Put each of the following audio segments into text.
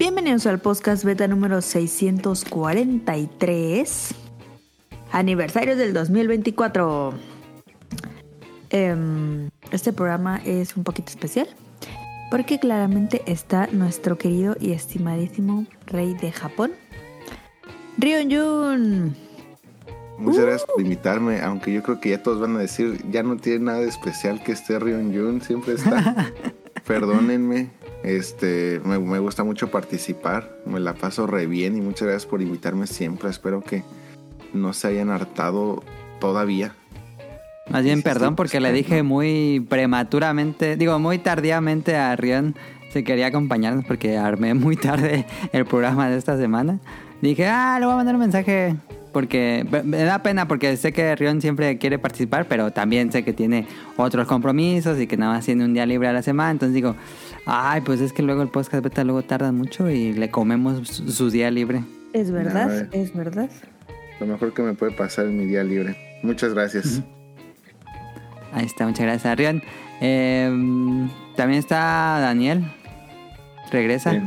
Bienvenidos al podcast beta número 643, aniversario del 2024. Em, este programa es un poquito especial porque claramente está nuestro querido y estimadísimo rey de Japón, Ryun Jun. Muchas Uh. gracias por invitarme, aunque yo creo que ya todos van a decir, ya no tiene nada de especial que esté Rion Jun, siempre está. Perdónenme, este, me, me gusta mucho participar, me la paso re bien y muchas gracias por invitarme siempre. Espero que no se hayan hartado todavía. Más bien, perdón porque le dije muy prematuramente, digo, muy tardíamente a Rion si quería acompañarnos porque armé muy tarde el programa de esta semana. Dije, ah, le voy a mandar un mensaje porque me- me da pena porque sé que Rion siempre quiere participar, pero también sé que tiene otros compromisos y que nada más tiene un día libre a la semana. Entonces digo, ay, pues es que luego el podcast beta luego tarda mucho y le comemos su, su día libre. Es verdad, Nada. es verdad. Lo mejor que me puede pasar en mi día libre. Muchas gracias. Ahí está, muchas gracias, Rion. Eh, también está Daniel. Regresa. Sí,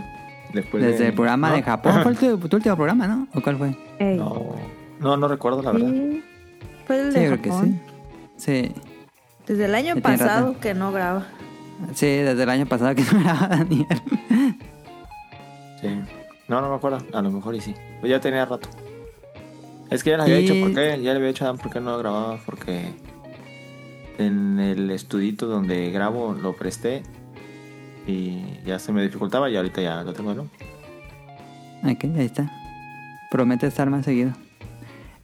Después Desde de- el programa no, de Japón. Fue tu, tu último programa, ¿no? ¿O cuál fue? Ey, No, no, no recuerdo la verdad. sí, fue el Sí, de creo que Japón. sí. Sí, Desde el año pasado que no graba. Sí, desde el año pasado que no grababa Daniel. Sí. No, no me acuerdo. A lo mejor y sí. Pues ya tenía rato. Es que ya le había Y- dicho por qué. Ya le había dicho a Dan por qué no grababa. Porque en el estudito donde grabo lo presté. Y ya se me dificultaba y ahorita ya lo tengo, ¿no? Ok, ahí está. Promete estar más seguido.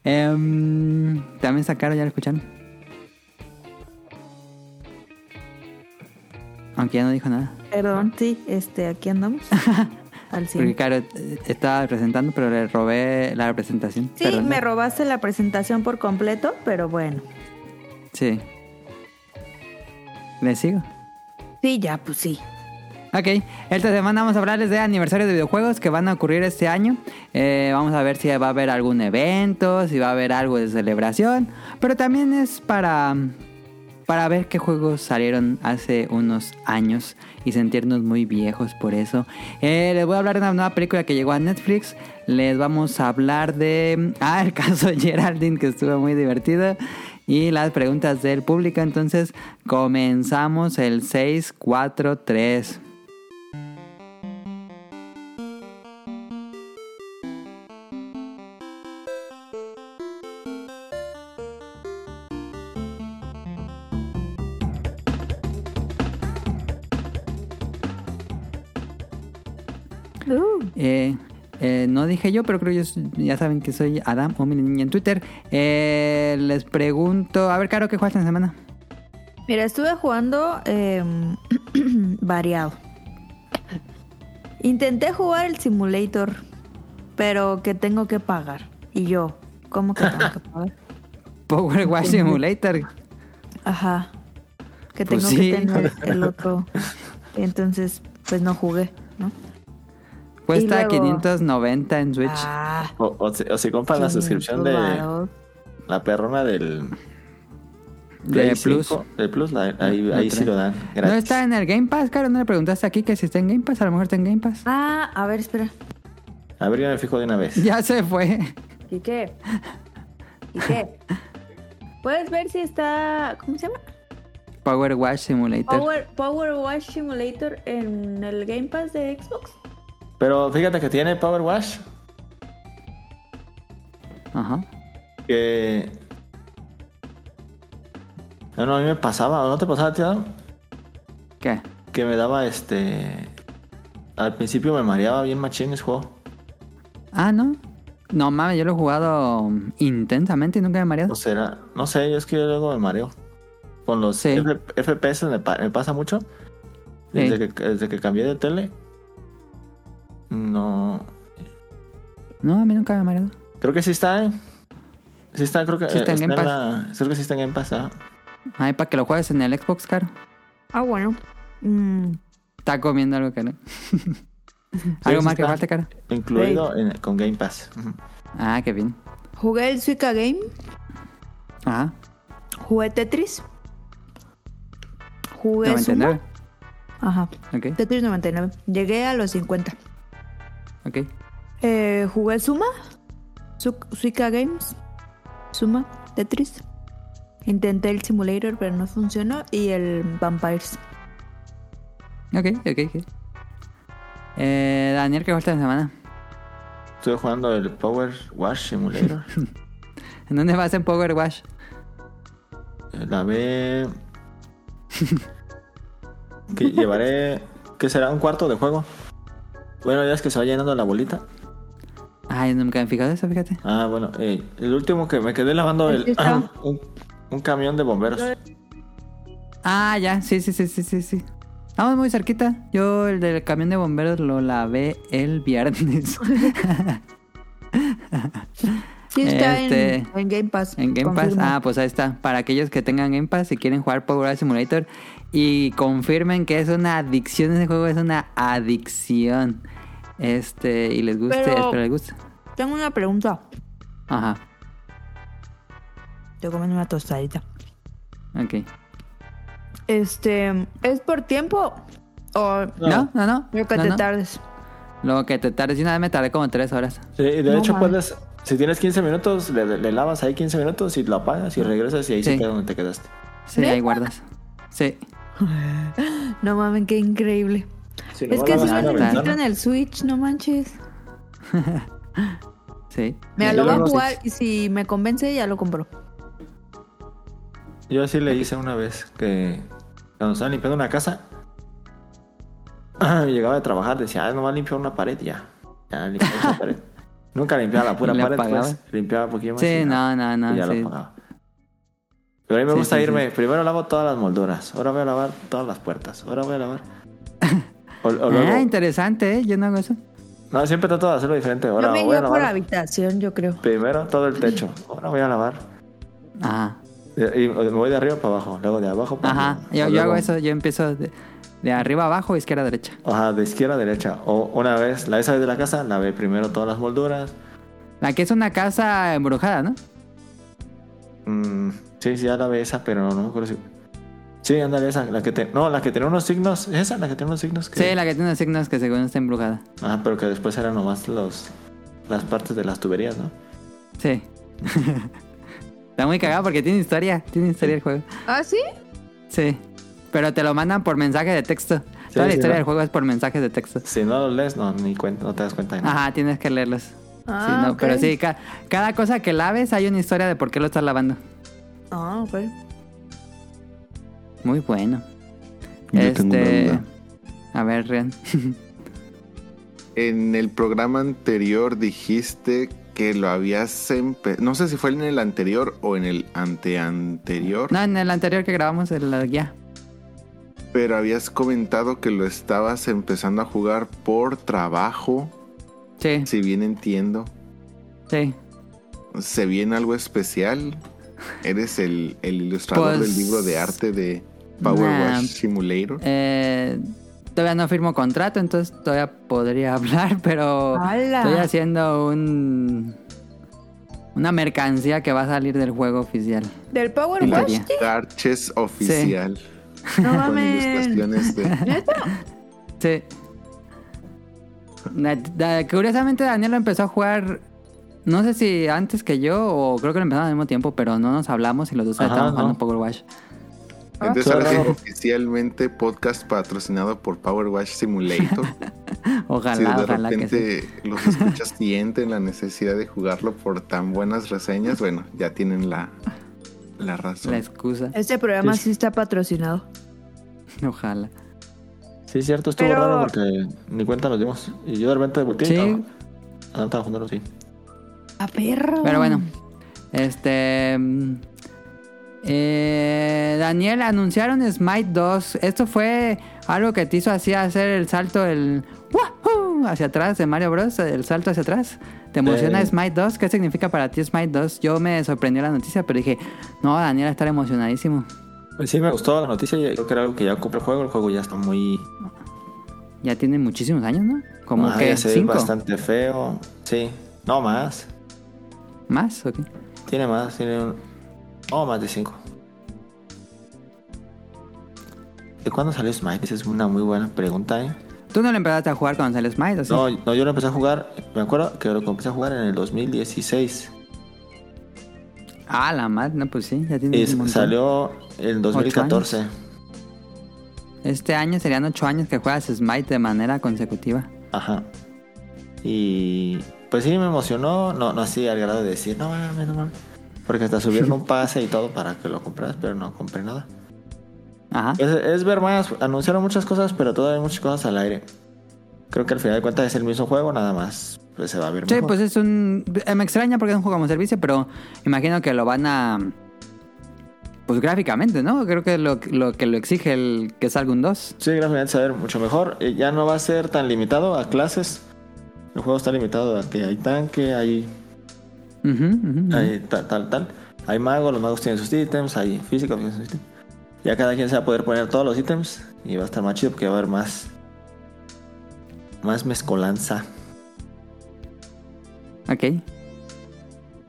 Em, también está Caro, ya lo escucharon. Aunque ya no dijo nada. Perdón, sí, este, aquí andamos. Al Porque 100. Caro eh, estaba presentando, pero le robé la presentación. Sí, Perdón. me robaste la presentación por completo, pero bueno. Sí. ¿Le sigo? Sí, ya, pues sí. Ok, esta semana vamos a hablarles de aniversarios de videojuegos que van a ocurrir este año. Eh, vamos a ver si va a haber algún evento, si va a haber algo de celebración. Pero también es para, para ver qué juegos salieron hace unos años y sentirnos muy viejos por eso. Eh, les voy a hablar de una nueva película que llegó a Netflix. Les vamos a hablar de... Ah, el caso Geraldine que estuvo muy divertido. Y las preguntas del público. Entonces comenzamos el 643. Eh, no dije yo, pero creo que ya saben que soy Adam o mi niña en Twitter. Eh, les pregunto, a ver, Caro, ¿qué jugaste en la semana? Mira, estuve jugando eh, variado. Intenté jugar el simulator, pero que tengo que pagar. Y yo, ¿cómo que tengo que pagar? Power Wash Simulator. Ajá. Que Pues tengo sí. que tener el otro. Entonces, pues no jugué, ¿no? Cuesta luego- 590 en Switch. Ah, O, o si, o si compran la suscripción de 500 varos. la perrona del de Play Plus. 5, del Plus, la- ahí, ahí sí lo dan. ¿No Gratis. está en el Game Pass, Caro? ¿No le preguntaste aquí que si está en Game Pass? A lo mejor está en Game Pass. Ah, a ver, espera. A ver, yo me fijo de una vez. Ya se fue. ¿Y qué? ¿Y qué? ¿Puedes ver si está. ¿Cómo se llama? Power Wash Simulator. Power, Power Wash Simulator en el Game Pass de Xbox. Pero fíjate que tiene Power Wash. Ajá. Que. No, no, a mí me pasaba, ¿no te pasaba, tío? ¿Qué? Que me daba este. Al principio me mareaba bien machín ese juego. Ah, ¿no? No mames, yo lo he jugado intensamente y nunca me he mareado. O será. No sé, yo es que yo luego me mareo. Con los Sí. FPS me, pa- me pasa mucho. Desde, que, desde que cambié de tele. No. No, a mí nunca me he mareado. Creo que sí está, ¿eh? Sí está, creo que Sí está en eh, Game Pass. la- creo que sí está en Game Pass. ah. Ay, para que lo juegues en el Xbox, Caro. Ah, bueno. Mm, Está comiendo algo que no. ¿Algo sí más que falte, Caro? Incluido en- con Game Pass. Ah, qué bien. jugué el Suica Game. Ajá. Jugué Tetris. Jugué 99. Sumo. Ajá. Ok. Tetris 99. Llegué a los 50. Ok. Eh, jugué Suma, Su- Suica Games, Suma, Tetris. Intenté el Simulator, pero no funcionó. Y el Vampires. Ok, ok, ok. Eh, Daniel, ¿qué falta de semana? Estuve jugando el Power Wash Simulator. ¿En dónde vas en Power Wash? La B. que llevaré. ¿Qué será? ¿Un cuarto de juego? Bueno, ya es que se va llenando la bolita. Ay, no me quedé fijado eso, fíjate. Ah, bueno, eh, el último que me quedé lavando el, un, un camión de bomberos. Ah, ya, sí, sí, sí, sí, sí, sí. Estamos muy cerquita. Yo el del camión de bomberos lo lavé el viernes. Sí, está Este, en, en Game Pass. En Game Pass. Ah, pues ahí está. Para aquellos que tengan Game Pass y quieren jugar Power Simulator y confirmen que es una adicción ese juego, es una adicción. Este, y les guste, Pero- espero les guste. Tengo una pregunta. Ajá, Estoy comiendo una tostadita. ok. Este, ¿es por tiempo? ¿O No, no, no. lo que no, te no. tardes? Lo que te tardes. Yo una vez me tardé como tres horas. Sí, de No hecho puedes. Si tienes 15 minutos, le, le lavas ahí 15 minutos y lo apagas y regresas y ahí se queda donde te quedaste. Sí, ¿Neta? ahí guardas. Sí. No mames, qué increíble. Si es no, que si ventana. en el Switch, no manches. Sí. Sí, lo voy a jugar y si me convence, ya lo compro. Yo así le hice una vez que cuando estaba limpiando una casa, llegaba de trabajar, decía, ah, nomás limpiar una pared ya. Ya limpié esa pared. Nunca limpiaba la pura ¿Y le pared, pues, limpiaba un poquito más. Sí, y no, no, no. y ya sí. lo apagaba. Pero a mí me Sí, gusta sí, irme, primero lavo todas las molduras, ahora voy a lavar todas las puertas, ahora voy a lavar. O, o luego- Ah, interesante, ¿eh? Yo no hago eso. no, siempre trato de hacerlo diferente. Ahora yo me voy a iría por lavar habitación, yo creo. primero todo el techo, ahora voy a lavar. Ajá. Y, y me voy de arriba para abajo, luego de abajo para Ajá. arriba. Yo, yo hago eso. Yo empiezo de, de arriba abajo, izquierda a derecha. Ajá, de izquierda a derecha. O una vez, la esa vez de la casa, lavé primero todas las molduras. La que es una casa embrujada, ¿no? Mm, sí, sí, ya lavé esa, pero no, no me acuerdo si. Sí, ándale, esa. La que te... No, la que tenía unos signos. ¿Esa? La que tiene unos signos. Que... Sí, la que tiene unos signos que según está embrujada. Ajá, pero que después eran nomás los... las partes de las tuberías, ¿no? Sí. está muy cagado porque tiene historia. Tiene historia el juego. ¿Ah, sí? Sí. Pero te lo mandan por mensaje de texto. Toda la sí, historia ¿no? del juego es por mensajes de texto. Si no los lees, no, ni cuenta, no te das cuenta de nada. Ajá, tienes que leerlos. Sí, Ah, no, ok. Pero sí, ca- cada cosa que laves hay una historia de por qué lo estás lavando. Ah, ok. Muy bueno. Yo tengo una este. duda. A ver, Rian. En el programa anterior dijiste que lo habías empezado. No sé si fue en el anterior o en el anteanterior, No, en el anterior que grabamos, la guía. pero habías comentado que lo estabas empezando a jugar por trabajo, Sí, si bien entiendo. sí. ¿Se viene algo especial? ¿Eres el, el ilustrador Pues, del libro de arte de Power nah. Wash Simulator? Eh, todavía no firmo contrato, entonces todavía podría hablar, pero ¡Hala! estoy haciendo un una mercancía que va a salir del juego oficial. ¿Del Power Wash? Garches oficial. No Con mames. ilustraciones de... ¿Neta? Sí. Curiosamente Daniel lo empezó a jugar, no sé si antes que yo o creo que lo empezamos al mismo tiempo, pero no nos hablamos y los dos Ajá, estábamos jugando no. Power Wash. Entonces ahora sí, Claro. oficialmente podcast patrocinado por Power Wash Simulator. Ojalá, si de ojalá que sí. repente los escuchas sienten la necesidad de jugarlo por tan buenas reseñas, bueno, ya tienen la, la razón. La excusa. Este programa Sí. sí está patrocinado. Ojalá. Sí, cierto, estuvo Pero- raro porque ni cuenta nos dimos. Y yo de repente volteé Sí. y no, no estaba jugando así. ¡A perro! Pero bueno, este. eh, Daniel, anunciaron Smite 2. Esto fue algo que te hizo así hacer el salto, el. ¡Wahoo! hacia atrás de Mario Bros. El salto hacia atrás. ¿Te emociona Eh. Smite 2? ¿Qué significa para ti Smite 2? Yo me sorprendió la noticia, pero dije, no, Daniel estar emocionadísimo. Pues sí, me gustó la noticia y creo que era algo que ya cumple el juego. El juego ya está muy. Ya tiene muchísimos años, ¿no? Como Ah, que ya se ve cinco bastante feo. Sí, no más. Más, ¿o qué? Tiene más, tiene un... No, más de 5. ¿De cuándo salió Smite? Esa es una muy buena pregunta, ¿eh? ¿Tú no lo empezaste a jugar cuando salió Smite? ¿o sí? No, no, yo lo empecé a jugar, me acuerdo que lo empecé a jugar en el 2016. Ah, la madre, no, pues sí, ya tiene Y un salió en 2014. Este año serían ocho años que juegas Smite de manera consecutiva. Ajá. Y pues sí me emocionó, no, no así al grado de decir, no mames, no mames. Porque hasta subieron un pase y todo para que lo compras, pero no compré nada. Ajá. Es, es ver más, anunciaron muchas cosas, pero todavía hay muchas cosas al aire. Creo que al final de cuentas es el mismo juego, nada más pues se va a ver Sí, mejor. pues es un... eh, Me extraña porque es un juego como servicio, pero imagino que lo van a... Pues gráficamente, ¿no? Creo que lo, lo que lo exige el que salga un 2. Sí, gráficamente se va a ver mucho mejor. Eh, Ya no va a ser tan limitado a clases. El juego está limitado a que hay tanque, hay, tal, tal, tal. Hay magos, los magos tienen sus ítems, hay físicos tienen sus ítems. Ya cada quien se va a poder poner todos los ítems y va a estar más chido porque va a haber más. Más mezcolanza. Ok.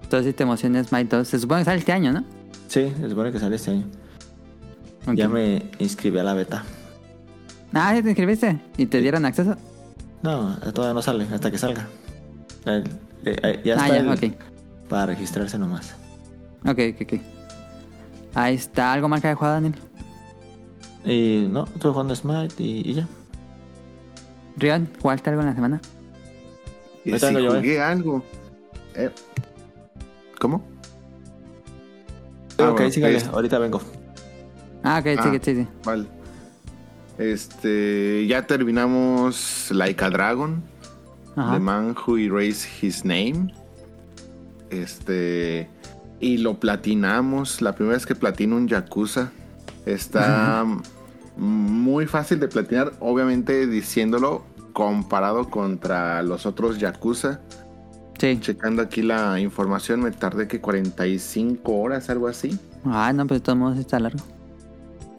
Entonces sí te emociona Smite 2. Se supone que sale este año, ¿no? Sí, se supone que sale este año. Ya me inscribí a la beta. Ah, ¿ya te inscribiste? ¿Y te dieron acceso? No, todavía no sale, hasta que salga. Eh, eh, eh, ya ah, está ya, el- ok. para registrarse nomás. Ok, ok, ok. Ahí está. ¿Algo más que haya jugado, Daniel? Y no, estuve jugando Smite y, y ya. Rion, ¿jugaste algo en la semana? Si yo, ¿eh? jugué algo. Eh, ¿Cómo? ok, bueno, es- ahorita vengo. Ah, ok, Ah. sí, sí, sí. Vale. Este, ya terminamos Like a Dragon, Ajá. The Man Who Erased His Name. Este, y lo platinamos. La primera vez que platino un Yakuza. Está muy fácil de platinar, obviamente diciéndolo comparado contra los otros Yakuza. Sí. Checando aquí la información, me tardé que 45 horas, algo así. Ah, no, pues de todos modos está largo.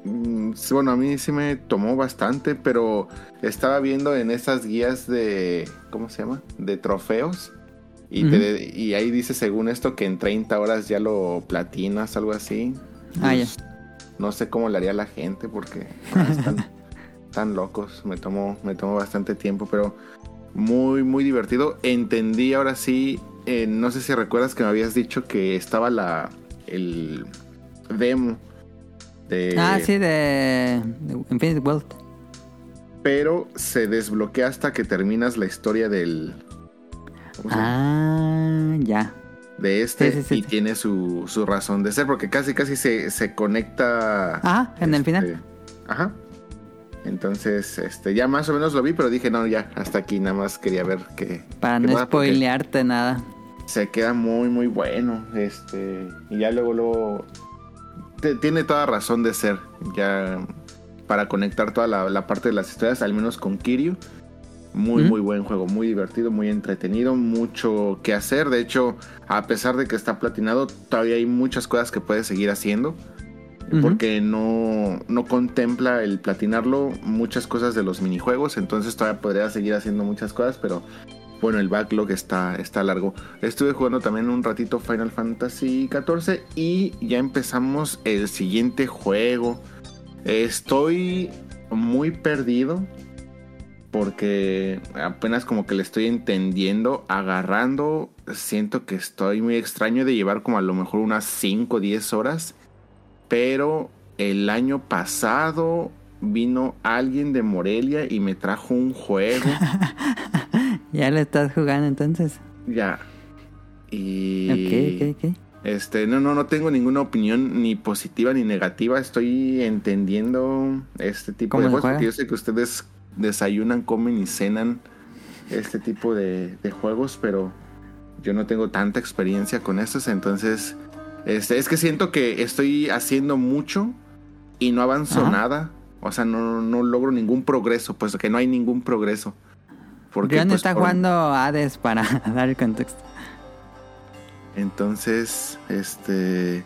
Mm, Bueno, a mí sí me tomó bastante, pero estaba viendo en esas guías de, ¿cómo se llama? De trofeos. Y, te- y ahí dice, según esto, que en 30 horas ya lo platinas, algo así. Ah, Pues, No sé cómo le haría la gente porque ah, están tan locos. Me tomó, me tomó bastante tiempo, pero muy, muy divertido. Entendí ahora sí, eh, no sé si recuerdas que me habías dicho que estaba la el demo de... Ah, sí, de, de Infinity World. Pero se desbloquea hasta que terminas la historia del... Ah, ya. de este sí, sí, sí, y tiene su, su razón de ser porque casi casi se, se conecta Ajá, en el este, final. ajá entonces este ya más o menos lo vi pero dije no ya hasta aquí nada más quería ver que Para que no spoilearte nada. se queda muy muy bueno este y ya luego luego tiene toda razón de ser ya para conectar toda la, la parte de las historias al menos con Kiryu. Muy ¿Mm? muy buen juego muy divertido muy entretenido mucho que hacer. De hecho a pesar de que está platinado todavía hay muchas cosas que puedes seguir haciendo porque no, no contempla el platinarlo muchas cosas de los minijuegos, entonces todavía podría seguir haciendo muchas cosas, pero bueno, el backlog está, está largo. Estuve jugando también un ratito Final Fantasy XIV y ya empezamos el siguiente juego. Estoy muy perdido porque apenas como que le estoy entendiendo, agarrando, siento que estoy muy extraño de llevar como a lo mejor unas 5 o 10 horas pero el año pasado vino alguien de Morelia y me trajo un juego. Ya lo estás jugando entonces. ya. Y Ok, ok, ok. este, no, no, no tengo ninguna opinión ni positiva ni negativa. Estoy entendiendo este tipo ¿Cómo de juegos. Porque yo sé que ustedes desayunan, comen y cenan este tipo de, de juegos, pero yo no tengo tanta experiencia con estos. Entonces, este, es que siento que estoy haciendo mucho y no avanzo Ajá. nada. O sea, no, no logro ningún progreso, pues que no hay ningún progreso. Porque Rion pues, está jugando Hades para dar el contexto. Entonces, este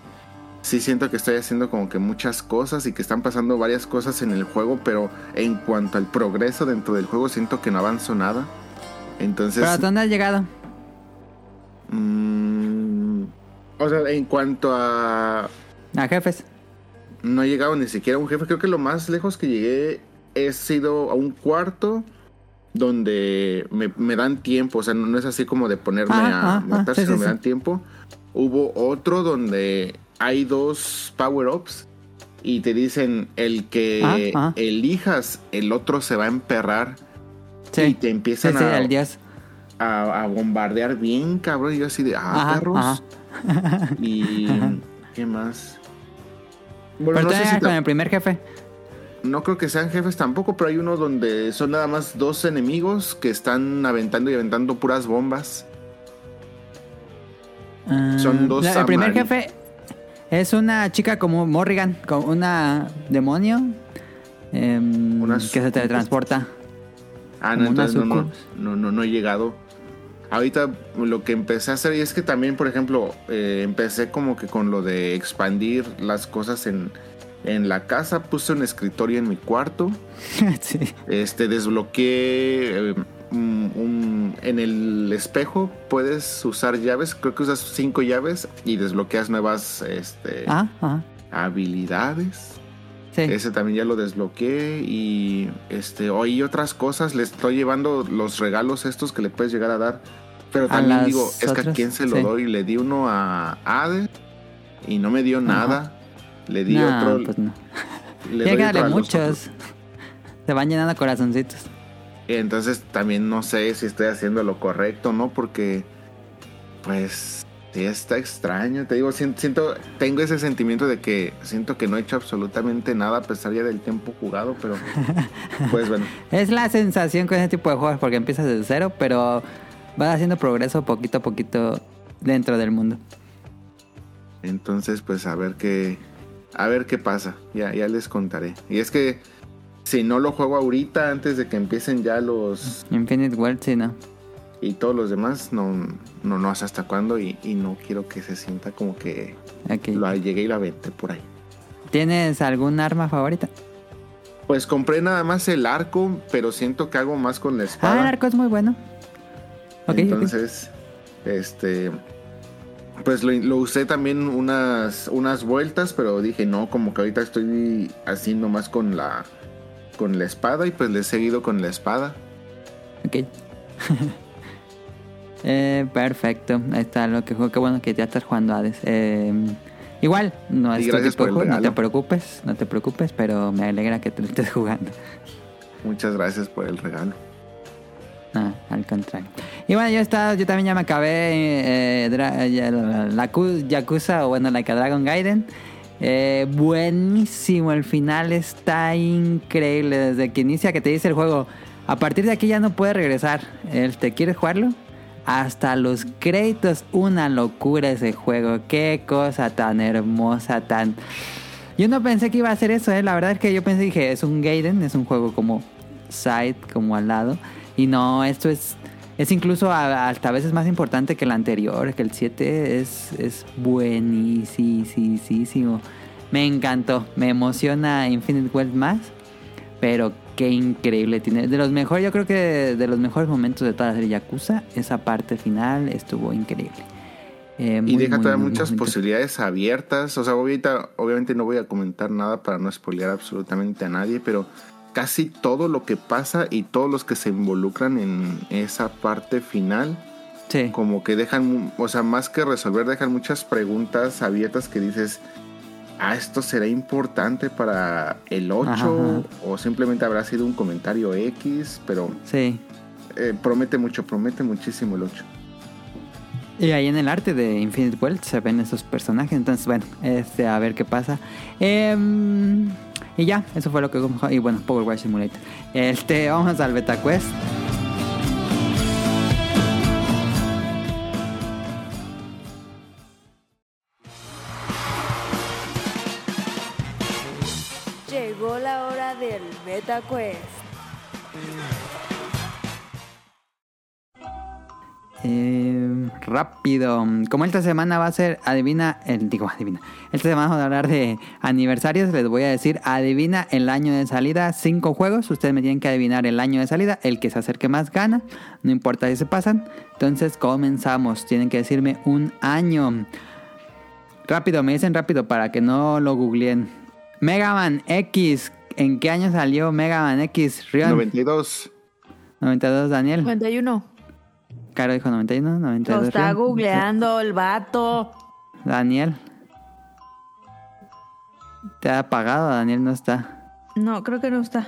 sí siento que estoy haciendo como que muchas cosas y que están pasando varias cosas en el juego, pero en cuanto al progreso dentro del juego siento que no avanzo nada. Entonces, ¿Pero a dónde has llegado? mm, o sea, en cuanto a A jefes. no he llegado ni siquiera a un jefe, creo que lo más lejos que llegué he sido a un cuarto donde me, me dan tiempo, o sea, no, no es así como de ponerme Ah, a ah, matar, ah, sí, sino sí, me sí. dan tiempo. Hubo otro donde hay dos power-ups y te dicen el que elijas, el otro se va a emperrar Sí. y te empiezan a, dios. a, a bombardear bien, cabrón. Y yo así de, ah, perros. Y, ¿qué más? Bueno, Pero no sé si con el primer jefe. No creo que sean jefes tampoco, pero hay uno donde son nada más dos enemigos que están aventando y aventando puras bombas. Son Ah, dos la- El primer jefe es una chica como Morrigan, como una demonio em, Una que se teletransporta. Ah, no, entonces no, no, no, no, no he llegado. Ahorita lo que empecé a hacer y es que también, por ejemplo, eh, empecé como que con lo de expandir las cosas en, en la casa. Puse un escritorio en mi cuarto. sí. Este, desbloqueé eh, un- un- en el espejo. Puedes usar llaves. Creo que usas cinco llaves y desbloqueas nuevas este, Ah, ajá. habilidades. Sí. Ese también ya lo desbloqueé y este oí otras cosas. Le estoy llevando los regalos estos que le puedes llegar a dar. Pero ¿A también digo, es que a quién se lo Sí. doy. Le di uno a Ade y no me dio nada. Le di No, otro. pues no. le Tiene que darle muchos. Se van llenando corazoncitos. Entonces también no sé si estoy haciendo lo correcto, ¿no? Porque, pues, sí está extraño. Te digo, sien- siento, tengo ese sentimiento de que siento que no he hecho absolutamente nada a pesar ya del tiempo jugado, pero, pues bueno. Es la sensación con ese tipo de juegos porque empiezas desde cero, pero vas haciendo progreso poquito a poquito dentro del mundo. Entonces, pues a ver qué, a ver qué pasa. Ya, ya les contaré. Y es que si no lo juego ahorita, antes de que empiecen ya los Infinite World, sí, ¿no? y todos los demás, no, no, no hasta cuándo y, y no quiero que se sienta como que Ok. lo llegué y lo aventé por ahí. ¿Tienes algún arma favorita? Pues compré nada más el arco, pero siento que hago más con la Ah, el espada. arco es muy bueno. Ok, ok. Entonces, este, pues lo, lo usé también unas, unas vueltas, pero dije no, como que ahorita estoy haciendo más con la, con la espada y pues le he seguido con la espada. Ok. Eh, perfecto. Ahí está lo que juego. Qué bueno que ya estás jugando Hades. Eh, igual, no es tu tipo de juego, no te preocupes, no te preocupes, pero me alegra que te lo estés jugando. Muchas gracias por el regalo. No, al contrario. Y bueno, yo estaba, yo también ya me acabé eh, la, la Ku- Yakuza o bueno, la Dragon Gaiden. Eh, buenísimo, el final está increíble. Desde que inicia que te dice el juego, a partir de aquí ya no puedes regresar. ¿Te quieres jugarlo? Hasta los créditos, una locura ese juego. Qué cosa tan hermosa, tan... Yo no pensé que iba a hacer eso, ¿eh? La verdad es que yo pensé, dije, es un Gaiden, es un juego como side, como al lado. Y no, esto es, es incluso a- hasta a veces más importante que el anterior, que el 7 es, es buenísimo. Me encantó, me emociona Infinite Wealth más, pero qué increíble tiene. De los mejores, yo creo que de los mejores momentos de toda la serie Yakuza, esa parte final estuvo increíble. Eh, y muy, deja muy, todavía muy muchas bonito. posibilidades abiertas. O sea, ahorita obviamente no voy a comentar nada para no spoilear absolutamente a nadie, pero casi todo lo que pasa y todos los que se involucran en esa parte final, Sí. como que dejan, o sea, más que resolver, dejan muchas preguntas abiertas que dices, ah, esto será importante para el 8 Ajá, ajá. o simplemente habrá sido un comentario X, pero Sí. eh, promete mucho, promete muchísimo el 8. Y ahí en el arte de Infinite Wealth se ven esos personajes. Entonces, bueno, este, a ver qué pasa. Em, y ya, eso fue lo que... Y bueno, Power Wash Simulator. Este, vamos al Beta Quest. Llegó la hora del Beta Quest. Eh, rápido. Como esta semana va a ser adivina, el, digo adivina. Esta semana vamos a hablar de aniversarios. Les voy a decir adivina el año de salida. Cinco juegos. Ustedes me tienen que adivinar el año de salida. El que se acerque más gana. No importa si se pasan. Entonces comenzamos. Tienen que decirme un año. Rápido, me dicen rápido para que no lo googleen. Mega Man X. ¿En qué año salió Mega Man X? Rion. 92. 92, Daniel. 91. Caro dijo 91, Lo 92. está Rion. googleando el vato. Daniel. ¿Te ha apagado? Daniel no está. No, creo que no está.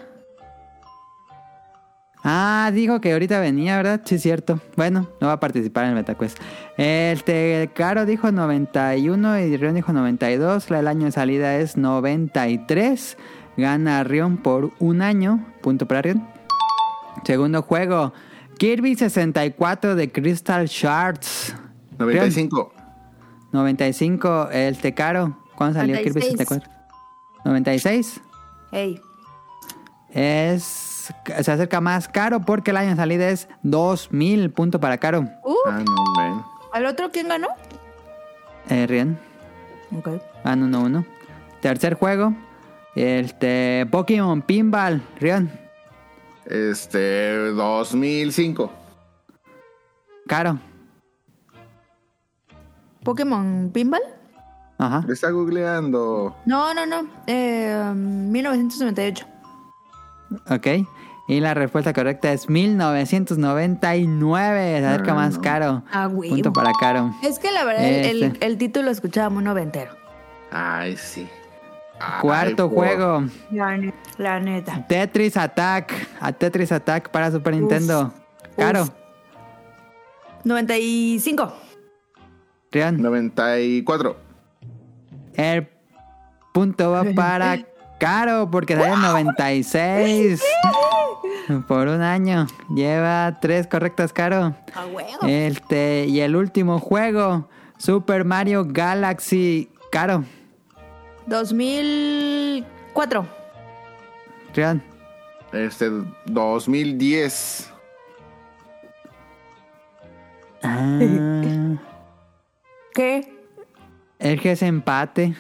Ah, dijo que ahorita venía, ¿verdad? Sí, cierto. Bueno, no va a participar en el MetaQuest. Este, Caro dijo 91 y Rion dijo 92. La del año de salida es 93. Gana Rion por un año. Punto para Rion. Segundo juego. Kirby 64 de Crystal Shards. 95. 95, el Tecaro. ¿Cuándo salió Kirby 96. 64? 96. Ey. Es. Se acerca más caro porque el año de salida es 2000. Punto para caro. Uh, Ah, no, ven. ¿Al otro quién ganó? Eh, Rian. Ok. Van 1-1. Tercer juego. Este. Pokémon Pinball. Rian. Este, 2005. Caro. ¿Pokémon Pinball? Ajá. Le está googleando. No, no, no. Eh, 1998. Ok. Y la respuesta correcta es 1999. Se acerca Ah, más no. caro. Ah, güey. Punto para caro. Es que la verdad, el, Este. el título escuchaba muy noventero. Ay, sí. Ay, Cuarto juego. La, ne- la neta. Tetris Attack. A Tetris Attack para Super Nintendo. Caro. Uf. 95. Rian. 94. El punto va para Caro porque sale en 96. Por un año. Lleva tres correctas, Caro. Este, y el último juego, Super Mario Galaxy. Caro. 2004. Rian. Este, 2010. Ah, ¿Qué? es que es empate.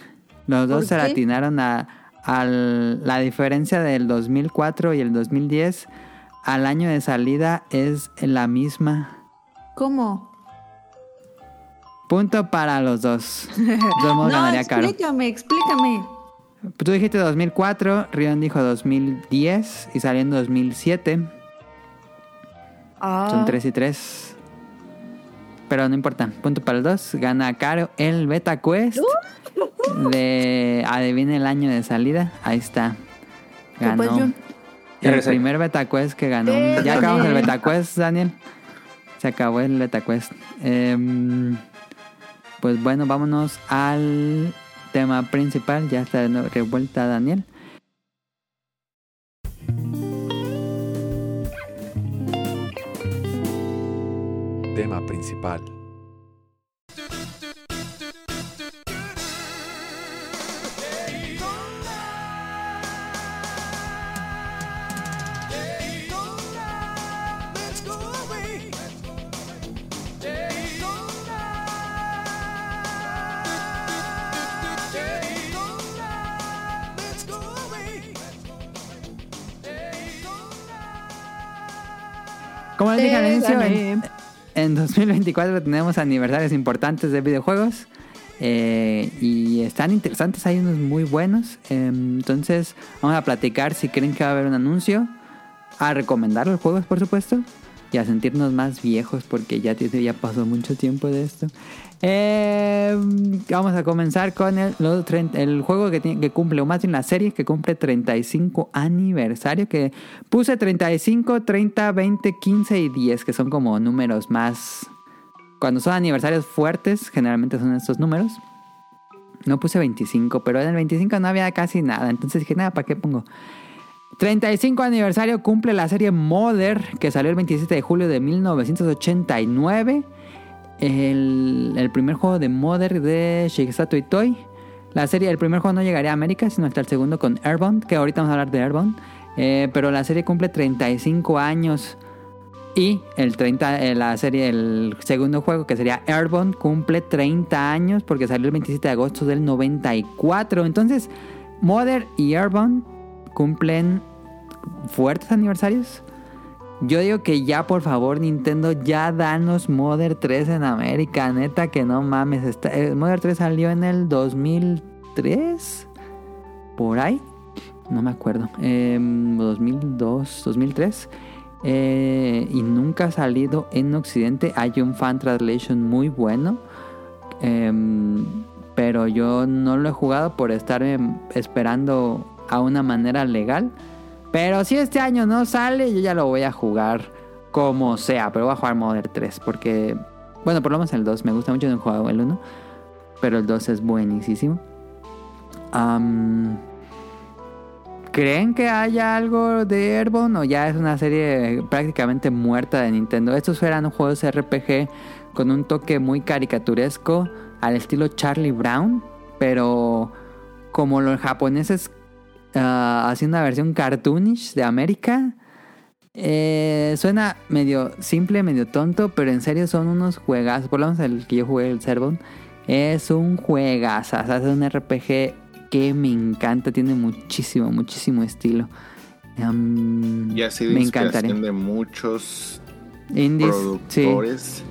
Los dos ¿Por se qué? latinaron a, al- la diferencia del 2004 y el 2010. Al año de salida es la misma. ¿Cómo? Punto para los dos. Modos no, ganaría Caro. explícame, explícame. Tú dijiste 2004, Rion dijo 2010 y salió en 2007. Ah, Son 3 y 3. Pero no importa. Punto para los dos. Gana Caro el Beta Quest. De adivina el año de salida. Ahí está. ¿Qué pues, Ganó. El primer Beta Quest que ganó. Eh, Ya acabamos el. Beta Quest, Daniel. Se acabó el Beta Quest. Em, pues bueno, vámonos al tema principal. Ya está revuelta Daniel. Tema principal. Como les dije al inicio, en, en 2024 tenemos aniversarios importantes de videojuegos. eh, y están interesantes, hay unos muy buenos. eh, entonces, vamos a platicar si creen que va a haber un anuncio. A recomendar los juegos, por supuesto. Y a sentirnos más viejos porque ya, ya pasó mucho tiempo de esto. Eh, vamos a comenzar con el, los trein- el juego que, tiene- que cumple, o más bien la serie que cumple 35 aniversario. Que puse 35, 30, 20, 15 y 10, que son como números más. Cuando son aniversarios fuertes, generalmente son estos números. No puse 25, pero en el 25 no había casi nada. Entonces dije, nada, ¿para qué pongo? 35 aniversario cumple la serie Mother, que salió el 27 de julio de 1989. El, el primer juego de Mother de Shigesato Itoi. La serie, el primer juego no llegaría a América, sino hasta el segundo con Airbound, que ahorita vamos a hablar de Airbound. Eh, pero la serie cumple 35 años. Y el 30, eh, la serie, el segundo juego, que sería Airbound, cumple 30 años porque salió el 27 de agosto del 94. Entonces, Mother y Airbound cumplen fuertes aniversarios. Yo digo que ya, por favor, Nintendo, ya danos Mother 3 en América. Neta que no mames. Está, eh, Mother 3 salió en el 2003. Por ahí. No me acuerdo. Em, 2002, 2003. eh, y nunca ha salido en Occidente. Hay un fan translation muy bueno, em, pero yo no lo he jugado por estar esperando a una manera legal. Pero si este año no sale, yo ya lo voy a jugar como sea, pero voy a jugar Modern 3 porque, bueno, por lo menos el 2 me gusta mucho, no he jugado el 1, pero el 2 es buenísimo. ¿Creen que haya algo de Airborne o ya es una serie prácticamente muerta de Nintendo? Estos eran juegos RPG con un toque muy caricaturesco al estilo Charlie Brown, pero como los japoneses haciendo una versión cartoonish de América. eh, suena medio simple, medio tonto, pero en serio son unos juegazos. Por lo menos el que yo jugué, el Servon, es un juegazo. O sea, es un RPG que me encanta. Tiene muchísimo, muchísimo estilo. Am, Y ha sido me encantaría. de muchos Indies, sí. productores.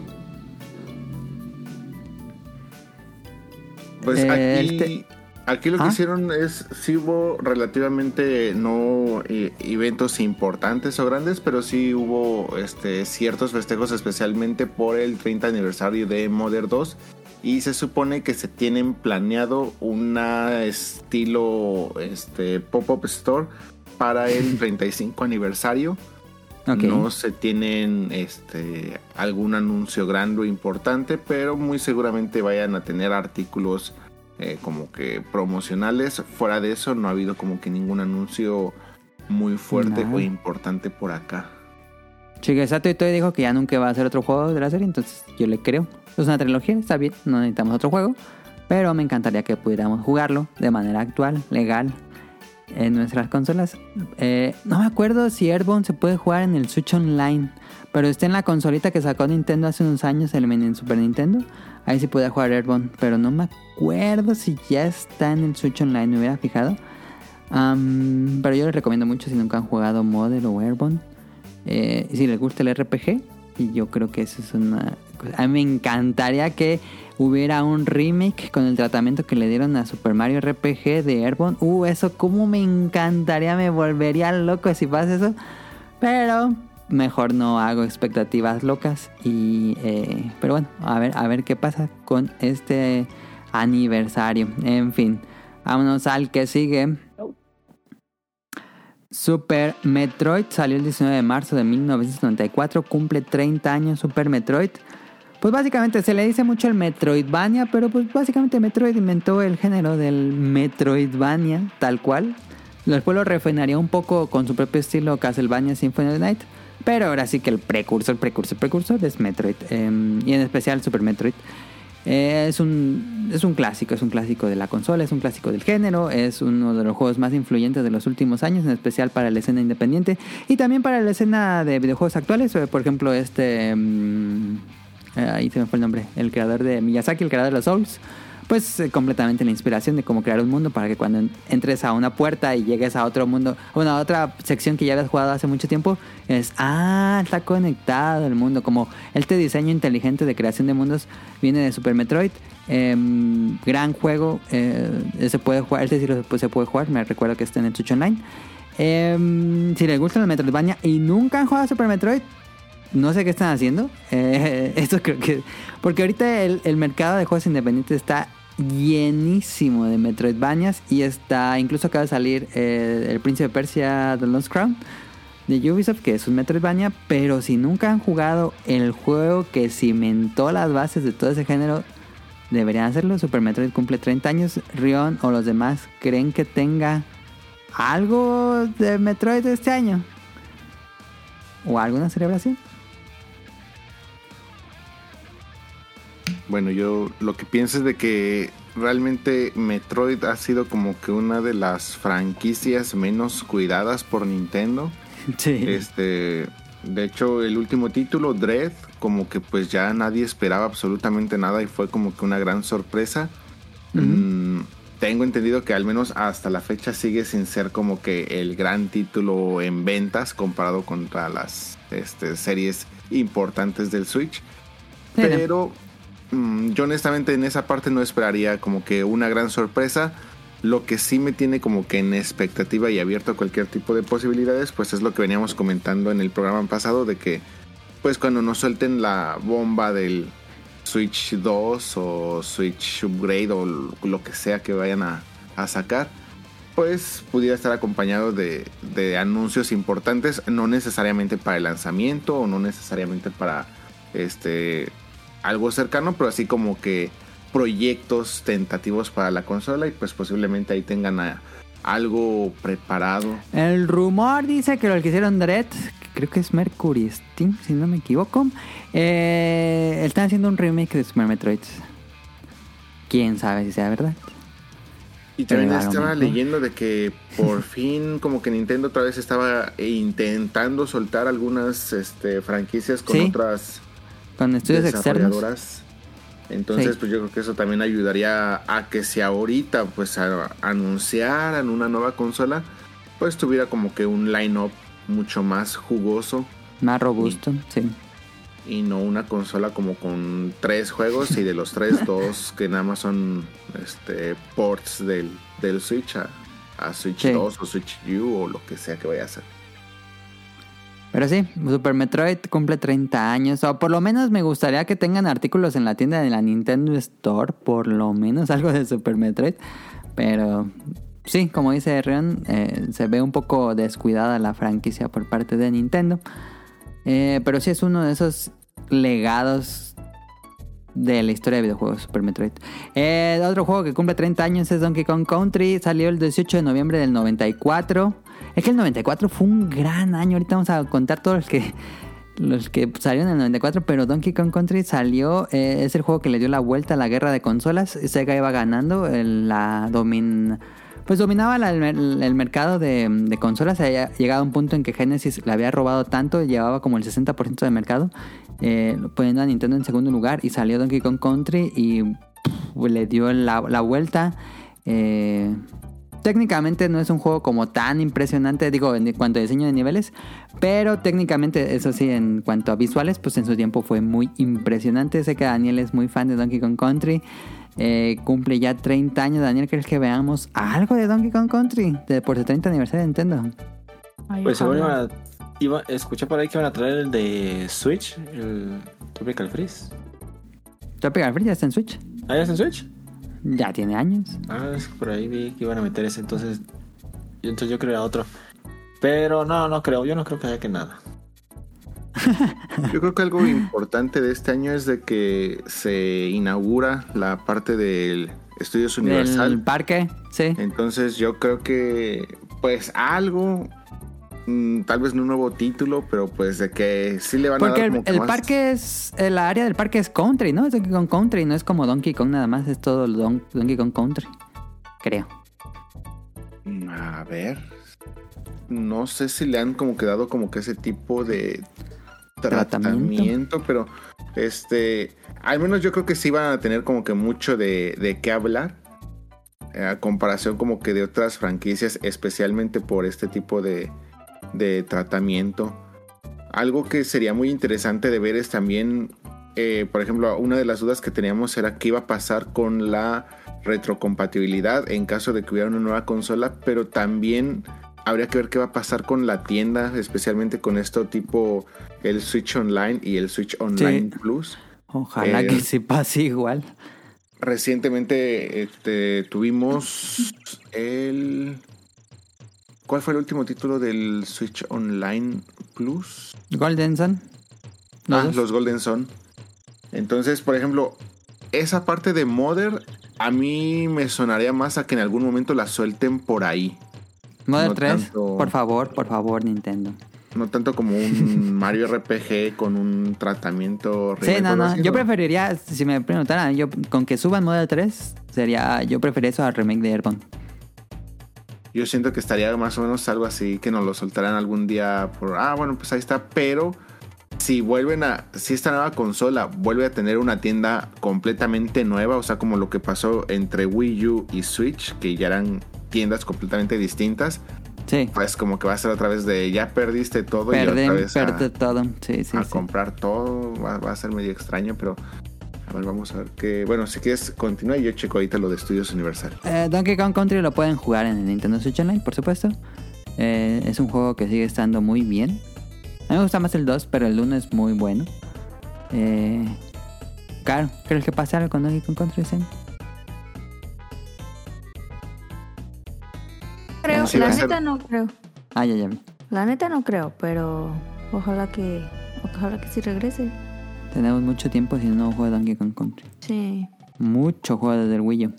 Pues Eh, aquí, este- aquí lo que ¿Ah? hicieron es, sí hubo relativamente no eh, eventos importantes o grandes, pero sí hubo este, ciertos festejos especialmente por el 30 aniversario de Modern 2 y se supone que se tienen planeado una estilo este, pop-up store para el 35 aniversario. No se tienen este algún anuncio grande o importante, pero muy seguramente vayan a tener artículos eh, como que promocionales. Fuera de eso, no ha habido como que ningún anuncio muy fuerte Nada. o importante por acá. Shigesato Itoi dijo que ya nunca va a hacer otro juego de la serie, entonces yo le creo. Es una trilogía, está bien, no necesitamos otro juego. Pero me encantaría que pudiéramos jugarlo de manera actual, legal, en nuestras consolas. Eh, no me acuerdo si Airborne se puede jugar en el Switch Online, pero está en la consolita que sacó Nintendo hace unos años, el mini Super Nintendo. Ahí sí puede jugar Airborne, pero no me acuerdo si ya está en el Switch Online, me hubiera fijado. Pero yo les recomiendo mucho si nunca han jugado Model o Airborne. Eh, si les gusta el RPG, y yo creo que eso es una A mí me encantaría que hubiera un remake con el tratamiento que le dieron a Super Mario RPG de Airborne. Uh, eso como me encantaría, me volvería loco si pasa eso. Pero mejor no hago expectativas locas. Y, eh, pero bueno, a ver, a ver qué pasa con este aniversario. En fin, vámonos al que sigue. Super Metroid salió el 19 de marzo de 1994, cumple 30 años Super Metroid. Pues básicamente se le dice mucho el Metroidvania, pero pues básicamente Metroid inventó el género del Metroidvania, tal cual. Después lo refinaría un poco con su propio estilo Castlevania Symphony of the Night, pero ahora sí que el precursor, precursor, precursor es Metroid, eh, y en especial Super Metroid. Eh, es, un, es un clásico, es un clásico de la consola, es un clásico del género, es uno de los juegos más influyentes de los últimos años, en especial para la escena independiente y también para la escena de videojuegos actuales. Eh, Por ejemplo, este. mm, eh, ahí se me fue el nombre. El creador de Miyazaki, el creador de los Souls. Pues eh, completamente la inspiración de cómo crear un mundo para que cuando en- entres a una puerta y llegues a otro mundo, bueno, a otra sección que ya habías jugado hace mucho tiempo, es, ah, está conectado el mundo. Como este diseño inteligente de creación de mundos viene de Super Metroid. Em, gran juego, eh, se puede jugar, sí lo- pues, se puede jugar, me recuerdo que está en el Switch Online. Em, si les gustan los Metroidvania y nunca han jugado Super Metroid, no sé qué están haciendo. Eh, esto creo que. Porque ahorita el mercado de juegos independientes está llenísimo de Metroidvanias. Y está. Incluso acaba de salir eh, El Príncipe de Persia The Lost Crown de Ubisoft, que es un Metroidvania. Pero si nunca han jugado el juego que cimentó las bases de todo ese género, deberían hacerlo. Super Metroid cumple 30 años. Rion o los demás creen que tenga algo de Metroid este año. ¿O alguna celebración? Bueno, yo lo que pienso es de que realmente Metroid ha sido como que una de las franquicias menos cuidadas por Nintendo. Sí. Este, de hecho, el último título, Dread, como que pues ya nadie esperaba absolutamente nada y fue como que una gran sorpresa. Mm, tengo entendido que al menos hasta la fecha sigue sin ser como que el gran título en ventas comparado contra las este, series importantes del Switch. Pero yo honestamente en esa parte no esperaría como que una gran sorpresa. Lo que sí me tiene como que en expectativa y abierto a cualquier tipo de posibilidades, pues es lo que veníamos comentando en el programa pasado de que pues cuando nos suelten la bomba del Switch 2 o Switch Upgrade o lo que sea que vayan a, sacar, pues pudiera estar acompañado de anuncios importantes, no necesariamente para el lanzamiento o no necesariamente para este algo cercano, pero así como que proyectos tentativos para la consola y pues posiblemente ahí tengan a- algo preparado. El rumor dice que lo que hicieron Dread, que creo que es Mercury Steam, si no me equivoco, eh, están haciendo un remake de Super Metroid. Quién sabe si sea verdad. Y también Pero estaba leyendo de que por fin como que Nintendo otra vez estaba intentando soltar algunas este, franquicias con Sí. otras Con estudios externos. desarrolladoras. Entonces, Sí. pues yo creo que eso también ayudaría a que si ahorita pues a- anunciaran una nueva consola, pues tuviera como que un line-up mucho más jugoso Más robusto, sí. y no una consola como con tres juegos y de los tres dos que nada más son este ports del, del Switch a, a Switch Sí. 2 o Switch U o lo que sea que vaya a hacer. Pero sí, Super Metroid cumple 30 años. O por lo menos me gustaría que tengan artículos en la tienda de la Nintendo Store. Por lo menos algo de Super Metroid. Pero sí, como dice Rion, eh, se ve un poco descuidada la franquicia por parte de Nintendo. Eh, pero sí es uno de esos legados de la historia de videojuegos Super Metroid. Eh, otro juego que cumple 30 años es Donkey Kong Country. Salió el 18 de noviembre del 94. Es que el 94 fue un gran año. Ahorita vamos a contar todos los que los que salieron en el 94, pero Donkey Kong Country salió, eh, es el juego que le dio la vuelta a la guerra de consolas. Sega iba ganando, domin pues dominaba el, mer- el mercado de, de consolas. Había llegado a un punto en que Genesis le había robado tanto, llevaba como el 60% del mercado, eh, poniendo a Nintendo en segundo lugar. Y salió Donkey Kong Country y le dio la, la vuelta. Eh, técnicamente no es un juego como tan impresionante, digo, en cuanto a diseño de niveles, pero técnicamente, eso sí, en cuanto a visuales, pues en su tiempo fue muy impresionante. Sé que Daniel es muy fan de Donkey Kong Country. Eh, cumple ya 30 años. Daniel, ¿crees que veamos algo de Donkey Kong Country de, por el 30 aniversario de Nintendo? Ay, Pues según iban a- iba, escuché por ahí que iban a traer el de Switch, el Tropical Freeze. Tropical Freeze ya está en Switch. ¿Ah, ya está en Switch? Ya tiene años. Ah, es que por ahí vi que iban a meter ese, entonces. Entonces yo creo era otro. Pero no, no creo, yo no creo que haya que nada. Yo creo que algo importante de este año es de que se inaugura la parte del Estudios Universal. Del parque, sí. Entonces yo creo que pues algo, mm, tal vez no un nuevo título, pero pues de que sí le van a dar el, como que el más- parque es. El área del parque es country, ¿no? Es Donkey Kong Country, no es como Donkey Kong nada más, es todo el Don- Donkey Kong Country. Creo. Mm, A ver, no sé si le han como que dado como que ese tipo de Tratamiento. tratamiento, pero este, al menos yo creo que sí van a tener como que mucho de, de qué hablar. eh, A comparación como que de otras franquicias, especialmente por este tipo de, de tratamiento. Algo que sería muy interesante de ver es también, eh, por ejemplo, una de las dudas que teníamos era qué iba a pasar con la retrocompatibilidad en caso de que hubiera una nueva consola, pero también habría que ver qué va a pasar con la tienda, especialmente con esto tipo el Switch Online y el Switch Online Plus. Ojalá Eh, que sí pase igual. Recientemente este, tuvimos el... ¿Cuál fue el último título del Switch Online Plus? Golden Sun. Los Ah, dos. los Golden Sun. Entonces, por ejemplo, esa parte de Mother a mí me sonaría más a que en algún momento la suelten por ahí. No 3, tanto- por favor, por favor, Nintendo. No tanto como un Mario RPG con un tratamiento Sí, no, no. Yo preferiría, si me preguntaran, yo con que suban Model 3, sería, yo preferiría eso al remake de Airborne. Yo siento que estaría más o menos algo así, que nos lo soltarán algún día por, ah, bueno, pues ahí está, pero si vuelven a, si esta nueva consola vuelve a tener una tienda completamente nueva, o sea, como lo que pasó entre Wii U y Switch, que ya eran tiendas completamente distintas, Sí. pues como que va a ser otra vez de, ya perdiste todo y Perden, otra vez a, todo. Sí, sí, a sí. comprar todo, va, va a ser medio extraño, pero vamos a ver que. Bueno, si quieres continuar, yo checo ahorita lo de Estudios Universal. Eh, Donkey Kong Country lo pueden jugar en el Nintendo Switch Online, por supuesto. Eh, es un juego que sigue estando muy bien. A mí me gusta más el 2, pero el 1 es muy bueno. Eh, claro, ¿crees que pasa algo con Donkey Kong Country? Zen? Creo, Sí, la neta no creo. Ah, ya, ya. La neta no creo, pero ojalá que ojalá que sí regrese. Tenemos mucho tiempo sin un nuevo juego de Donkey Kong Country. Sí. Mucho juego desde el Wii U.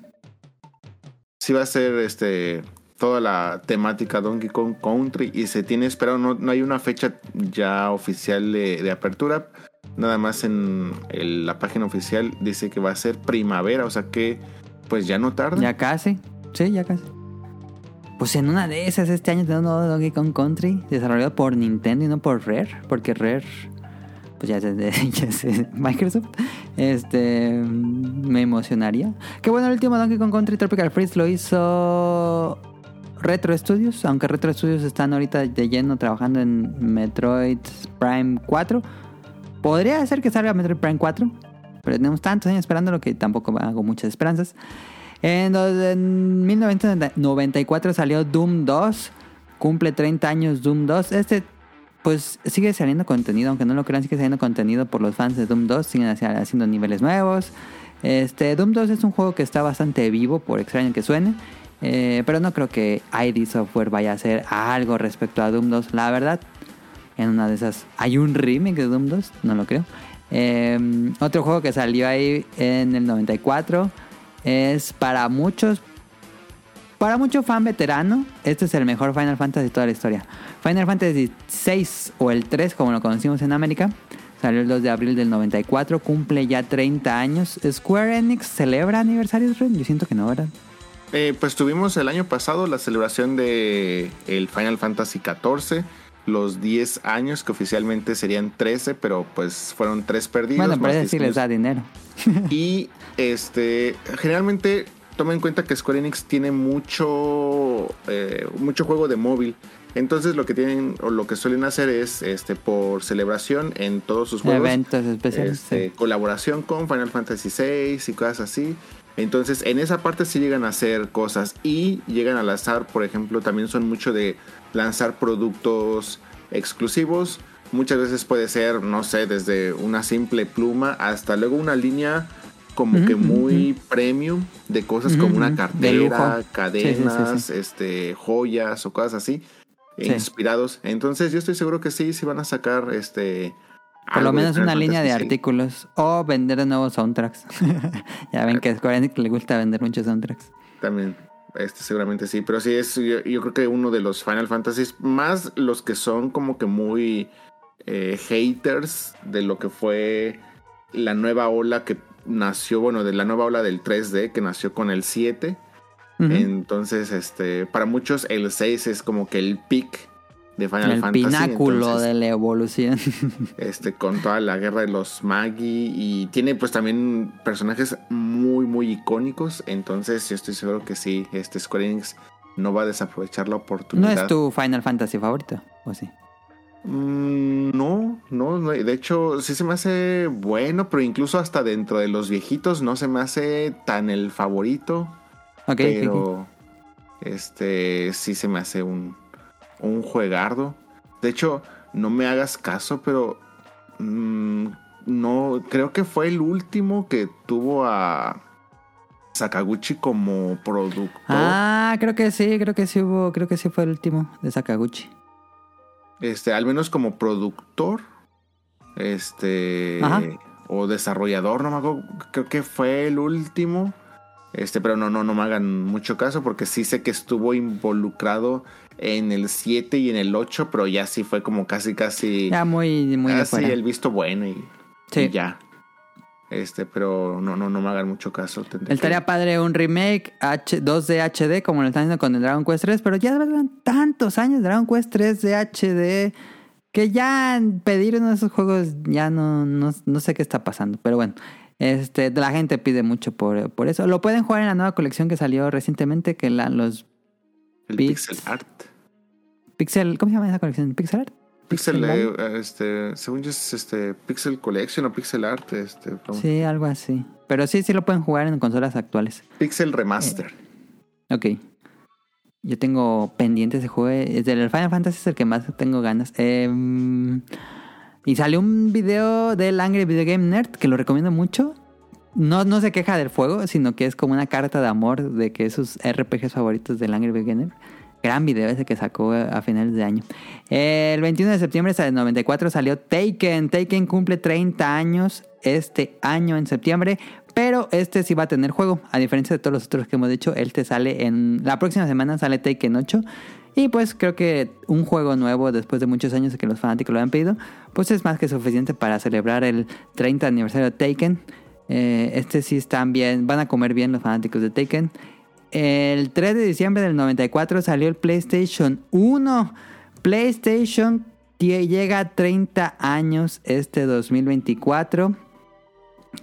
Sí va a ser este toda la temática Donkey Kong Country y se tiene esperado, no, no hay una fecha ya oficial de, de apertura. Nada más en el- la página oficial dice que va a ser primavera, o sea que pues ya no tarda. Ya casi. Sí, ya casi. Pues en una de esas este año tenemos un nuevo Donkey Kong Country desarrollado por Nintendo y no por Rare, porque Rare pues ya ya de Microsoft. Este me emocionaría. Que bueno, el último Donkey Kong Country Tropical Freeze lo hizo Retro Studios, aunque Retro Studios están ahorita de lleno trabajando en Metroid Prime 4. Podría ser que salga Metroid Prime 4, pero tenemos tantos años esperándolo que tampoco hago muchas esperanzas. En 1994 salió Doom 2. Cumple 30 años Doom 2. Este, pues sigue saliendo contenido, aunque no lo crean, sigue saliendo contenido por los fans de Doom 2. Siguen haci- haciendo niveles nuevos. Este, Doom 2 es un juego que está bastante vivo, por extraño que suene. eh, pero no creo que ID Software vaya a hacer algo respecto a Doom 2. La verdad, en una de esas. ¿Hay un remake de Doom 2? No lo creo. Eh, otro juego que salió ahí en el 94 es para muchos. Para mucho fan veterano, este es el mejor Final Fantasy de toda la historia. Final Fantasy 6 o el 3, como lo conocimos en América, salió el 2 de abril del 94, cumple ya 30 años. ¿Square Enix celebra aniversarios? Yo siento que no, ¿verdad? Eh, pues tuvimos el año pasado la celebración de el Final Fantasy XIV, los 10 años que oficialmente serían 13, pero pues fueron 3 perdidos. bueno, sí 10 les da dinero. Y este, generalmente toma en cuenta que Square Enix tiene mucho, eh, mucho juego de móvil. Entonces lo que tienen o lo que suelen hacer es, este, por celebración en todos sus juegos, Eventos especiales. este, sí. colaboración con Final Fantasy VI y cosas así. Entonces, en esa parte sí llegan a hacer cosas y llegan a lanzar, por ejemplo, también son mucho de lanzar productos exclusivos. Muchas veces puede ser, no sé, desde una simple pluma hasta luego una línea como que muy premium de cosas como una cartera, cadenas, Sí, sí, este, joyas o cosas así, Sí. inspirados. Entonces, yo estoy seguro que sí, sí van a sacar este Por lo menos una línea de artículos. O vender de nuevos soundtracks. ya ven que a Square Enix le gusta vender muchos soundtracks. También, este seguramente sí, pero sí es, yo, yo creo que uno de los Final Fantasies, más los que son como que muy eh, haters de lo que fue la nueva ola que nació, bueno, de la nueva ola del 3D que nació con el 7. Ujú. Entonces, este, para muchos el 6 es como que el peak de Final El Fantasy. pináculo entonces, de la evolución. este, con toda la guerra de los Magi y tiene pues también personajes muy muy icónicos, entonces yo estoy seguro que sí, este Square Enix no va a desaprovechar la ¿No oportunidad. es tu Final Fantasy favorito? ¿O sí? Mm, no, no, de hecho sí se me hace bueno, pero incluso hasta dentro de los viejitos no se me hace tan el favorito, ok. pero este sí se me hace un, un juegardo. De hecho, no me hagas caso, pero mm, no creo que fue el último que tuvo a Sakaguchi como productor. Ah, creo que sí, creo que sí hubo, creo que sí fue el último de Sakaguchi. Este, al menos como productor. Este. Ajá. O desarrollador, no me acuerdo. Creo que fue el último. Este, pero no, no, no me hagan mucho caso porque sí sé que estuvo involucrado en el 7 y en el 8, pero ya sí fue como casi, casi. Ya muy, muy casi el visto bueno y, Sí. y ya. Este, pero no, no, no me hagan mucho caso. que- Estaría padre un remake H 2D HD como lo están haciendo con el Dragon Quest 3, pero ya llevan tantos años Dragon Quest 3 de HD que ya pedir uno de esos juegos ya no, no, no sé qué está pasando. Pero bueno, este, la gente pide mucho por, por eso. Lo pueden jugar en la nueva colección que salió recientemente, que la, los el pixel art. Pixel, ¿cómo se llama esa colección? ¿Pixel Art? Pixel, Pixel eh, este, según yo es este, Pixel Collection o Pixel Art, este, Sí, algo así. Pero sí, sí lo pueden jugar en consolas actuales. Pixel Remaster. Ok. Yo tengo pendientes de juego. Es del Final Fantasy es el que más tengo ganas. Em, y salió un video del Angry Video Game Nerd que lo recomiendo mucho. No, no se queja del fuego, sino que es como una carta de amor de que es sus RPGs favoritos del Angry Video Game Nerd. Gran video ese que sacó a finales de año. El 21 de septiembre del 94 salió Taken. Taken cumple 30 años este año en septiembre. Pero este sí va a tener juego. A diferencia de todos los otros que hemos dicho, este sale en. La próxima semana sale Taken 8. Y pues creo que un juego nuevo después de muchos años que los fanáticos lo han pedido, pues es más que suficiente para celebrar el 30 aniversario de Taken. Eh, este sí están bien, van a comer bien los fanáticos de Taken. El 3 de diciembre del 94 salió el PlayStation 1. PlayStation llega a 30 años este 2024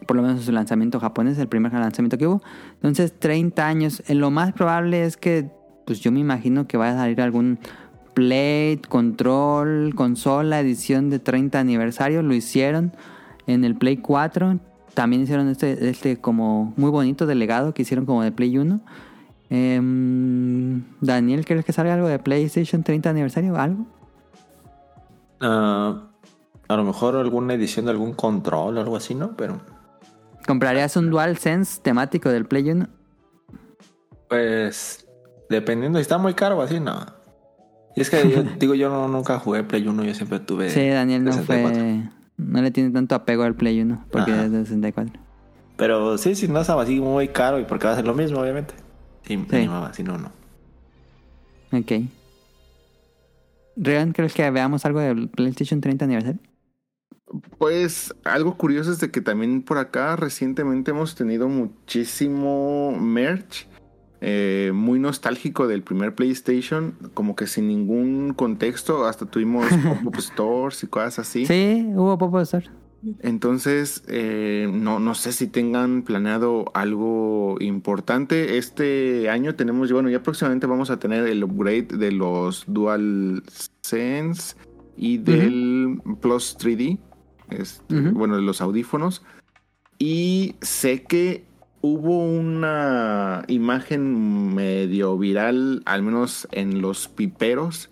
por lo menos en su lanzamiento japonés, el primer lanzamiento que hubo. Entonces, 30 años. Eh, Lo más probable es que, pues yo me imagino que vaya a salir algún Plate, Control, consola, edición de 30 aniversario. Lo hicieron en el Play 4. También hicieron este, este como muy bonito de legado que hicieron como de Play 1. Em, Daniel, ¿crees que salga algo de PlayStation 30 aniversario? ¿Algo? Ah, a lo mejor alguna edición de algún control o algo así, ¿no? Pero ¿Comprarías un DualSense temático del Play 1? pues dependiendo si está muy caro o así, no. Y es que yo digo, yo no, nunca jugué Play 1, yo siempre tuve Sí, Daniel no 64. fue. No le tiene tanto apego al Play 1 porque Ajá. es de 64. Pero sí, si no estaba así muy caro y porque va a ser lo mismo, obviamente. Sí, me Sí. animaba, si no, no. Ok. Rean, ¿crees que veamos algo del PlayStation 30 aniversario? Pues algo curioso es de que también por acá recientemente hemos tenido muchísimo merch. eh, muy nostálgico del primer PlayStation, como que sin ningún contexto, hasta tuvimos pop-up stores y cosas así. Sí, hubo Pop Store. Entonces, eh, no, no sé si tengan planeado algo importante. Este año tenemos, bueno, ya próximamente vamos a tener el upgrade de los Dual Sense y del Plus 3D. este. Bueno, de los audífonos. Y sé que hubo una imagen medio viral, al menos en los piperos,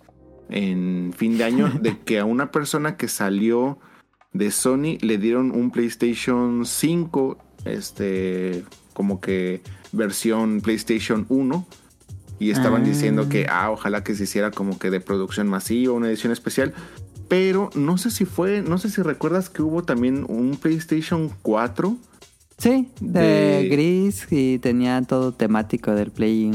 en fin de año, de que a una persona que salió de Sony le dieron un PlayStation 5, este, como que versión PlayStation 1. Y estaban Ah. diciendo que, ah, ojalá que se hiciera como que de producción masiva, una edición especial. Pero no sé si fue, no sé si recuerdas que hubo también un PlayStation 4. Sí, de, De- gris y tenía todo temático del Play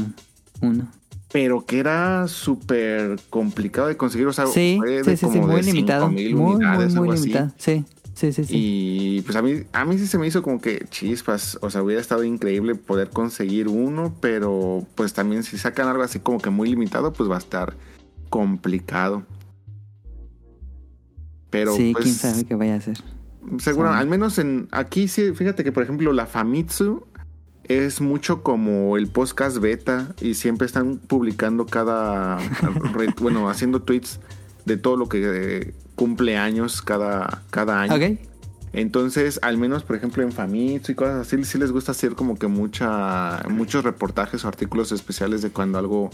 1. Pero que era súper complicado de conseguir. O sea, Sí, fue sí, de sí, como muy de limitado. 5000 Muy, muy, unidades, muy así. limitado. Sí, sí, sí. sí. Y pues a mí, a mí sí se me hizo como que chispas. O sea, hubiera estado increíble poder conseguir uno, pero pues también si sacan algo así como que muy limitado, pues va a estar complicado. Pero sí, pues, quién sabe qué vaya a hacer. Seguro, al menos en aquí sí, fíjate que por ejemplo la Famitsu es mucho como el podcast beta y siempre están publicando cada, bueno, haciendo tweets de todo lo que eh, cumple años cada, cada año. Ok. Entonces, al menos por ejemplo en Famitsu y cosas así, sí les gusta hacer como que mucha, muchos reportajes o artículos especiales de cuando algo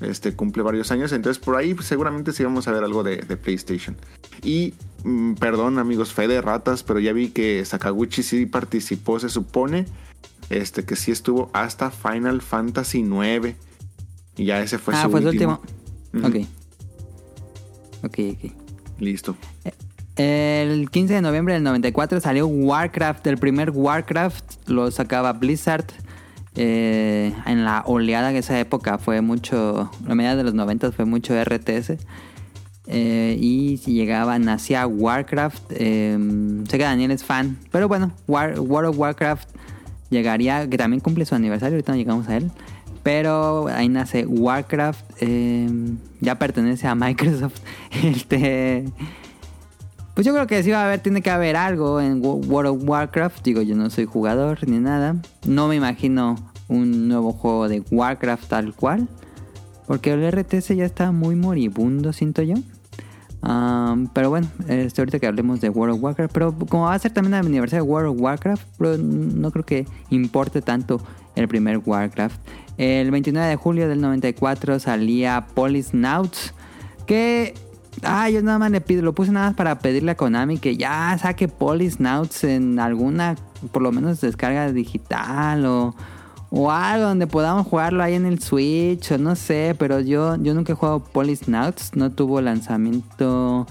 este, cumple varios años. Entonces, por ahí seguramente sí vamos a ver algo de, de PlayStation. Y, mm, perdón amigos, fe de ratas, pero ya vi que Sakaguchi sí participó, se supone, este, que sí estuvo hasta Final Fantasy IX. Y ya ese fue ah, su fue su último. Ok. Ok, ok. Listo. El 15 de noviembre del 94 salió Warcraft. El primer Warcraft lo sacaba Blizzard. Eh, en la oleada de esa época fue mucho. La medida de los 90 fue mucho RTS. Eh, y si llegaba, nacía Warcraft. eh, sé que Daniel es fan. Pero bueno, War- World of Warcraft llegaría. Que también cumple su aniversario. Ahorita no llegamos a él. Pero ahí nace Warcraft. eh, ya pertenece a Microsoft. Este. Pues yo creo que sí va a haber, tiene que haber algo en Wo- World of Warcraft. Digo, yo no soy jugador ni nada. No me imagino un nuevo juego de Warcraft tal cual. Porque el RTS ya está muy moribundo, siento yo. Um, pero bueno, este, ahorita que hablemos de World of Warcraft, pero como va a ser también el aniversario de World of Warcraft, pero no creo que importe tanto el primer Warcraft. El 29 de julio del 94 salía Polisnauts, que ah, yo nada más le pido, lo puse nada más para pedirle a Konami que ya saque Polisnauts en alguna, por lo menos descarga digital o, o algo donde podamos jugarlo ahí en el Switch o no sé, pero yo, yo nunca he jugado Polisnauts, no tuvo lanzamiento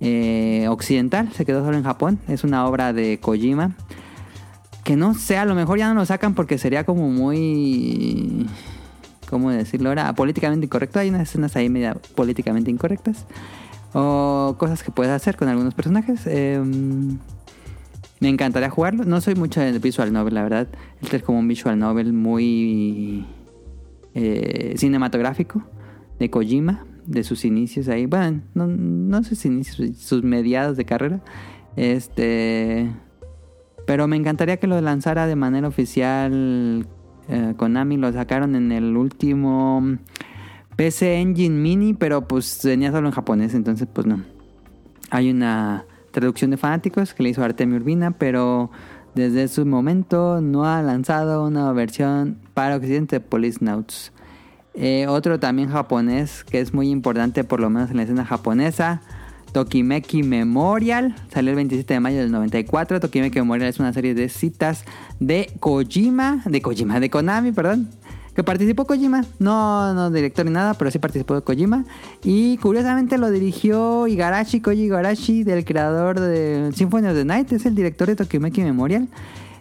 eh, occidental, se quedó solo en Japón, es una obra de Kojima. Que no sé, a lo mejor ya no lo sacan porque sería como muy... ¿Cómo decirlo ahora? Políticamente incorrecto. Hay unas escenas ahí media políticamente incorrectas. O cosas que puedes hacer con algunos personajes. Em, me encantaría jugarlo. No soy mucho de visual novel, la verdad. Este es como un visual novel muy eh, cinematográfico de Kojima, de sus inicios ahí. Bueno, no, no sus inicios, sus mediados de carrera. Este. Pero me encantaría que lo lanzara de manera oficial eh, Konami. Lo sacaron en el último PC Engine Mini, pero pues venía solo en japonés, entonces pues no. Hay una traducción de fanáticos que le hizo Artemio Urbina, pero desde ese momento no ha lanzado una versión para Occidente de Policenauts. Eh, otro también japonés que es muy importante, por lo menos en la escena japonesa. Tokimeki Memorial. Salió el 27 de mayo del 94. Tokimeki Memorial es una serie de citas de Kojima. De Kojima, de Konami, perdón. Que participó Kojima. No, no director ni nada, pero sí participó de Kojima. Y curiosamente lo dirigió Igarashi, Koji Igarashi, del creador de Symphony of the Night. Es el director de Tokimeki Memorial.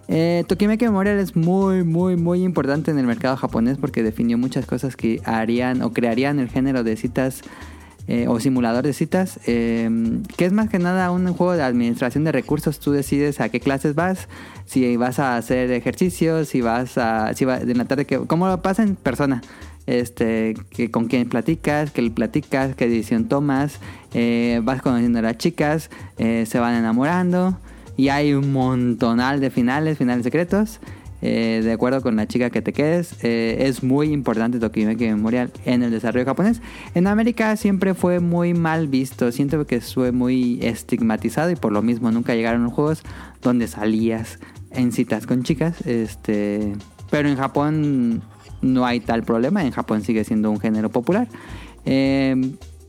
Eh, Tokimeki Memorial es muy, muy, muy importante en el mercado japonés porque definió muchas cosas que harían o crearían el género de citas eh, o simulador de citas, eh, que es más que nada un juego de administración de recursos. Tú decides a qué clases vas, si vas a hacer ejercicios, si vas a, si va, en la tarde, que, cómo lo pasa en persona. Este, que con quién platicas, qué platicas, qué decisión tomas, eh, vas conociendo a las chicas, eh, se van enamorando y hay un montonal de finales, finales secretos. Eh, de acuerdo con la chica que te quedes. Eh, es muy importante Tokimeki Memorial en el desarrollo japonés. En América siempre fue muy mal visto. Siento que fue muy estigmatizado y por lo mismo nunca llegaron juegos donde salías en citas con chicas. Este, pero en Japón no hay tal problema. En Japón sigue siendo un género popular. Eh,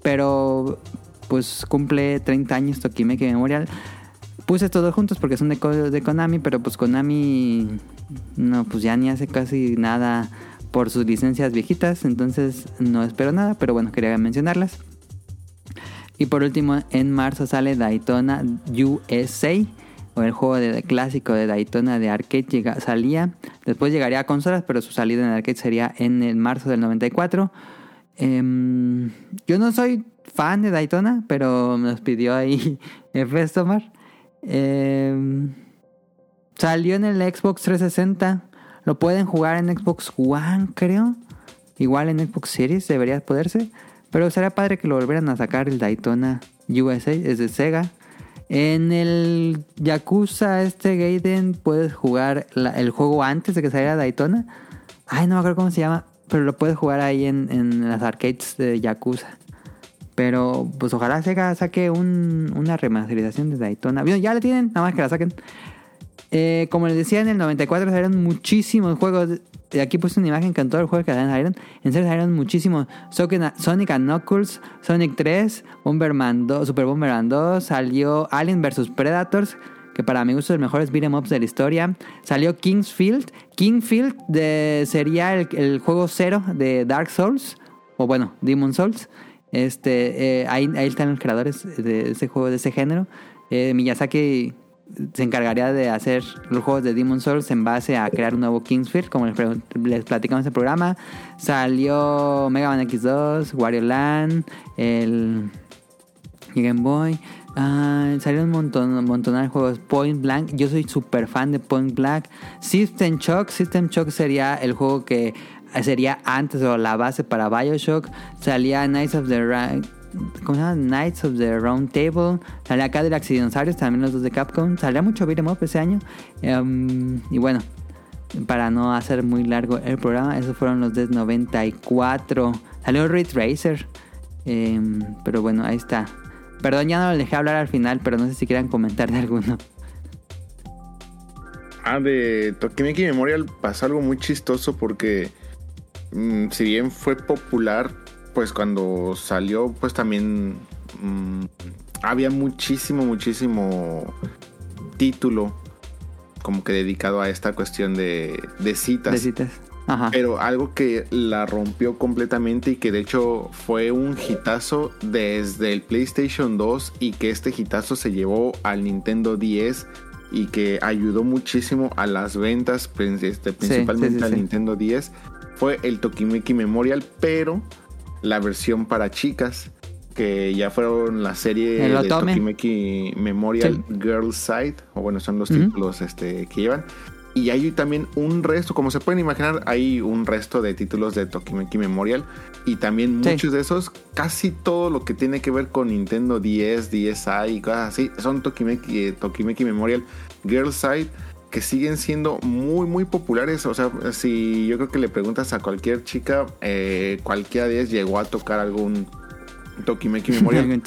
pero pues cumple 30 años Tokimeki Memorial. Puse estos dos juntos porque son de, de Konami, pero pues Konami no, pues ya ni hace casi nada por sus licencias viejitas, entonces no espero nada, pero bueno, quería mencionarlas. Y por último, en marzo sale Daytona USA, o el juego de, clásico de Daytona de arcade llega, salía. Después llegaría a consolas, pero su salida en arcade sería en el marzo del 94. Em, yo no soy fan de Daytona, pero los pidió ahí Festomar. Eh, Salió en el Xbox 360. Lo pueden jugar en Xbox One, creo. Igual en Xbox Series debería poderse. Pero sería padre que lo volvieran a sacar el Daytona USA, es de Sega. En el Yakuza este Gaiden puedes jugar el juego antes de que saliera Daytona. Ay, no me acuerdo cómo se llama. Pero lo puedes jugar ahí en, las arcades de Yakuza. Pero pues ojalá Sega saque una remasterización de Daytona. Ya la tienen, nada más que la saquen. Eh, como les decía, en el 94 salieron muchísimos juegos. Aquí puse una imagen con todo el juego que salieron. En serio salieron muchísimos. Sonic and Knuckles, Sonic 3, Bomberman 2, Super Bomberman 2. Salió Alien vs Predators, que para mi gusto es el mejor beat'em ups de la historia. Salió Kingsfield. Kingfield de, sería el, juego cero de Dark Souls. O bueno, Demon Souls. Este, eh, ahí, ahí, están los creadores de ese juego, de ese género. Eh, Miyazaki se encargaría de hacer los juegos de Demon Souls en base a crear un nuevo Kingsfield, como les, platicamos en el programa. Salió Mega Man X2, Wario Land, el Game Boy. Ah, salió un montón, un montón de juegos. Point Blank, yo soy súper fan de Point Blank. System Shock, System Shock sería el juego que sería antes o la base para Bioshock. Salía Knights of the Rank ¿Cómo se llama? Knights of the Round Table. Salía acá de Dinosaurios, también los dos de Capcom. Salía mucho beat'em up ese año. Em, y bueno, para no hacer muy largo el programa, esos fueron los de 94. Salió Ridge Racer. Em, pero bueno, ahí está. Perdón, ya no lo dejé hablar al final, pero no sé si quieran comentar de alguno. Ah, de Tokimeki Memorial pasó algo muy chistoso porque mm, si bien fue popular, pues cuando salió, pues también mm, había muchísimo, muchísimo título como que dedicado a esta cuestión de, de citas. De citas. Ajá. Pero algo que la rompió completamente y que de hecho fue un hitazo desde el PlayStation 2 y que este hitazo se llevó al Nintendo 10 y que ayudó muchísimo a las ventas, este, principalmente sí, sí, al. Nintendo 10, fue el Tokimeki Memorial, pero la versión para chicas, que ya fueron la serie de. Tokimeki Memorial Sí. Girl Side, o bueno, son los Ujú. títulos este, que llevan. Y hay también un resto, como se pueden imaginar, hay un resto de títulos de Tokimeki Memorial. Y también Sí. muchos de esos, casi todo lo que tiene que ver con Nintendo 10, 10i y cosas así, son Tokimeki, eh, Tokimeki Memorial Girl Side que siguen siendo muy muy populares. O sea, si yo creo que le preguntas a cualquier chica, eh, cualquiera de ellas llegó a tocar algún Tokimeki Memorial.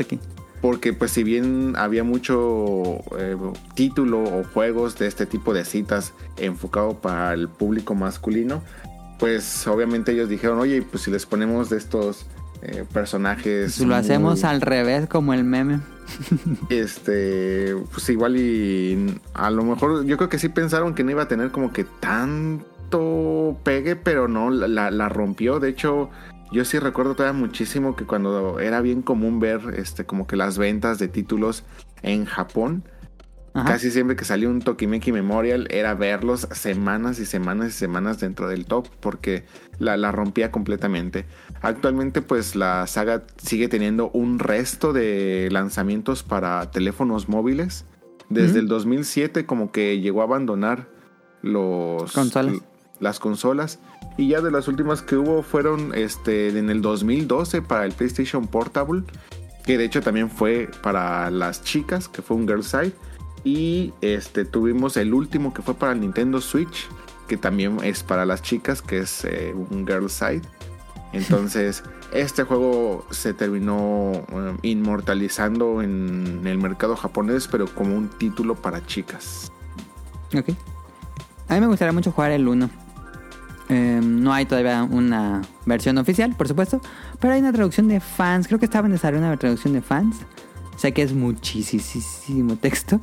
Porque pues si bien había mucho eh, título o juegos de este tipo de citas enfocado para el público masculino, pues obviamente ellos dijeron, oye, pues si les ponemos de estos eh, personajes... Lo hacemos muy, al revés, como el meme. Este, pues igual y a lo mejor yo creo que sí pensaron que no iba a tener como que tanto pegue, pero no, la, la- la rompió. De hecho, yo sí recuerdo todavía muchísimo que cuando era bien común ver este como que las ventas de títulos en Japón, Ajá. casi siempre que salía un Tokimeki Memorial era verlos semanas y semanas y semanas dentro del top porque la, la rompía completamente. Actualmente pues la saga sigue teniendo un resto de lanzamientos para teléfonos móviles. Desde el 2007 como que llegó a abandonar los Consolas. las consolas y ya de las últimas que hubo fueron este en el 2012 para el PlayStation Portable que de hecho también fue para las chicas que fue un Girl Side y este tuvimos el último que fue para el Nintendo Switch que también es para las chicas que es eh, un Girl Side entonces este juego se terminó eh, inmortalizando en el mercado japonés pero como un título para chicas Ok. A mí me gustaría mucho jugar el 1. Eh, no hay todavía una versión oficial, por supuesto. Pero hay una traducción de fans. Creo que estaba en desarrollo una traducción de fans. Sé que es muchísimo texto.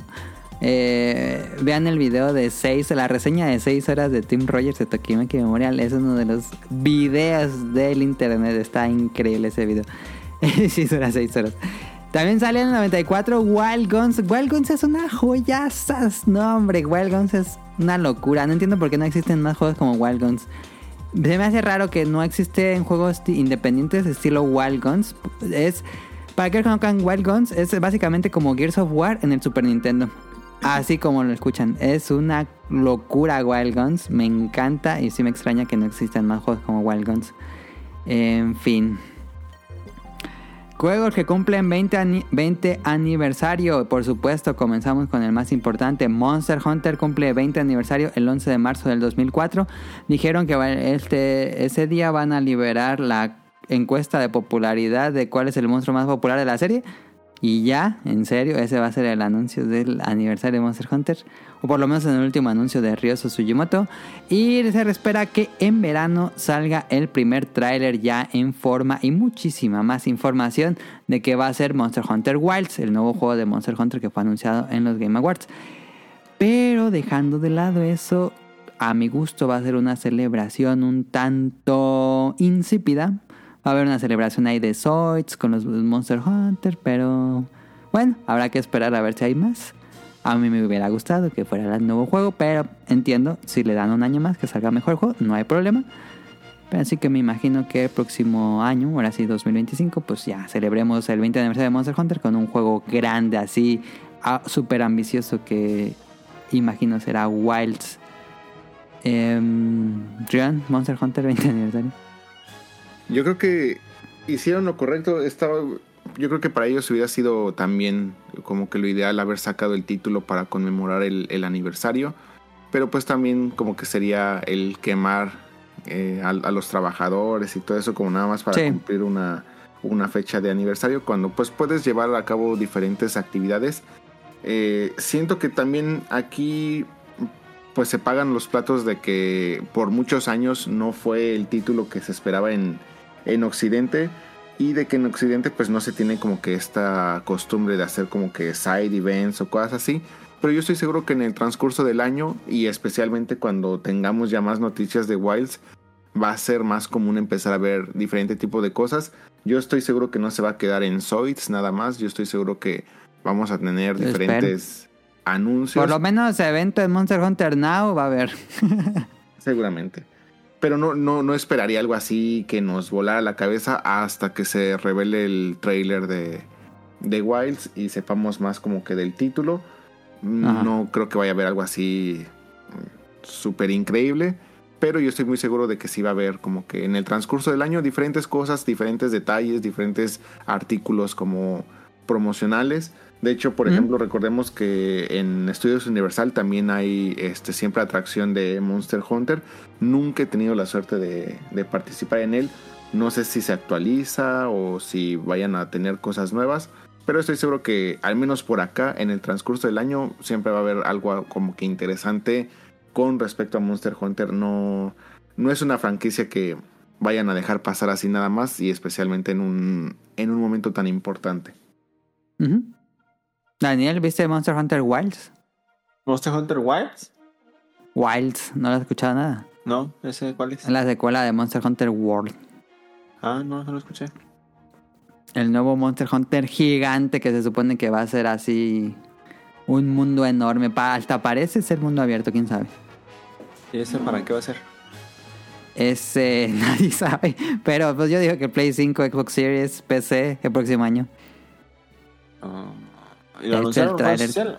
Eh, vean el video de 6, la reseña de 6 horas de Tim Rogers de Tokimeki Memorial. Es uno de los videos del internet. Está increíble ese video. 6 horas, 6 horas. También sale en el 94 Wild Guns. Wild Guns es una joyaza. No, hombre, Wild Guns es una locura. No entiendo por qué no existen más juegos como Wild Guns. Se me hace raro que no existen juegos independientes de estilo Wild Guns. Es, para que no conozcan Wild Guns, es básicamente como Gears of War en el Super Nintendo. Así como lo escuchan. Es una locura Wild Guns. Me encanta y sí me extraña que no existan más juegos como Wild Guns. En fin. Juegos que cumplen 20, ani- 20 aniversario, por supuesto, comenzamos con el más importante. Monster Hunter cumple 20 aniversario el 11 de marzo del 2004. Dijeron que este, ese día van a liberar la encuesta de popularidad de cuál es el monstruo más popular de la serie. Y ya, en serio, ese va a ser el anuncio del aniversario de Monster Hunter. O por lo menos en el último anuncio de Ryoso Sugimoto. Y se espera que en verano salga el primer tráiler ya en forma y muchísima más información de que va a ser Monster Hunter Wilds, el nuevo juego de Monster Hunter que fue anunciado en los Game Awards. Pero dejando de lado eso, a mi gusto va a ser una celebración un tanto insípida. Va a haber una celebración ahí de Zoids con los Monster Hunter, pero bueno, habrá que esperar a ver si hay más. A mí me hubiera gustado que fuera el nuevo juego, pero entiendo, si le dan un año más que salga mejor el juego, no hay problema. Pero así que me imagino que el próximo año, ahora sí 2025, pues ya celebremos el 20 aniversario de Monster Hunter con un juego grande así, súper ambicioso que imagino será Wilds. Eh, Rian, Monster Hunter 20 aniversario. Yo creo que hicieron lo correcto. Estaba, yo creo que para ellos hubiera sido también como que lo ideal haber sacado el título para conmemorar el, el aniversario. Pero pues también como que sería el quemar eh, a, a los trabajadores y todo eso como nada más para Sí. cumplir una, una fecha de aniversario cuando pues puedes llevar a cabo diferentes actividades. Eh, siento que también aquí pues se pagan los platos de que por muchos años no fue el título que se esperaba en, en Occidente y de que en Occidente pues no se tiene como que esta costumbre de hacer como que side events o cosas así. Pero yo estoy seguro que en el transcurso del año y especialmente cuando tengamos ya más noticias de Wilds va a ser más común empezar a ver diferente tipo de cosas. Yo estoy seguro que no se va a quedar en Zoids nada más. Yo estoy seguro que vamos a tener Espero. diferentes anuncios. Por lo menos evento de Monster Hunter Now va a haber. Seguramente. Pero no, no, no esperaría algo así que nos volara la cabeza hasta que se revele el trailer de, de Wilds y sepamos más como que del título. Ajá. No creo que vaya a haber algo así súper increíble. Pero yo estoy muy seguro de que sí va a haber como que en el transcurso del año diferentes cosas, diferentes detalles, diferentes artículos como promocionales. De hecho, por Mm. ejemplo, recordemos que en Estudios Universal también hay este, siempre atracción de Monster Hunter. Nunca he tenido la suerte de, de participar en él. No sé si se actualiza o si vayan a tener cosas nuevas. Pero estoy seguro que al menos por acá, en el transcurso del año, siempre va a haber algo como que interesante con respecto a Monster Hunter. No, no es una franquicia que vayan a dejar pasar así nada más y especialmente en un, en un momento tan importante. Ujú. Daniel, ¿viste Monster Hunter Wilds? ¿Monster Hunter Wilds? Wilds, no lo has escuchado nada. No, ¿ese cuál es? La secuela de Monster Hunter World. Ah, no, no lo escuché. El nuevo Monster Hunter gigante que se supone que va a ser así un mundo enorme. Hasta parece ser mundo abierto, quién sabe. ¿Y ese para qué va a ser? Ese nadie sabe. Pero pues yo digo que Play 5, Xbox Series, PC el próximo año. Este ¿Y lo anunciaron en sociales?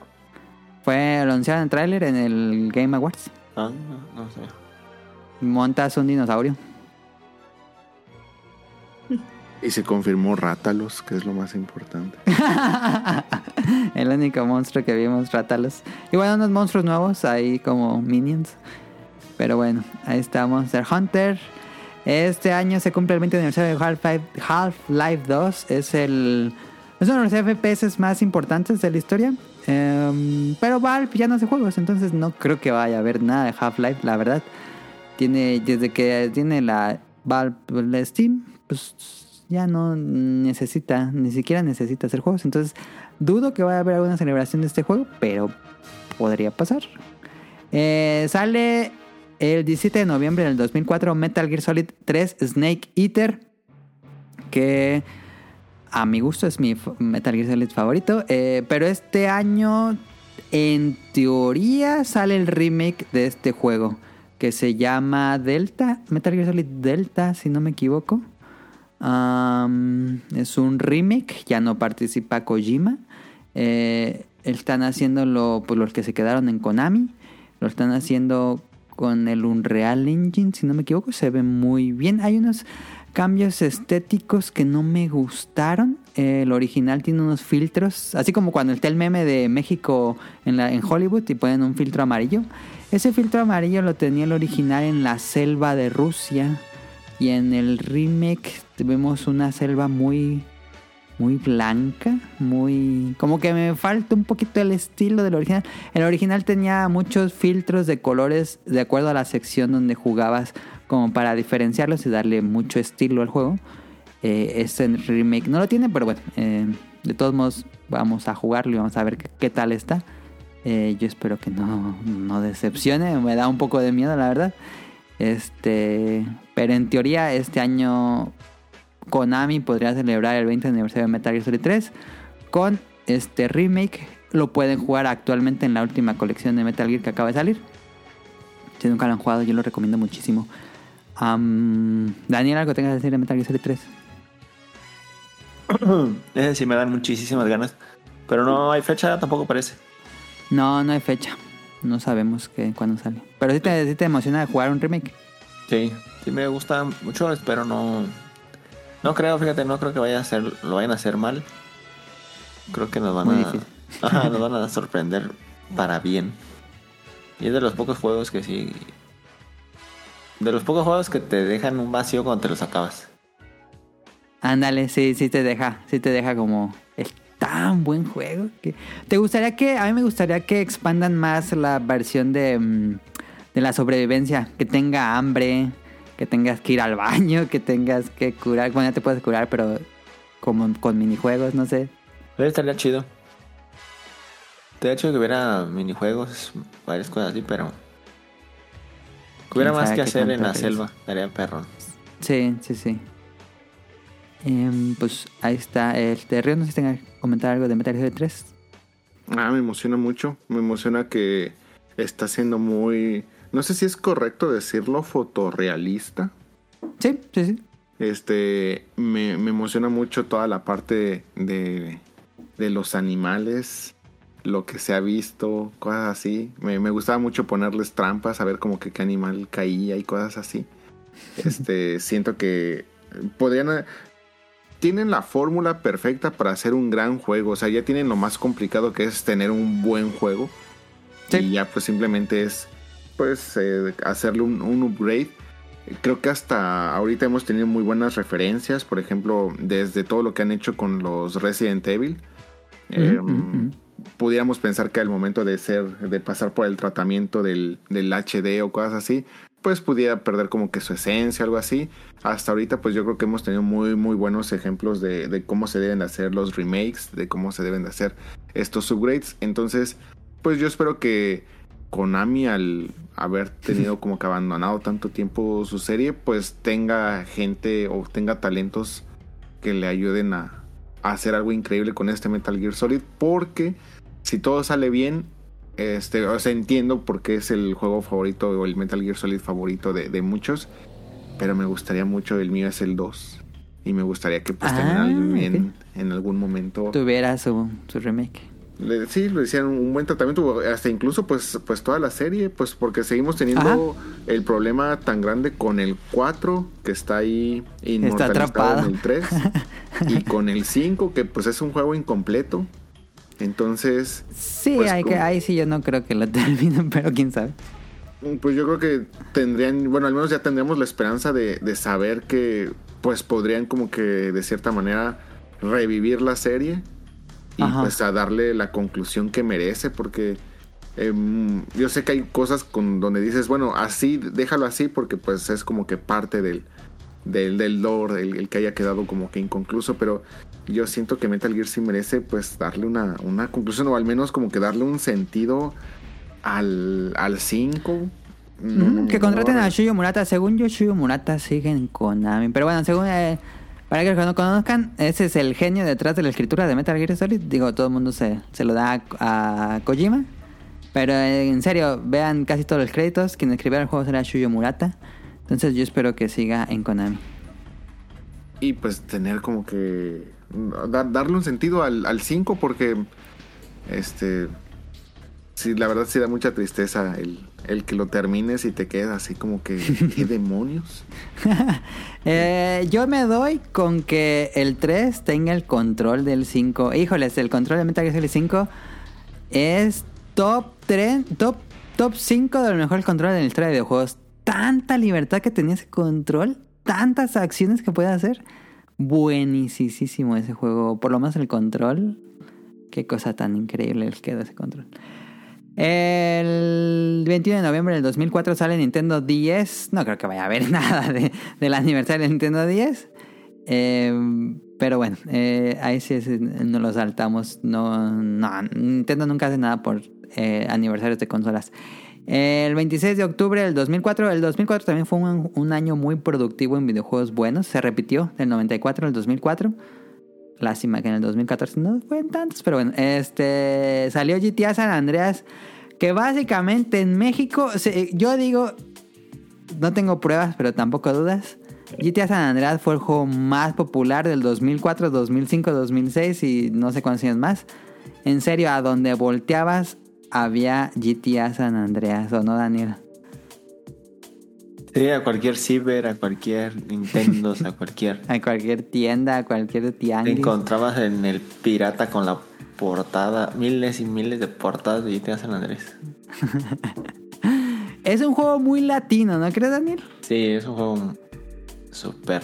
Fue anunciado en el tráiler en el Game Awards. Ah, no, no sé. Montas un dinosaurio. Y se confirmó Rátalos, que es lo más importante. el único monstruo que vimos, Rátalos. Y bueno, unos monstruos nuevos ahí como minions. Pero bueno, ahí está Monster Hunter. Este año se cumple el 20 aniversario de Half-Life Half-Life 2. Es el es uno de los FPS más importantes de la historia. Em, pero Valve ya no hace juegos, entonces no creo que vaya a haber nada de Half-Life, la verdad. Tiene, desde que tiene la Valve Steam, pues ya no necesita, ni siquiera necesita hacer juegos. Entonces, dudo que vaya a haber alguna celebración de este juego, pero podría pasar. Eh, sale el 17 de noviembre del 2004 Metal Gear Solid 3 Snake Eater, que a mi gusto es mi Metal Gear Solid favorito. eh, pero este año, en teoría, sale el remake de este juego, que se llama Delta, Metal Gear Solid Delta, si no me equivoco. Es un remake, ya no participa Kojima. Eh, están haciéndolo por los que se quedaron en Konami. Lo están haciendo con el Unreal Engine, si no me equivoco. Se ve muy bien. Hay unos cambios estéticos que no me gustaron. El original tiene unos filtros, así como cuando está el meme de México en Hollywood y ponen un filtro amarillo. Ese filtro amarillo lo tenía el original en la selva de Rusia. Y en el remake vemos una selva muy muy blanca, muy como que me falta un poquito el estilo del original. El original tenía muchos filtros de colores de acuerdo a la sección donde jugabas como para diferenciarlos y darle mucho estilo al juego. Eh, este remake no lo tiene, pero bueno, eh, de todos modos vamos a jugarlo y vamos a ver qué, tal está. Eh, yo espero que no, no decepcione, me da un poco de miedo la verdad. Este, pero en teoría este año Konami podría celebrar el 20 aniversario de Metal Gear Solid 3 con este remake. Lo pueden jugar actualmente en la última colección de Metal Gear que acaba de salir. Si nunca lo han jugado, yo lo recomiendo muchísimo. Am, Daniel, ¿algo tengas que decir de Metal Gear Solid 3? Ese sí me dan muchísimas ganas. Pero no hay fecha, tampoco parece. No, no hay fecha. No sabemos que, cuándo sale. Pero sí te, sí te emociona jugar un remake. Sí, sí me gusta mucho, espero no. No creo, fíjate, no creo que vaya a hacer, lo vayan a hacer mal. Creo que nos van Muy a. difícil. Ajá, nos van a sorprender para bien. Y es de los pocos juegos que sí. De los pocos juegos que te dejan un vacío cuando te los acabas. Ándale, sí, sí te deja, sí te deja como es tan buen juego. Que... ¿Te gustaría que, a mí me gustaría que expandan más la versión de, mm, de la sobrevivencia, que tenga hambre, que tengas que ir al baño, que tengas que curar, bueno, ya te puedes curar, pero como con minijuegos, no sé. Pero estaría chido. De hecho, que hubiera minijuegos, varias cosas así, pero. Hubiera ¿Quién más que hacer en la selva. Estaría perro. Sí, sí, sí. Em, pues ahí está. Este Río, no sé si tenga que comentar algo de Metal Gear 3. Ah, me emociona mucho. Me emociona que está siendo muy. No sé si es correcto decirlo, fotorrealista. Sí, sí, sí. Este, me, me emociona mucho toda la parte de, de los animales, lo que se ha visto, cosas así. Me, me gustaba mucho ponerles trampas, a ver como que qué animal caía y cosas así. Este, siento que podrían... Tienen la fórmula perfecta para hacer un gran juego. O sea, ya tienen lo más complicado que es tener un buen juego. Sí. Y ya pues simplemente es pues eh, hacerle un, un upgrade. Creo que hasta ahorita hemos tenido muy buenas referencias, por ejemplo, desde todo lo que han hecho con los Resident Evil. Eh, ujú. Pudiéramos pensar que al momento de ser, de pasar por el tratamiento del, del HD o cosas así, pues pudiera perder como que su esencia, algo así. Hasta ahorita, pues yo creo que hemos tenido muy, muy buenos ejemplos de, de cómo se deben de hacer los remakes, de cómo se deben de hacer estos upgrades. Entonces, pues yo espero que Konami al haber tenido como que abandonado tanto tiempo su serie, pues tenga gente o tenga talentos que le ayuden a, a hacer algo increíble con este Metal Gear Solid, porque si todo sale bien, este, o sea, entiendo por qué es el juego favorito o el Metal Gear Solid favorito de, de muchos, pero me gustaría mucho, el mío es el 2. Y me gustaría que pues Ah, en, en algún momento Tuviera su, su remake. Le- sí, le decían un buen tratamiento, hasta incluso pues, pues toda la serie, pues porque seguimos teniendo el problema tan grande con el 4, que está ahí inmortalizado atrapado. en el 3, y con el 5, que pues es un juego incompleto. Entonces, Sí, Pues, hay que, ahí sí yo no creo que lo terminen, pero quién sabe. pues yo creo que tendrían, bueno, al menos ya tendríamos la esperanza de, de saber que pues podrían como que de cierta manera revivir la serie y Ajá. pues a darle la conclusión que merece porque em, yo sé que hay cosas con donde dices, bueno, así, déjalo así porque pues es como que parte del, del, del lore, el, el que haya quedado como que inconcluso, pero yo siento que Metal Gear sí merece pues darle una, una conclusión o al menos como que darle un sentido al, al 5. No, Ujú, no, que contraten no, a Shuyo Murata. Según yo, Shuyo Murata sigue en Konami. Pero bueno, según... eh, para que los no conozcan, ese es el genio detrás de la escritura de Metal Gear Solid. Digo, todo el mundo se, se lo da a, a Kojima. Pero eh, en serio, vean casi todos los créditos. Quien escribió el juego será Shuyo Murata. Entonces yo espero que siga en Konami. Y pues tener como que dar- darle un sentido al 5 porque este sí la verdad sí da mucha tristeza el, el que lo termines y te quedas así como que qué demonios. Eh, yo me doy con que el 3 tenga el control del 5. Híjoles, el control de Metal Gear Solid 5 es top 3, top, top 5 de lo mejor control en la historia de videojuegos. Tanta libertad que tenía ese control, tantas acciones que puede hacer. Buenísimo ese juego, por lo menos el control. Qué cosa tan increíble les queda ese control. El 21 de noviembre del 2004 sale Nintendo 10. No creo que vaya a haber nada de- del aniversario de Nintendo 10. Eh, pero bueno, eh, ahí sí es- no lo saltamos. No, no, Nintendo nunca hace nada por eh, aniversarios de consolas. El 26 de octubre del 2004. El 2004 también fue un, un año muy productivo en videojuegos buenos. Se repitió del 94 al 2004. Lástima que en el 2014 no fueron tantos, pero bueno, este salió GTA San Andreas, que básicamente en México, se- yo digo, no tengo pruebas, pero tampoco dudas. GTA San Andreas fue el juego más popular del 2004, 2005, 2006 y no sé cuántos años más. En serio, a donde volteabas había GTA San Andreas, ¿o no, Daniel? Sí, a cualquier ciber, a cualquier Nintendo, a cualquier. A cualquier tienda, a cualquier Te tianguis. encontrabas en el pirata con la portada, miles y miles de portadas de GTA San Andrés. Es un juego muy latino, ¿no crees, Daniel? Sí, es un juego súper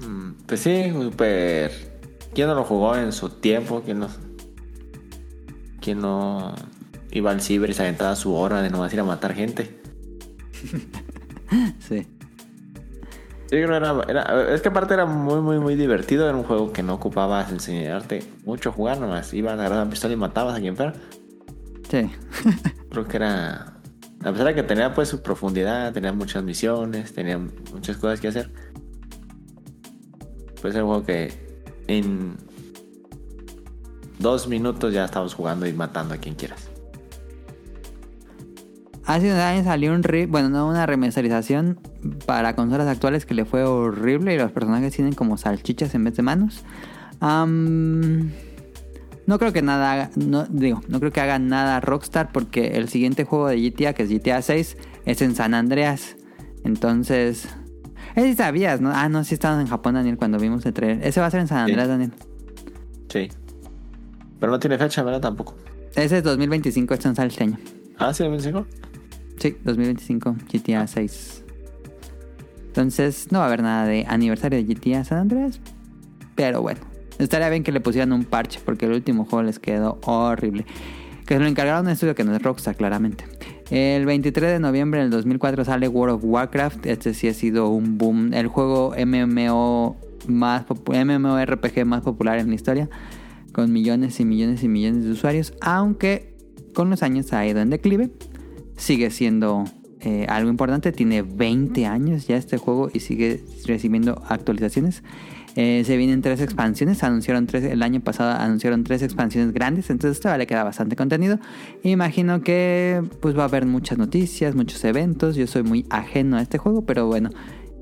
Mm, Pues sí, super. ¿Quién no lo jugó en su tiempo? ¿Quién no, quién no iba al ciber y se aventaba su hora de nomás ir a matar gente? Sí. Sí, creo que era, era- es que aparte era muy, muy, muy divertido. Era un juego que no ocupabas enseñarte mucho a jugar, nomás ibas, agarrabas la pistola y matabas a quien fuera. Sí. Creo que era. A pesar de que tenía pues su profundidad, tenía muchas misiones, tenía muchas cosas que hacer. Pues era un juego que en dos minutos ya estabas jugando y matando a quien quieras. Hace unos años salió un re- bueno, no una remasterización para consolas actuales que le fue horrible y los personajes tienen como salchichas en vez de manos. No creo que nada haga, no digo, no creo que haga nada Rockstar porque el siguiente juego de GTA, que es GTA 6, es en San Andreas. Entonces, ese sí sabías, ¿no? Ah, no, sí estabas en Japón, Daniel, cuando vimos el trailer. Ese va a ser en San Sí. Andreas, Daniel. Sí. Pero no tiene fecha, ¿verdad? Tampoco. Ese es 2025, este no sale este año. Ah, sí, 25. Sí, 2025, GTA 6. Entonces, no va a haber nada de aniversario de GTA San Andreas. Pero bueno, estaría bien que le pusieran un parche porque el último juego les quedó horrible. Que se lo encargaron a un estudio que no es Rockstar, claramente. El 23 de noviembre del 2004 sale World of Warcraft. Este sí ha sido un boom. El juego MMO más MMORPG más popular en la historia. Con millones y millones y millones de usuarios. Aunque con los años ha ido en declive sigue siendo eh, algo importante. Tiene 20 años ya este juego y sigue recibiendo actualizaciones. Eh, se vienen tres expansiones. Anunciaron tres el año pasado. Anunciaron tres expansiones grandes. Entonces todavía le queda bastante contenido. Imagino que pues va a haber muchas noticias, muchos eventos. Yo soy muy ajeno a este juego, pero bueno,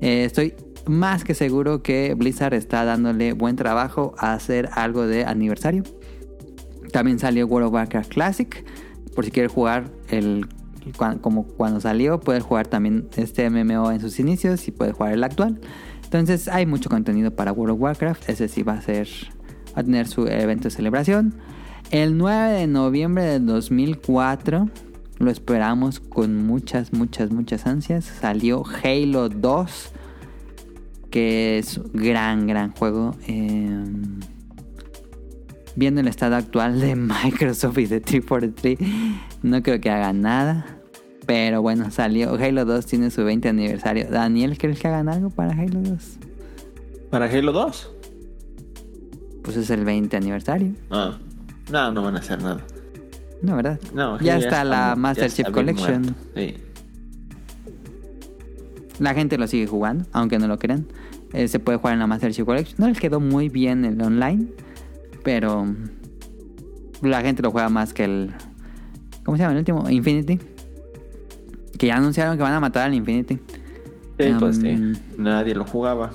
eh, estoy más que seguro que Blizzard está dándole buen trabajo a hacer algo de aniversario. También salió World of Warcraft Classic. Por si quieres jugar el como cuando salió, puedes jugar también este MMO en sus inicios y puedes jugar el actual. Entonces hay mucho contenido para World of Warcraft. Ese sí va a ser va a tener su evento de celebración. El 9 de noviembre del 2004 lo esperamos con muchas, muchas, muchas ansias. Salió Halo 2, que es un gran, gran juego. Eh, viendo el estado actual de Microsoft y de 343, no creo que hagan nada. Pero bueno, salió. Halo 2 tiene su 20 aniversario. Daniel, ¿crees que hagan algo para Halo 2? ¿Para Halo 2? Pues es el 20 aniversario. Ah. No, no van a hacer nada. No, ¿verdad? No, ya está la Master Chief Collection. muerto. Sí. La gente lo sigue jugando, aunque no lo crean. Eh, se puede jugar en la Master Chief Collection. No les quedó muy bien el online, pero la gente lo juega más que el. ¿Cómo se llama el último? Infinity. Que ya anunciaron que van a matar al Infinity. Sí, pues sí. Um, Nadie lo jugaba.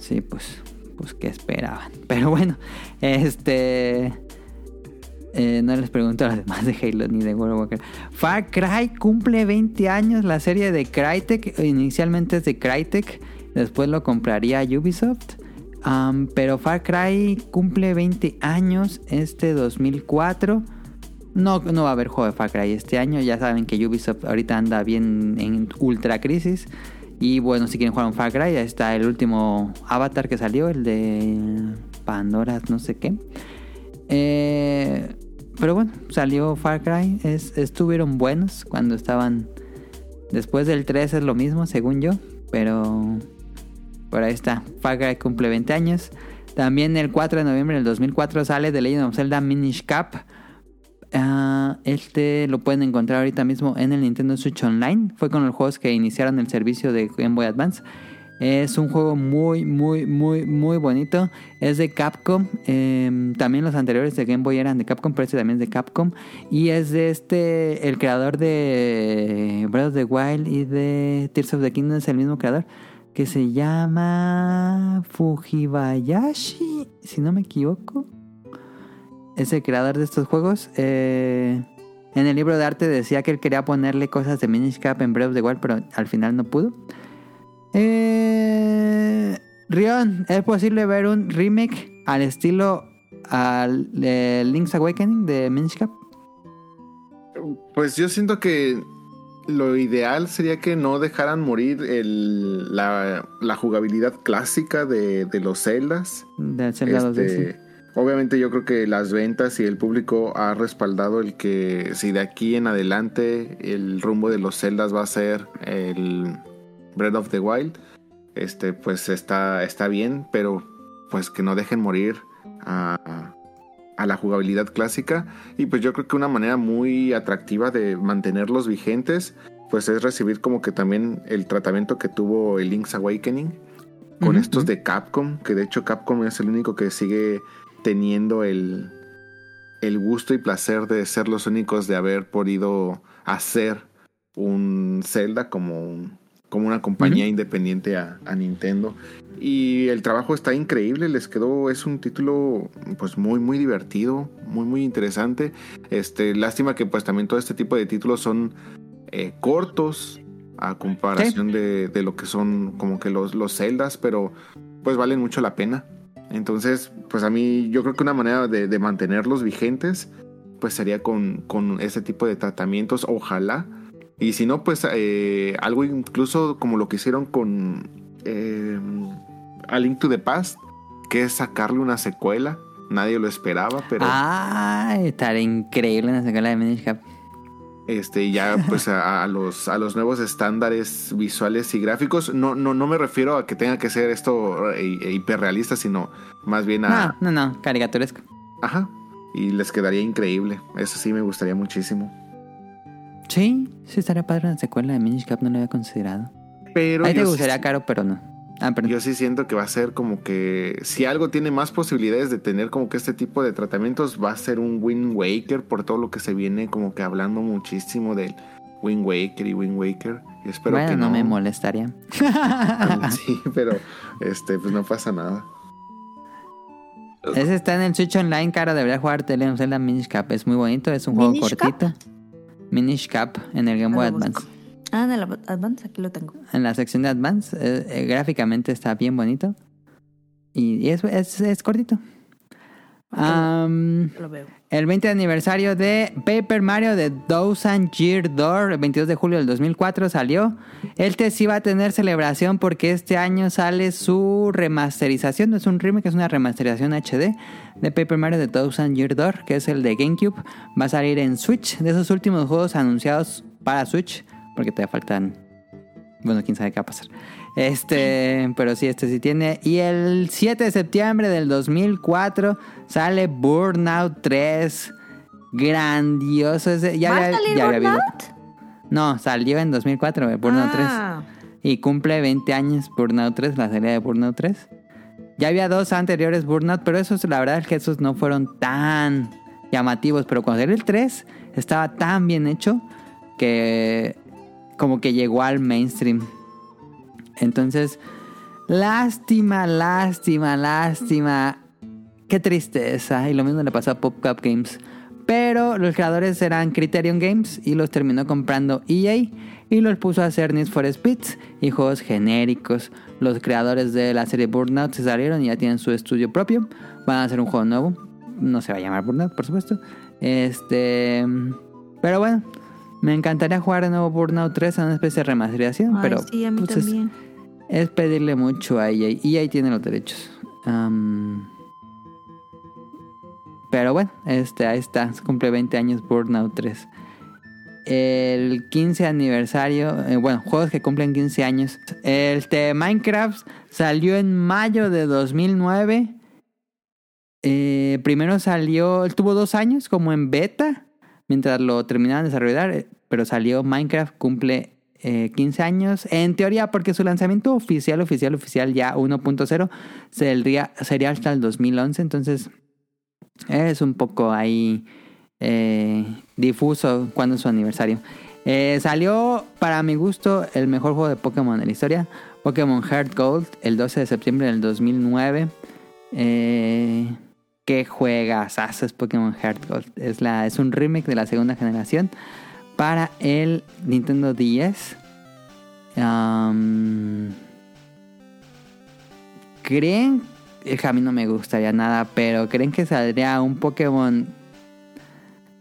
Sí, pues, pues qué esperaban. Pero bueno, este. eh, no les pregunto a los demás de Halo ni de World of Warcraft. Far Cry cumple 20 años. La serie de Crytek, inicialmente es de Crytek, después lo compraría Ubisoft. Pero Far Cry cumple 20 años este 2004. No, no va a haber juego de Far Cry este año. Ya saben que Ubisoft ahorita anda bien en ultra crisis. Y bueno, si quieren jugar un Far Cry, ya está el último avatar que salió, el de Pandora, no sé qué. Eh, pero bueno, salió Far Cry. Es, estuvieron buenos cuando estaban. Después del 3 es lo mismo, según yo. Pero. Por ahí está. Far Cry cumple 20 años. También el 4 de noviembre del 2004 sale The Legend of Zelda Minish Cap. Ah, este lo pueden encontrar ahorita mismo en el Nintendo Switch Online. Fue con los juegos que iniciaron el servicio de Game Boy Advance. Es un juego muy, muy, muy, muy bonito. Es de Capcom. Eh, también los anteriores de Game Boy eran de Capcom, pero este también es de Capcom. Y es de este, el creador de Breath of the Wild y de Tears of the Kingdom es el mismo creador. Que se llama Fujibayashi, si no me equivoco es el creador de estos juegos. Eh, en el libro de arte decía que él quería ponerle cosas de Minish Cap en Breath of the Wild, pero al final no pudo. Eh, Rion, ¿es posible ver un remake al estilo al, de Link's Awakening de Minish Cap? Pues yo siento que lo ideal sería que no dejaran morir el, la, la jugabilidad clásica de, de los Zeldas. De Zelda 2D, Este, sí. Obviamente yo creo que las ventas y el público ha respaldado el que si de aquí en adelante el rumbo de los Zeldas va a ser el Breath of the Wild, este pues está, está bien, pero pues que no dejen morir a, a la jugabilidad clásica. Y pues yo creo que una manera muy atractiva de mantenerlos vigentes pues es recibir como que también el tratamiento que tuvo el Link's Awakening con estos de Capcom, que de hecho Capcom es el único que sigue teniendo el, el gusto y placer de ser los únicos de haber podido hacer un Zelda como, un- como una compañía independiente a, a Nintendo. Y el trabajo está increíble, les quedó, es un título pues muy muy divertido, muy muy interesante. Este, lástima que pues también todo este tipo de títulos son eh, cortos a comparación de, de lo que son como que los, los Zeldas, pero pues valen mucho la pena. Entonces, pues a mí yo creo que una manera de, mantenerlos vigentes, pues sería con, con ese tipo de tratamientos, ojalá. Y si no, pues eh, algo incluso como lo que hicieron con eh, A Link to the Past, que es sacarle una secuela. Nadie lo esperaba, pero Ay, estaría increíble en la secuela de Minish Cap. Este ya pues a, a los a los nuevos estándares visuales y gráficos. No, no, no me refiero a que tenga que ser esto eh, hiperrealista, sino más bien a, No, no, no, caricaturesco. Ajá. Y les quedaría increíble. Eso sí me gustaría muchísimo. Sí, sí estaría padre una secuela de Minish Cap, no lo había considerado. Pero Ahí te sí- gustaría caro, pero no. Ah, perdón. yo sí siento que va a ser como que si algo tiene más posibilidades de tener como que este tipo de tratamientos, va a ser un Wind Waker por todo lo que se viene como que hablando muchísimo del Wind Waker y Wind Waker. Y espero bueno, que no. no. me molestaría. Sí, pero este, pues no pasa nada. Ese está en el Switch Online, cara. Debería jugar of Zelda Minish Cap. Es muy bonito, es un juego ¿Minish cortito. Minish Cap en el Game Boy Ah. Advance. Ah, en el Ad- Advance, aquí lo tengo. En la sección de Advance, eh, eh, gráficamente está bien bonito. Y, y es, es, es cortito. Lo veo. el 20 aniversario de Paper Mario de Year Door, el 22 de julio del 2004 salió. Este sí va a tener celebración porque este año sale su remasterización, no es un remake, es una remasterización HD de Paper Mario de Year Door, que es el de GameCube. Va a salir en Switch, de esos últimos juegos anunciados para Switch, porque todavía faltan bueno, quién sabe qué va a pasar. Este, pero sí, este sí tiene. Y el 7 de septiembre del 2004 sale Burnout 3. Grandioso ese. Ya ¿Va a había- salir ya había habido- Burnout? No, salió en 2004, eh, Burnout Ah, 3. Y cumple 20 años Burnout 3, la serie de Burnout 3. Ya había dos anteriores Burnout, pero esos, la verdad es que esos no fueron tan llamativos. Pero cuando salió el 3, estaba tan bien hecho que como que llegó al mainstream. Entonces, lástima, lástima, lástima. Qué tristeza. Y lo mismo le pasó a PopCap Games. Pero los creadores eran Criterion Games y los terminó comprando EA y los puso a hacer Need for Speeds y juegos genéricos. Los creadores de la serie Burnout se salieron y ya tienen su estudio propio. Van a hacer un juego nuevo. No se va a llamar Burnout, por supuesto. Este. Pero bueno, me encantaría jugar de nuevo Burnout 3 en una especie de remasterización. ay, pero sí, a mí pues, es- es pedirle mucho a EA. EA tiene los derechos. Am, pero bueno, este, ahí está. Cumple 20 años Burnout 3. El 15 aniversario, eh, bueno, juegos que cumplen 15 años. Este Minecraft salió en mayo de 2009. Eh, primero salió, tuvo dos años como en beta, mientras lo terminaban de desarrollar, eh, pero salió Minecraft, cumple eh, 15 años. En teoría, porque su lanzamiento oficial, oficial, oficial ya 1.0 sería, sería hasta el 2011, entonces es un poco ahí eh, difuso cuando es su aniversario. Eh, salió, para mi gusto, el mejor juego de Pokémon de la historia, Pokémon Heart Gold, el 12 de septiembre del 2009. Eh, qué juegas es Pokémon Heart Gold. Es, la, es un remake de la segunda generación para el Nintendo 10. Am, ¿Creen? A mí no me gustaría nada, pero ¿creen que saldría un Pokémon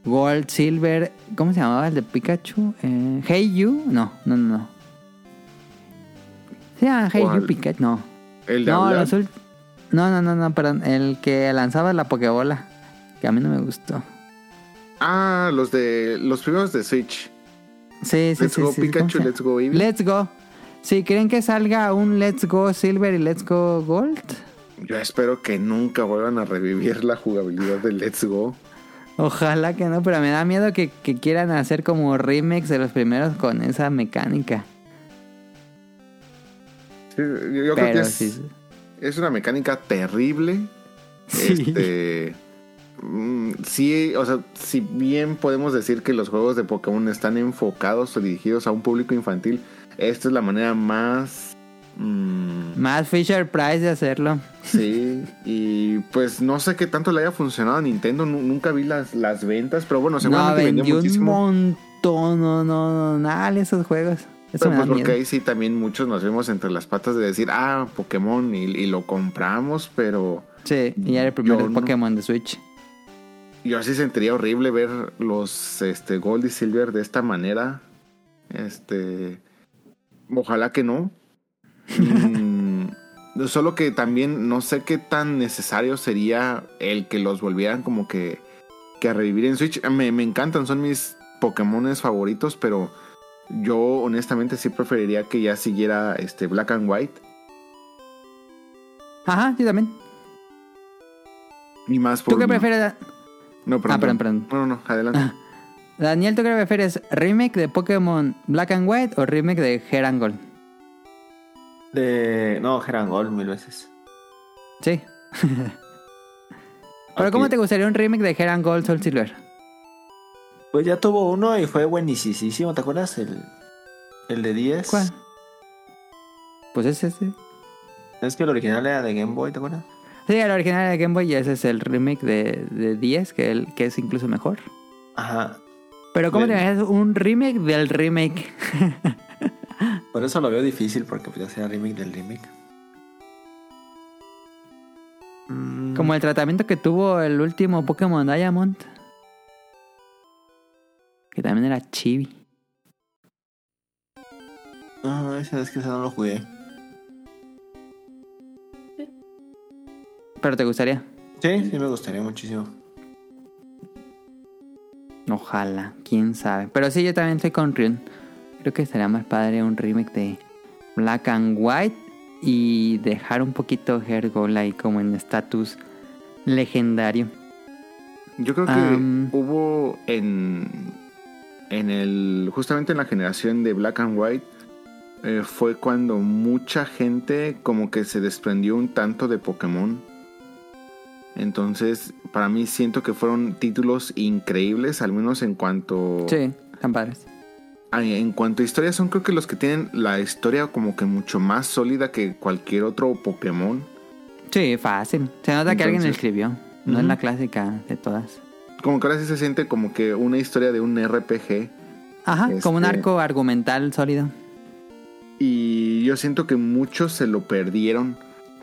Gold, Silver. ¿Cómo se llamaba el de Pikachu? Eh, hey You. No, no, no. no. Se llama Hey. You Pikachu. No. El de No, los no, no, no, no, perdón. El que lanzaba la Pokébola. Que a mí no me gustó. Ah, los de los primeros de Switch. Sí, sí, Let's sí. Go sí, ¿cómo Pikachu, Let's Go Eevee. Let's Go. Si creen que salga un Let's Go Silver y Let's Go Gold. Yo espero que nunca vuelvan a revivir la jugabilidad de Let's Go. Ojalá que no, pero me da miedo que, que quieran hacer como remakes de los primeros con esa mecánica. Sí, yo yo creo que es, sí. Es una mecánica terrible. Sí. Este. mm, Sí, o sea, si bien podemos decir que los juegos de Pokémon están enfocados o dirigidos a un público infantil, esta es la manera más. mm, Más Fisher Price de hacerlo. sí, y pues no sé qué tanto le haya funcionado a Nintendo. nu- Nunca vi las, las ventas, pero bueno, No, seguramente vendió vendió un muchísimo. montón. No, no, no, nada de esos juegos. Eso pues porque ahí sí también muchos nos vemos entre las patas de decir, ah, Pokémon, y, y lo compramos, pero Sí, y ya era el primer no. Pokémon de Switch. yo sí sentiría horrible ver los este, Gold y Silver de esta manera. Este. Ojalá que no. Mm, solo que también no sé qué tan necesario sería el que los volvieran como que, que a revivir en Switch. Me, me encantan, son mis Pokémones favoritos, pero yo honestamente sí preferiría que ya siguiera este Black and White. Ajá, yo también. Y más por. ¿Tú qué prefieres? Da- No, perdón. Ah, perdón, perdón. No, no, no, adelante. Daniel, ¿tú qué prefieres? ¿Remake de Pokémon Black and White o remake de Heran Gold? De. No, Gerangol mil veces. Sí. Pero ¿cómo te gustaría un remake de Heran Gold Soul Silver? Pues ya tuvo uno y fue buenísimo. ¿Te acuerdas? El, el de 10. ¿Cuál? Pues ese, sí. Es que el original era de Game Boy, ¿te acuerdas? Sí, el original de Game Boy y ese es el remake de, de 10, que, el, que es incluso mejor. Ajá. Pero ¿cómo te Bien. imaginas un remake del remake? Por eso lo veo difícil, porque pues ya sea remake del remake. Mm, Como el tratamiento que tuvo el último Pokémon Diamond. Que también era chibi. No, ese es que ese no lo jugué. Pero te gustaría. Sí, sí me gustaría muchísimo. Ojalá, quién sabe. Pero sí, yo también estoy con Ryun. Creo que estaría más padre un remake de Black and White y dejar un poquito Hergol ahí como en estatus legendario. Yo creo que hubo en, en el justamente en la generación de Black and White eh, fue cuando mucha gente como que se desprendió un tanto de Pokémon. Entonces, para mí siento que fueron títulos increíbles, al menos en cuanto Sí, están padres. a, en cuanto a historia son creo que los que tienen la historia como que mucho más sólida que cualquier otro Pokémon. Sí, fácil. Se nota que alguien escribió. No es la clásica de todas. Como que ahora sí se siente como que una historia de un RPG. Ajá, como un Este- arco argumental sólido. Y yo siento que muchos se lo perdieron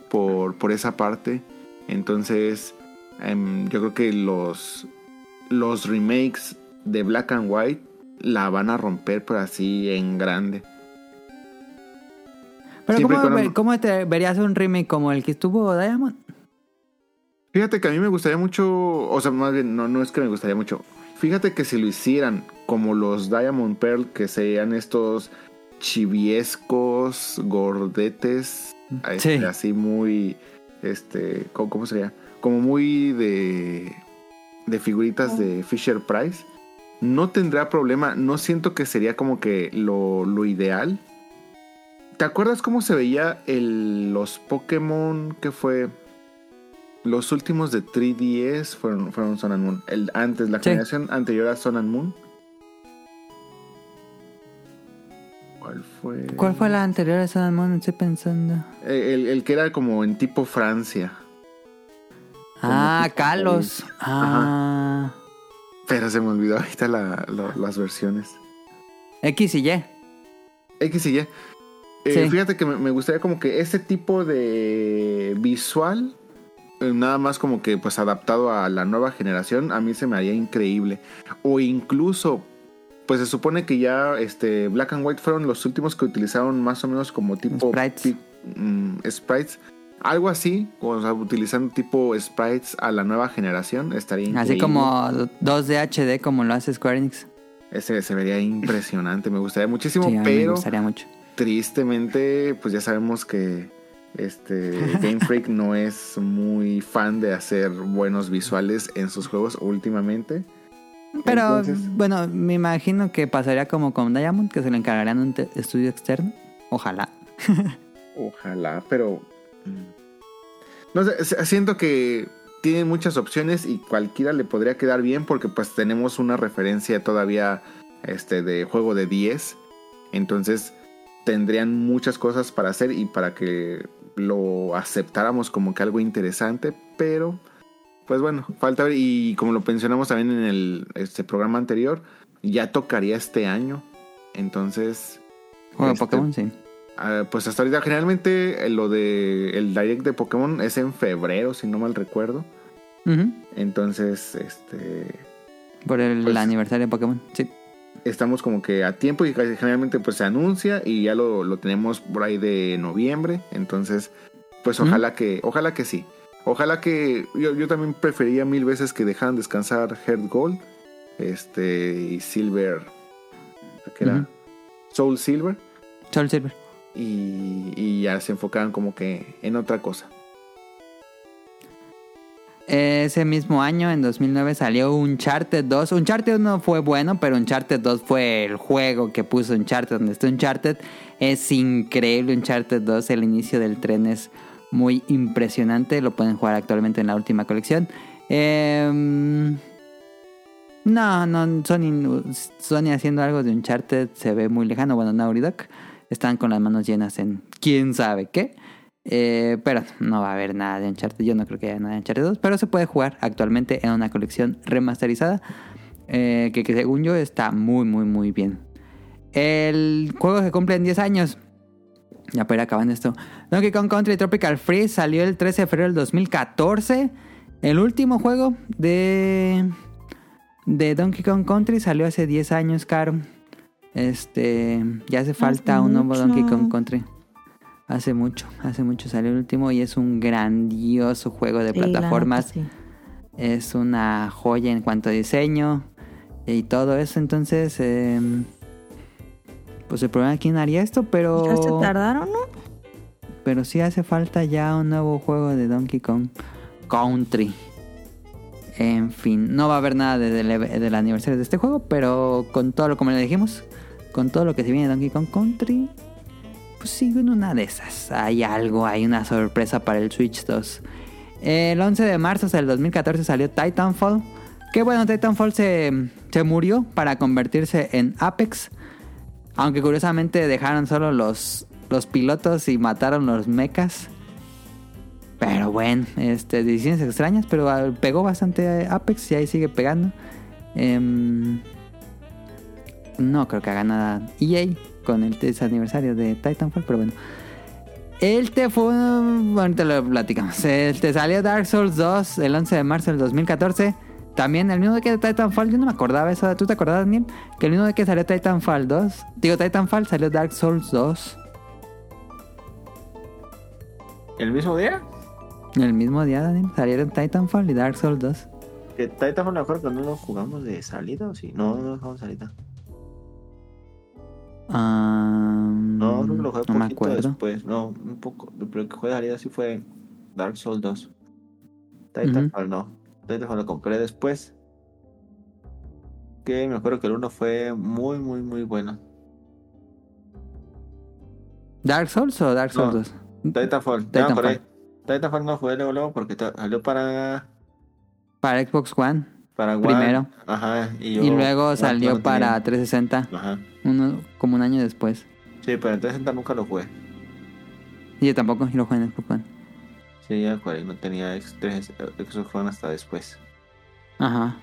por, por esa parte. Entonces, em, yo creo que los, los remakes de Black and White la van a romper, pero así en grande. Pero Siempre ¿cómo, cuando- cómo te verías un remake como el que estuvo Diamond? Fíjate que a mí me gustaría mucho, o sea, más bien, no, no es que me gustaría mucho. Fíjate que si lo hicieran como los Diamond Pearl, que sean estos chiviescos, gordetes, este, Sí. así muy, este, ¿cómo, cómo sería? Como muy de, de figuritas de Fisher Price. No tendría problema, no siento que sería como que lo, lo ideal. ¿Te acuerdas cómo se veía el, los Pokémon que fue? Los últimos de 3DS fueron, fueron Sun and Moon. El, antes, la Sí. generación anterior a Sun and Moon. ¿Cuál fue? ¿Cuál fue la anterior a Sun and Moon? Estoy pensando. Eh, El, el que era como en tipo Francia. Ah, Kalos. Ah. Pero se me olvidó ahorita la- la- las versiones. X y Y. X y Y. Eh, Sí. Fíjate que me, me gustaría como que ese tipo de visual nada más como que pues adaptado a la nueva generación, a mí se me haría increíble. O incluso, pues se supone que ya este Black and White fueron los últimos que utilizaron más o menos como tipo Sprites. mm, sprites. Algo así, o sea, utilizando tipo sprites a la nueva generación, estaría increíble. Así como 2D HD como lo hace Square Enix. Ese se vería impresionante, me gustaría muchísimo, Sí, mí me pero gustaría mucho. tristemente, pues ya sabemos que este Game Freak no es muy fan de hacer buenos visuales en sus juegos últimamente. Pero Entonces- bueno, me imagino que pasaría como con Diamond, que se le encargarían un estudio externo. Ojalá. Ojalá, pero mm, no sé, siento que tiene muchas opciones y cualquiera le podría quedar bien porque pues tenemos una referencia todavía este de juego de 10. Entonces tendrían muchas cosas para hacer y para que lo aceptáramos como que algo interesante, pero pues bueno, falta ver y como lo mencionamos también en el este programa anterior, ya tocaría este año. Entonces, de Este, Pokémon, sí. Ah, pues hasta ahorita generalmente eh, lo de el direct de Pokémon es en febrero, si no mal recuerdo. Entonces, este Por el Pues- aniversario de Pokémon, sí. Estamos como que a tiempo y generalmente pues se anuncia y ya lo, lo tenemos por ahí de noviembre. Entonces, pues ojalá que, ojalá que sí. Ojalá que yo, yo también prefería mil veces que dejaran descansar Heart Gold, este y Silver, que era. Soul Silver Soul Silver. y, y ya se enfocaran como que en otra cosa. Ese mismo año, en 2009, salió Uncharted 2. Uncharted 1 fue bueno, pero Uncharted 2 fue el juego que puso Uncharted donde está Uncharted. Es increíble Uncharted 2. El inicio del tren es muy impresionante. Lo pueden jugar actualmente en la última colección. Em, no, no, Sony, Sony haciendo algo de Uncharted se ve muy lejano. Bueno, Naughty están con las manos llenas en quién sabe qué. Eh, pero no va a haber nada de Uncharted. Yo no creo que haya nada de Uncharted 2. Pero se puede jugar actualmente en una colección remasterizada. eh, que, que según yo está muy, muy, muy bien. El juego se cumple en 10 años. Ya para ir acabando esto. Donkey Kong Country Tropical Freeze salió el 13 de febrero del 2014. El último juego de, de Donkey Kong Country salió hace 10 años, Caro. Este, ya hace falta un nuevo mucho. Donkey Kong Country. Hace mucho, hace mucho salió el último y es un grandioso juego de Sí, plataformas. sí. Es una joya en cuanto a diseño y todo eso. Entonces, eh, pues el problema quién haría esto, pero Ya se tardaron, ¿no? pero sí hace falta ya un nuevo juego de Donkey Kong Country. En fin, no va a haber nada de- del, del aniversario de este juego, pero con todo lo como le dijimos, con todo lo que se viene de Donkey Kong Country, pues sí, en una de esas. Hay algo, hay una sorpresa para el Switch 2. El 11 de marzo del 2014 salió Titanfall. Que bueno, Titanfall se, se murió para convertirse en Apex. Aunque curiosamente dejaron solo los, los pilotos y mataron los mechas. Pero bueno, este, decisiones extrañas, pero pegó bastante Apex y ahí sigue pegando. Em, no creo que haga nada EA con el aniversario de Titanfall, pero bueno. El te fue. bueno, Ahorita lo platicamos. El te salió Dark Souls 2 el 11 de marzo del 2014. También el mismo de que Titanfall. Yo no me acordaba eso. ¿Tú te acordabas, Daniel? Que el mismo de que salió Titanfall 2. Digo, Titanfall salió Dark Souls 2. ¿El mismo día? El mismo día, Daniel. Salieron Titanfall y Dark Souls 2. Que Titanfall me acuerdo que no lo jugamos de salida o sí. No, no lo jugamos de salida. No, no me acuerdo. después. No, un poco. Pero que jugué de salida sí fue Dark Souls 2. Titanfall no. Titanfall lo compré después. Que me acuerdo que el uno fue muy, muy, muy bueno. ¿Dark Souls o Dark Souls No. 2? Titanfall, Titanfall. acordé. Titanfall no jugué luego, luego porque salió para, Para Xbox One. para One. Primero. Ajá. Y, luego no, salió no para 360. Ajá. Uno, como un año después. Sí, pero en 360 nunca lo jugué. Y yo tampoco, lo jugué en Xbox One. Sí, ya acuerdo, no tenía X3, Xbox hasta después. Ajá.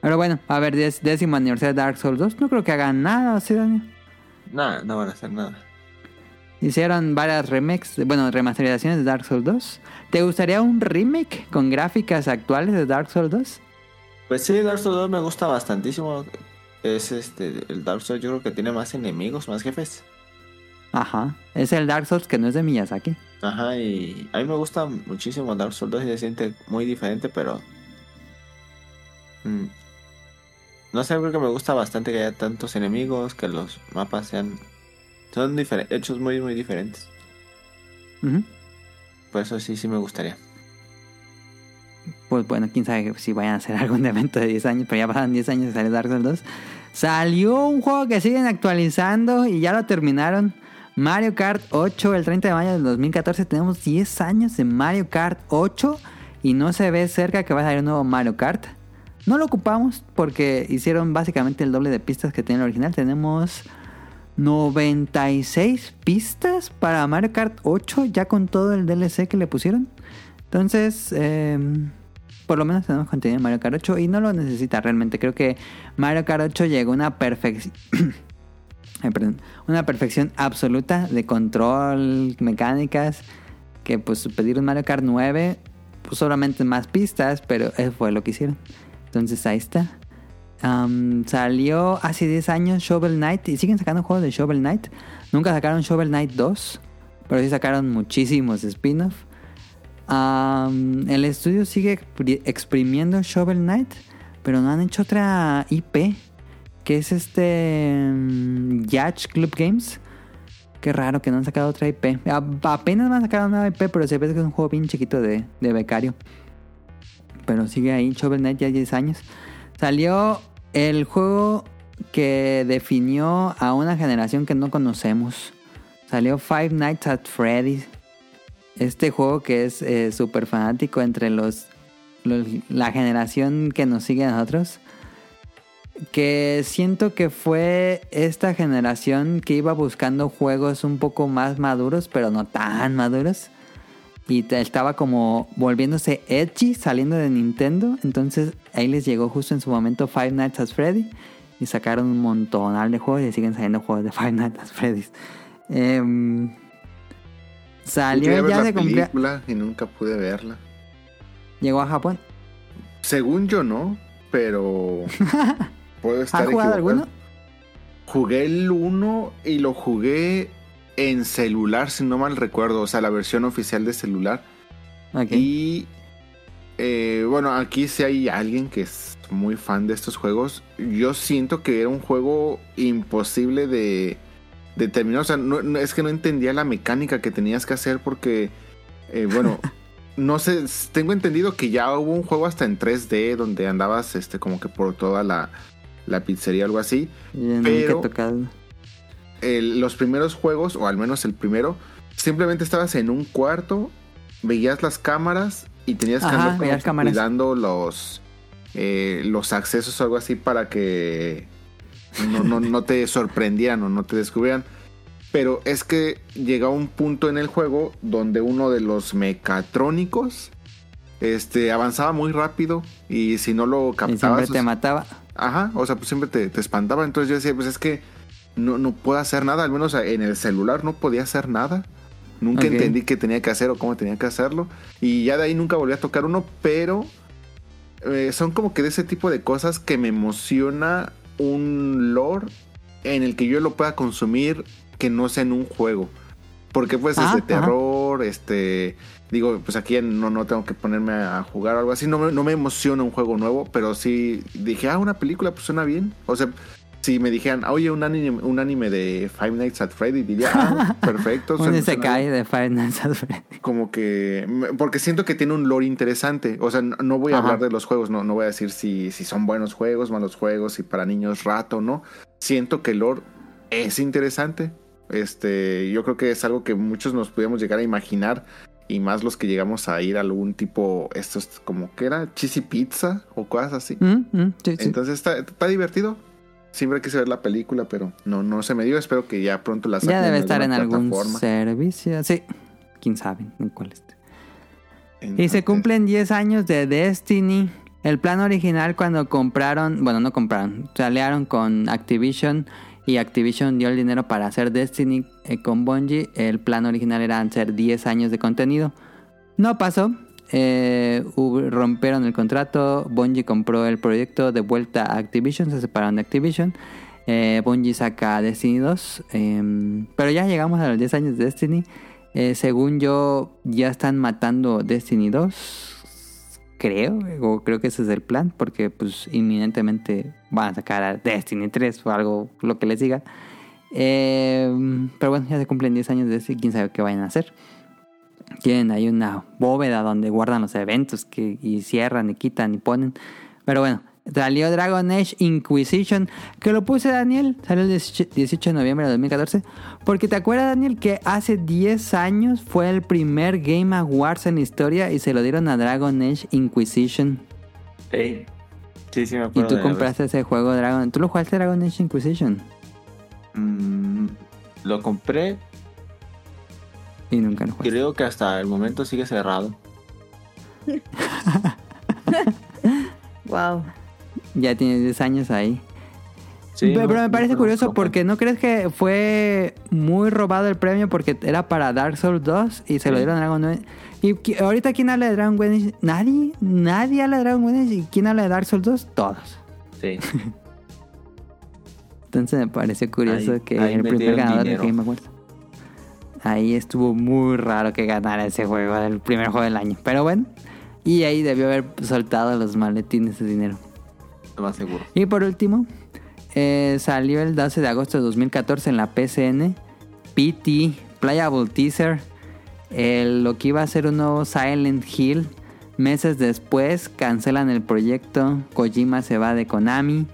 Pero bueno, a ver, diez- décimo aniversario de Dark Souls 2. No creo que hagan nada, ¿sí, Daniel? Nada, no van a hacer nada. Hicieron varias remakes, bueno, remasterizaciones de Dark Souls 2. ¿Te gustaría un remake con gráficas actuales de Dark Souls 2? Pues sí, Dark Souls 2 me gusta bastantísimo. Es este, el Dark Souls yo creo que tiene más enemigos, más jefes. Ajá. Es el Dark Souls que no es de Miyazaki. Ajá, y a mí me gusta muchísimo Dark Souls 2 y se siente muy diferente, pero... mm, no sé, creo que me gusta bastante que haya tantos enemigos, que los mapas sean... Son hechos muy, muy diferentes. Ujú. Por eso sí, sí me gustaría. Pues bueno, quién sabe si vayan a hacer algún evento de 10 años, pero ya pasan 10 años de salir Dark Souls 2. Salió un juego que siguen actualizando y ya lo terminaron. Mario Kart 8, el 30 de mayo del 2014. Tenemos 10 años de Mario Kart 8 y no se ve cerca que va a salir un nuevo Mario Kart. No lo ocupamos porque hicieron básicamente el doble de pistas que tiene el original. Tenemos 96 pistas para Mario Kart 8 ya con todo el DLC que le pusieron. Entonces, eh, por lo menos tenemos contenido en Mario Kart 8 y no lo necesita realmente. Creo que Mario Kart 8 llegó a una perfección. una perfección absoluta de control, mecánicas. Que pues pedir un Mario Kart 9, pues solamente más pistas, pero eso fue lo que hicieron. Entonces ahí está. Salió hace 10 años Shovel Knight y siguen sacando juegos de Shovel Knight. Nunca sacaron Shovel Knight 2, pero sí sacaron muchísimos spin-off. El estudio sigue expri- exprimiendo Shovel Knight, pero no han hecho otra IP, que es este mm, Yacht Club Games. Qué raro que no han sacado otra IP. Apenas van a sacar una IP, pero se ve que es un juego bien chiquito de, de becario. Pero sigue ahí Shovel Knight ya 10 años. Salió el juego que definió a una generación que no conocemos. Salió Five Nights at Freddy's. Este juego que es eh, súper fanático entre los, la generación que nos sigue a nosotros. Que siento que fue esta generación que iba buscando juegos un poco más maduros, pero no tan maduros. Y estaba como volviéndose edgy saliendo de Nintendo. Entonces ahí les llegó justo en su momento Five Nights at Freddy. Y sacaron un montonal de juegos y siguen saliendo juegos de Five Nights at Freddy's. Em, salió ya se película y nunca pude verla. Llegó a Japón. Según yo no, pero puedo estar ¿Has jugado alguno? Jugué el 1 y lo jugué en celular, si no mal recuerdo, o sea, la versión oficial de celular. Ok. Y eh, bueno, aquí sí hay alguien que es muy fan de estos juegos. Yo siento que era un juego imposible de, de terminar. O sea, no- no- es que no entendía la mecánica que tenías que hacer porque, eh, bueno, no sé, tengo entendido que ya hubo un juego hasta en 3D donde andabas este, como que por toda la, la pizzería o algo así. Nunca pero- el- los primeros juegos, o al menos el primero, simplemente estabas en un cuarto, veías las cámaras y tenías que Ajá, andar como que cuidando los, eh, los accesos o algo así para que no, no, no te sorprendieran o no te descubrieran. Pero es que llega un punto en el juego donde uno de los mecatrónicos este, avanzaba muy rápido y si no lo Y captabas... siempre o te mataba. Ajá, o sea, pues siempre te, te espantaba. Entonces yo decía, pues es que no, no puedo hacer nada. Al menos en el celular no podía hacer nada. Nunca entendí qué tenía que hacer o cómo tenía que hacerlo. Y ya de ahí nunca volví a tocar uno, pero eh, son como que de ese tipo de cosas que me emociona un lore en el que yo lo pueda consumir que no sea en un juego. Porque pues es Ah, de ajá. terror, este... Digo, pues aquí no, no tengo que ponerme a jugar o algo así. No me, no me emociona un juego nuevo, pero sí dije, ah, una película, pues suena bien. O sea, si me dijeran, oye, un anime, un anime de Five Nights at Freddy, diría, ah, perfecto. Un se cae de Five Nights at Freddy. Como que, porque siento que tiene un lore interesante. O sea, no, no voy a Ajá. hablar de los juegos, no, no voy a decir si, si son buenos juegos, malos juegos, si para niños rato no. Siento que el lore es interesante. Este, yo creo que es algo que muchos nos podíamos llegar a imaginar y más los que llegamos a ir a algún tipo, estos como que era cheesy pizza o cosas así. Mm, mm, sí, sí. Entonces está, está divertido. Siempre quise ver la película, pero no, no se me dio. Espero que ya pronto la saquen ya debe estar en algún plataforma. servicio. Sí, quién sabe en cuál esté. Y se cumplen 10 años de Destiny. El plan original cuando compraron, bueno, no compraron, se aliaron con Activision y Activision dio el dinero para hacer Destiny eh, con Bungie. El plan original era hacer 10 años de contenido. No pasó. Eh, rompieron el contrato. Bungie compró el proyecto de vuelta a Activision. Se separaron de Activision. Eh, Bungie saca Destiny 2. em, pero ya llegamos a los 10 años de Destiny. Eh, según yo, ya están matando Destiny 2. Creo, o creo que ese es el plan, porque pues inminentemente van a sacar a Destiny 3 o algo, lo que les diga. Eh, pero bueno, ya se cumplen 10 años de Destiny, quién sabe qué vayan a hacer. Tienen ahí una bóveda donde guardan los eventos que, y cierran y quitan y ponen. Pero bueno, salió Dragon Age Inquisition, que lo puse Daniel, salió el 18 18 de noviembre de 2014. Porque te acuerdas, Daniel, que hace 10 años fue el primer Game Awards en la historia y se lo dieron a Dragon Age Inquisition. Ey. Sí, sí, me Y acuerdo. tú de haber- compraste ese juego Dragon. ¿Tú lo jugaste Dragon Age Inquisition? Mm, lo compré, Y nunca lo jugaste. creo que hasta el momento sigue cerrado. Wow. Ya tienes 10 años ahí. Sí, pero, me parece no curioso porque ¿no crees que fue muy robado el premio porque era para Dark Souls 2 y se lo dieron a Dragon Age? ¿Y ahorita quién habla de Dragon Age? ¿Nadie? ¿Nadie habla de Dragon Age? ¿Y quién habla de Dark Souls 2? Todos. Sí. Entonces me pareció curioso Ahí- que ahí el primer ganador dinero. de Game Awards. Ahí estuvo muy raro que ganara ese juego, el primer juego del año. Pero bueno, y ahí debió haber soltado los maletines de dinero. Lo más seguro. Y por último, eh, salió el 12 de agosto de 2014 en la PCN PT Playable Teaser. el- lo que iba a ser un nuevo Silent Hill. Meses después cancelan el proyecto. Kojima se va de Konami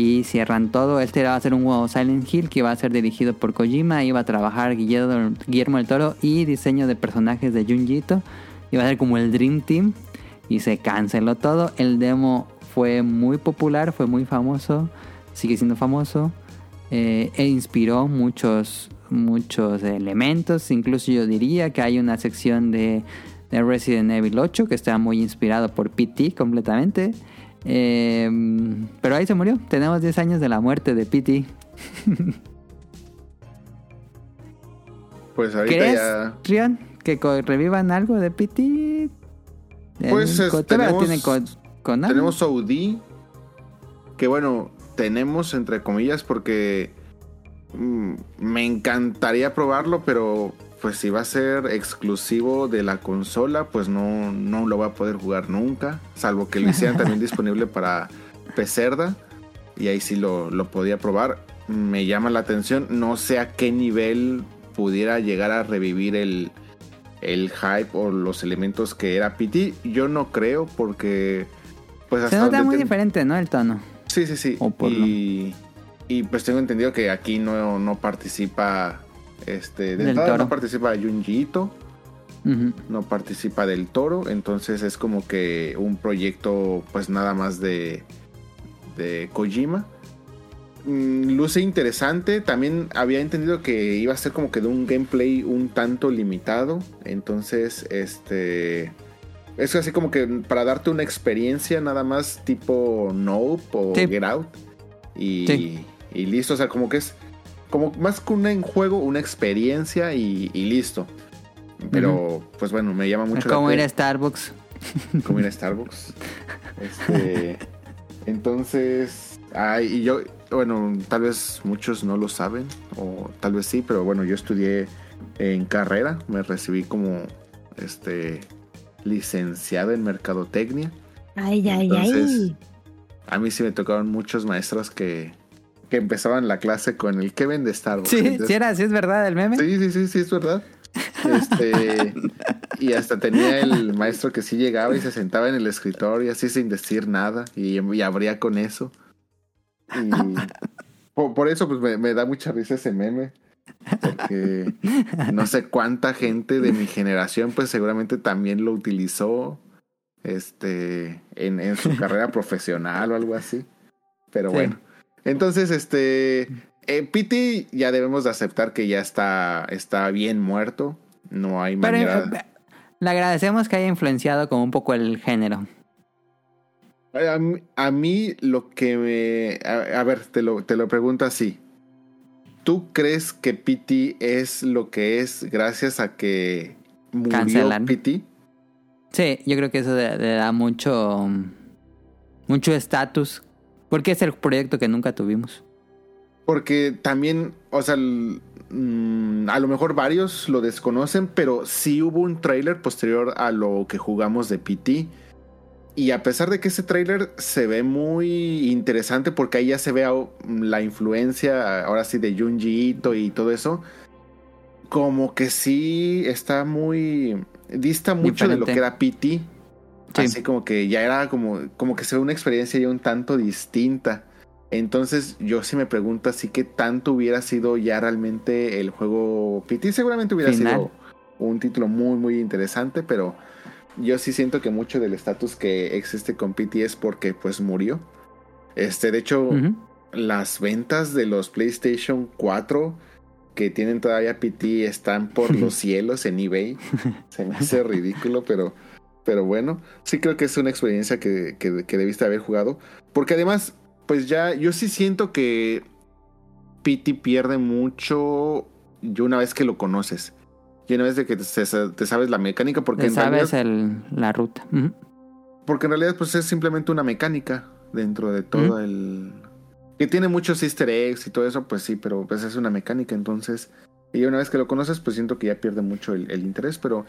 y cierran todo. Este va a ser un nuevo Silent Hill que iba a ser dirigido por Kojima. Iba a trabajar Guillermo, Guillermo del Toro y diseño de personajes de Junji Ito. Iba a ser como el Dream Team y se canceló todo. El demo fue muy popular, fue muy famoso, sigue siendo famoso eh, e inspiró muchos muchos elementos. Incluso yo diría que hay una sección de, de Resident Evil 8 que está muy inspirado por PT completamente. Eh, pero ahí se murió. Tenemos 10 años de la muerte de PT. Pues ahorita ¿Crees, ya. Rion, que revivan algo de PT? Pues, es- tenemos- tiene co- Konami. Tenemos OD. Que bueno, tenemos entre comillas porque mm, me encantaría probarlo, pero pues si va a ser exclusivo de la consola, pues no, no lo va a poder jugar nunca. Salvo que lo hicieran también disponible para Pecerda. Y ahí sí lo, lo podía probar. Me llama la atención. No sé a qué nivel pudiera llegar a revivir el, el hype o los elementos que era PT. Yo no creo porque... Pues Se hasta nota donde muy ten- diferente, ¿no? El tono. Sí, sí, sí. O por y, y pues tengo entendido que aquí no, no participa... Este, de Del entrada Toro. no participa Junji Ito, no participa del Toro, entonces es como que un proyecto pues nada más de, de Kojima. Mm, luce interesante, también había entendido que iba a ser como que de un gameplay un tanto limitado, entonces este... Es así como que para darte una experiencia nada más tipo Nope o Sí. Get Out. Y, Sí. y listo, o sea, como que es como más que un juego, una experiencia y, y listo. Pero, pues bueno, me llama mucho la como ir a. Starbucks. Como ir a Starbucks. Este, entonces, ay, y yo, bueno, tal vez muchos no lo saben, o tal vez sí, pero bueno, yo estudié en carrera, me recibí como este licenciado en mercadotecnia. Ay, ay, Entonces, ay. A mí sí me tocaron muchos maestros que, que empezaban la clase con el que vende Starbucks. Sí, Entonces, sí, era, sí es verdad el meme. Sí, sí, sí, sí, es verdad. Este, y hasta tenía el maestro que sí llegaba y se sentaba en el escritorio así sin decir nada y, y abría con eso. Y por, por eso pues me, me da mucha risa ese meme. Porque no sé cuánta gente de mi generación pues seguramente también lo utilizó este en, en su carrera profesional o algo así. Pero Sí. bueno. Entonces, este eh, Pity ya debemos de aceptar que ya está, está bien muerto. No hay Pero manera. eh, le agradecemos que haya influenciado como un poco el género. A mí, a mí lo que me... A, a ver, te lo, te lo pregunto así. ¿Tú crees que PT es lo que es gracias a que murió Cancelan. Sí, yo creo que eso le, le da mucho mucho estatus porque es el proyecto que nunca tuvimos. Porque también, o sea, mm, a lo mejor varios lo desconocen, pero sí hubo un tráiler posterior a lo que jugamos de PT. Y a pesar de que ese tráiler se ve muy interesante, porque ahí ya se ve au- la influencia, ahora sí, de Junji Ito y todo eso, como que sí está muy... dista mucho de lo que era PT. Sí. Así como que ya era como, como que se ve una experiencia ya un tanto distinta. Entonces yo sí me pregunto así que tanto hubiera sido ya realmente el juego PT. Seguramente hubiera Final. sido un título muy muy interesante, pero yo sí siento que mucho del estatus que existe con PT es porque pues murió. Este, de hecho, las ventas de los PlayStation 4 que tienen todavía PT están por los cielos en eBay. Se me hace ridículo, pero, pero bueno, sí creo que es una experiencia que, que, que debiste haber jugado. Porque además, pues ya, yo sí siento que PT pierde mucho y una vez que lo conoces. Y una vez de que te, te sabes la mecánica, porque Le en sabes realidad, el- la ruta. Porque en realidad pues es simplemente una mecánica dentro de todo el... Que tiene muchos easter eggs y todo eso, pues sí, pero pues es una mecánica, entonces... Y una vez que lo conoces, pues siento que ya pierde mucho el, el interés, pero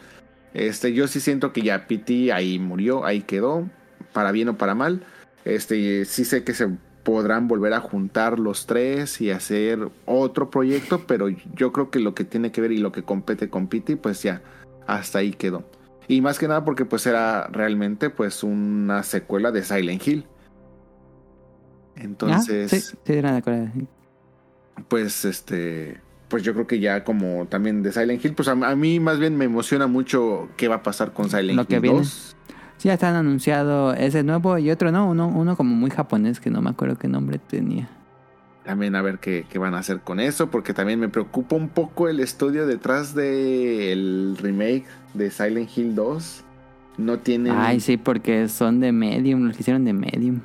este, yo sí siento que ya PT ahí murió, ahí quedó, para bien o para mal. Este, sí sé que se podrán volver a juntar los tres y hacer otro proyecto, pero yo creo que lo que tiene que ver y lo que compete con PT, pues ya hasta ahí quedó. Y más que nada porque pues era realmente pues una secuela de Silent Hill. Entonces, Ah, sí, sí, era de pues este pues yo creo que ya como también de Silent Hill, pues a, a mí más bien me emociona mucho qué va a pasar con Silent Lo que Hill viene. 2. Sí, ya están anunciado ese nuevo y otro no, uno, uno como muy japonés que no me acuerdo qué nombre tenía. También a ver qué, qué van a hacer con eso, porque también me preocupa un poco el estudio detrás del remake de Silent Hill 2. No tienen Ay, sí, porque son de Medium, los que hicieron de Medium.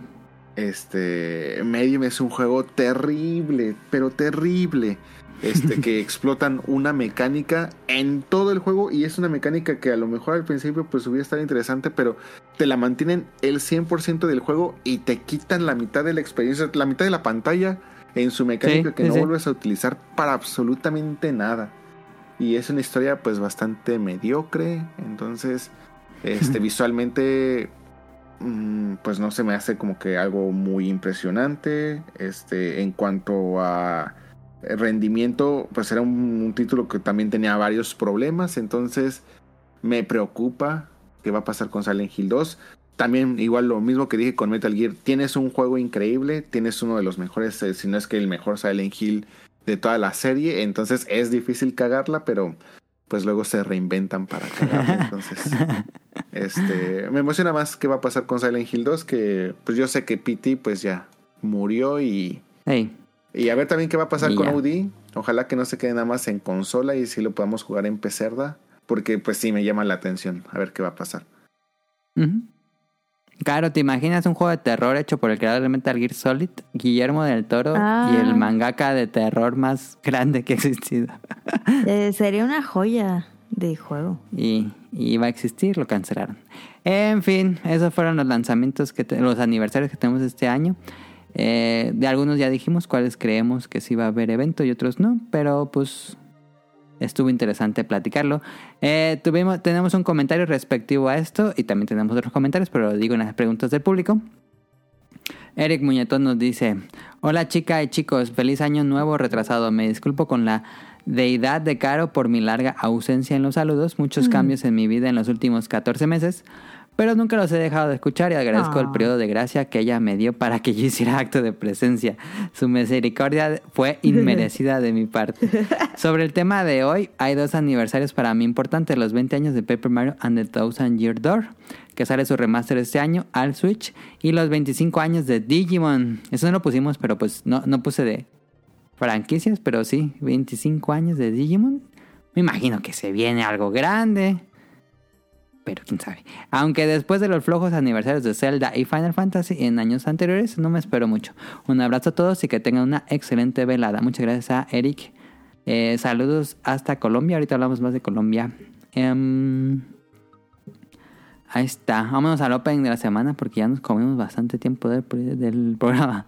Este, Medium es un juego terrible, pero terrible. Este, que explotan una mecánica en todo el juego y es una mecánica que a lo mejor al principio pues hubiera estado interesante, pero te la mantienen el 100% del juego y te quitan la mitad de la experiencia, la mitad de la pantalla en su mecánica Sí, que sí, no sí. vuelves a utilizar para absolutamente nada. Y es una historia pues bastante mediocre, entonces este visualmente mm, pues no se me hace como que algo muy impresionante. Este, en cuanto a rendimiento, pues era un, un título que también tenía varios problemas. Entonces me preocupa qué va a pasar con Silent Hill 2. También, igual lo mismo que dije con Metal Gear, tienes un juego increíble, tienes uno de los mejores, eh, si no es que el mejor Silent Hill de toda la serie. Entonces es difícil cagarla, pero pues luego se reinventan para cagarla. Entonces, este, me emociona más qué va a pasar con Silent Hill 2, que pues yo sé que PT pues ya murió y, y a ver también qué va a pasar Y con ya. OD. Ojalá que no se quede nada más en consola y si lo podamos jugar en Pecerda, porque pues sí me llama la atención, a ver qué va a pasar. Claro, ¿te imaginas un juego de terror hecho por el creador de Metal Gear Solid, Guillermo del Toro, Ah. y el mangaka de terror más grande que ha existido? Eh, sería una joya de juego. Y, y iba a existir, lo cancelaron. En fin, esos fueron los lanzamientos, que te- los aniversarios que tenemos este año. Eh, de algunos ya dijimos cuáles creemos que sí va a haber evento y otros no, pero pues estuvo interesante platicarlo. Eh, tuvimos, tenemos un comentario respectivo a esto y también tenemos otros comentarios, pero lo digo en las preguntas del público. Eric Muñetón nos dice, hola chica y chicos, feliz año nuevo retrasado. Me disculpo con la deidad de Caro por mi larga ausencia en los saludos, muchos cambios en mi vida en los últimos 14 meses, pero nunca los he dejado de escuchar y agradezco el Ah. periodo de gracia que ella me dio para que yo hiciera acto de presencia. Su misericordia fue inmerecida de mi parte. Sobre el tema de hoy, hay dos aniversarios para mí importantes, los 20 años de Paper Mario and the Thousand Year Door, que sale su remaster este año al Switch, y los 25 años de Digimon. Eso no lo pusimos, pero pues no, no puse de franquicias, pero sí, 25 años de Digimon. Me imagino que se viene algo grande. Pero quién sabe. Aunque después de los flojos aniversarios de Zelda y Final Fantasy en años anteriores, no me espero mucho. Un abrazo a todos y que tengan una excelente velada. Muchas gracias a Eric. Eh, saludos hasta Colombia. Ahorita hablamos más de Colombia. Em, ahí está. Vámonos al opening de la semana porque ya nos comimos bastante tiempo del programa.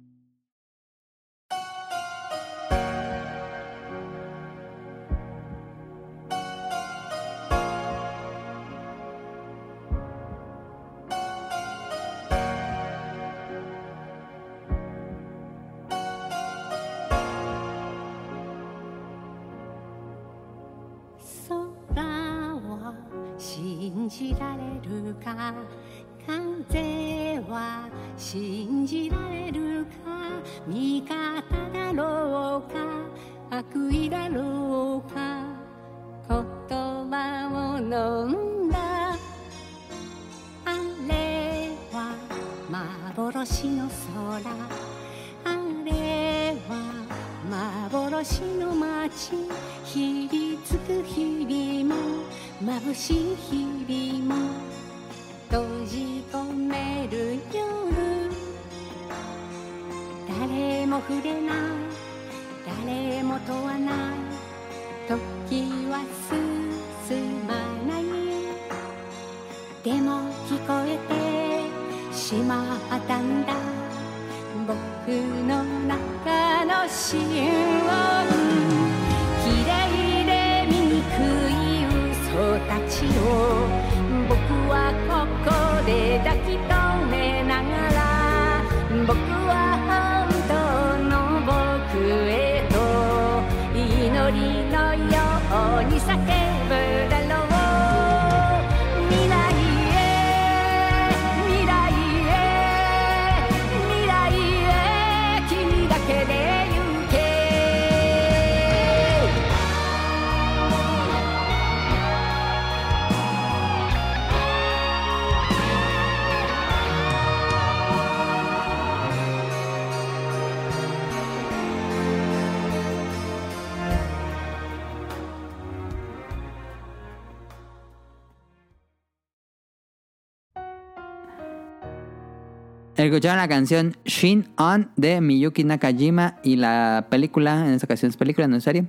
Escucharon la canción Shin On de Miyuki Nakajima y la película, en esta ocasión es película, no es serie,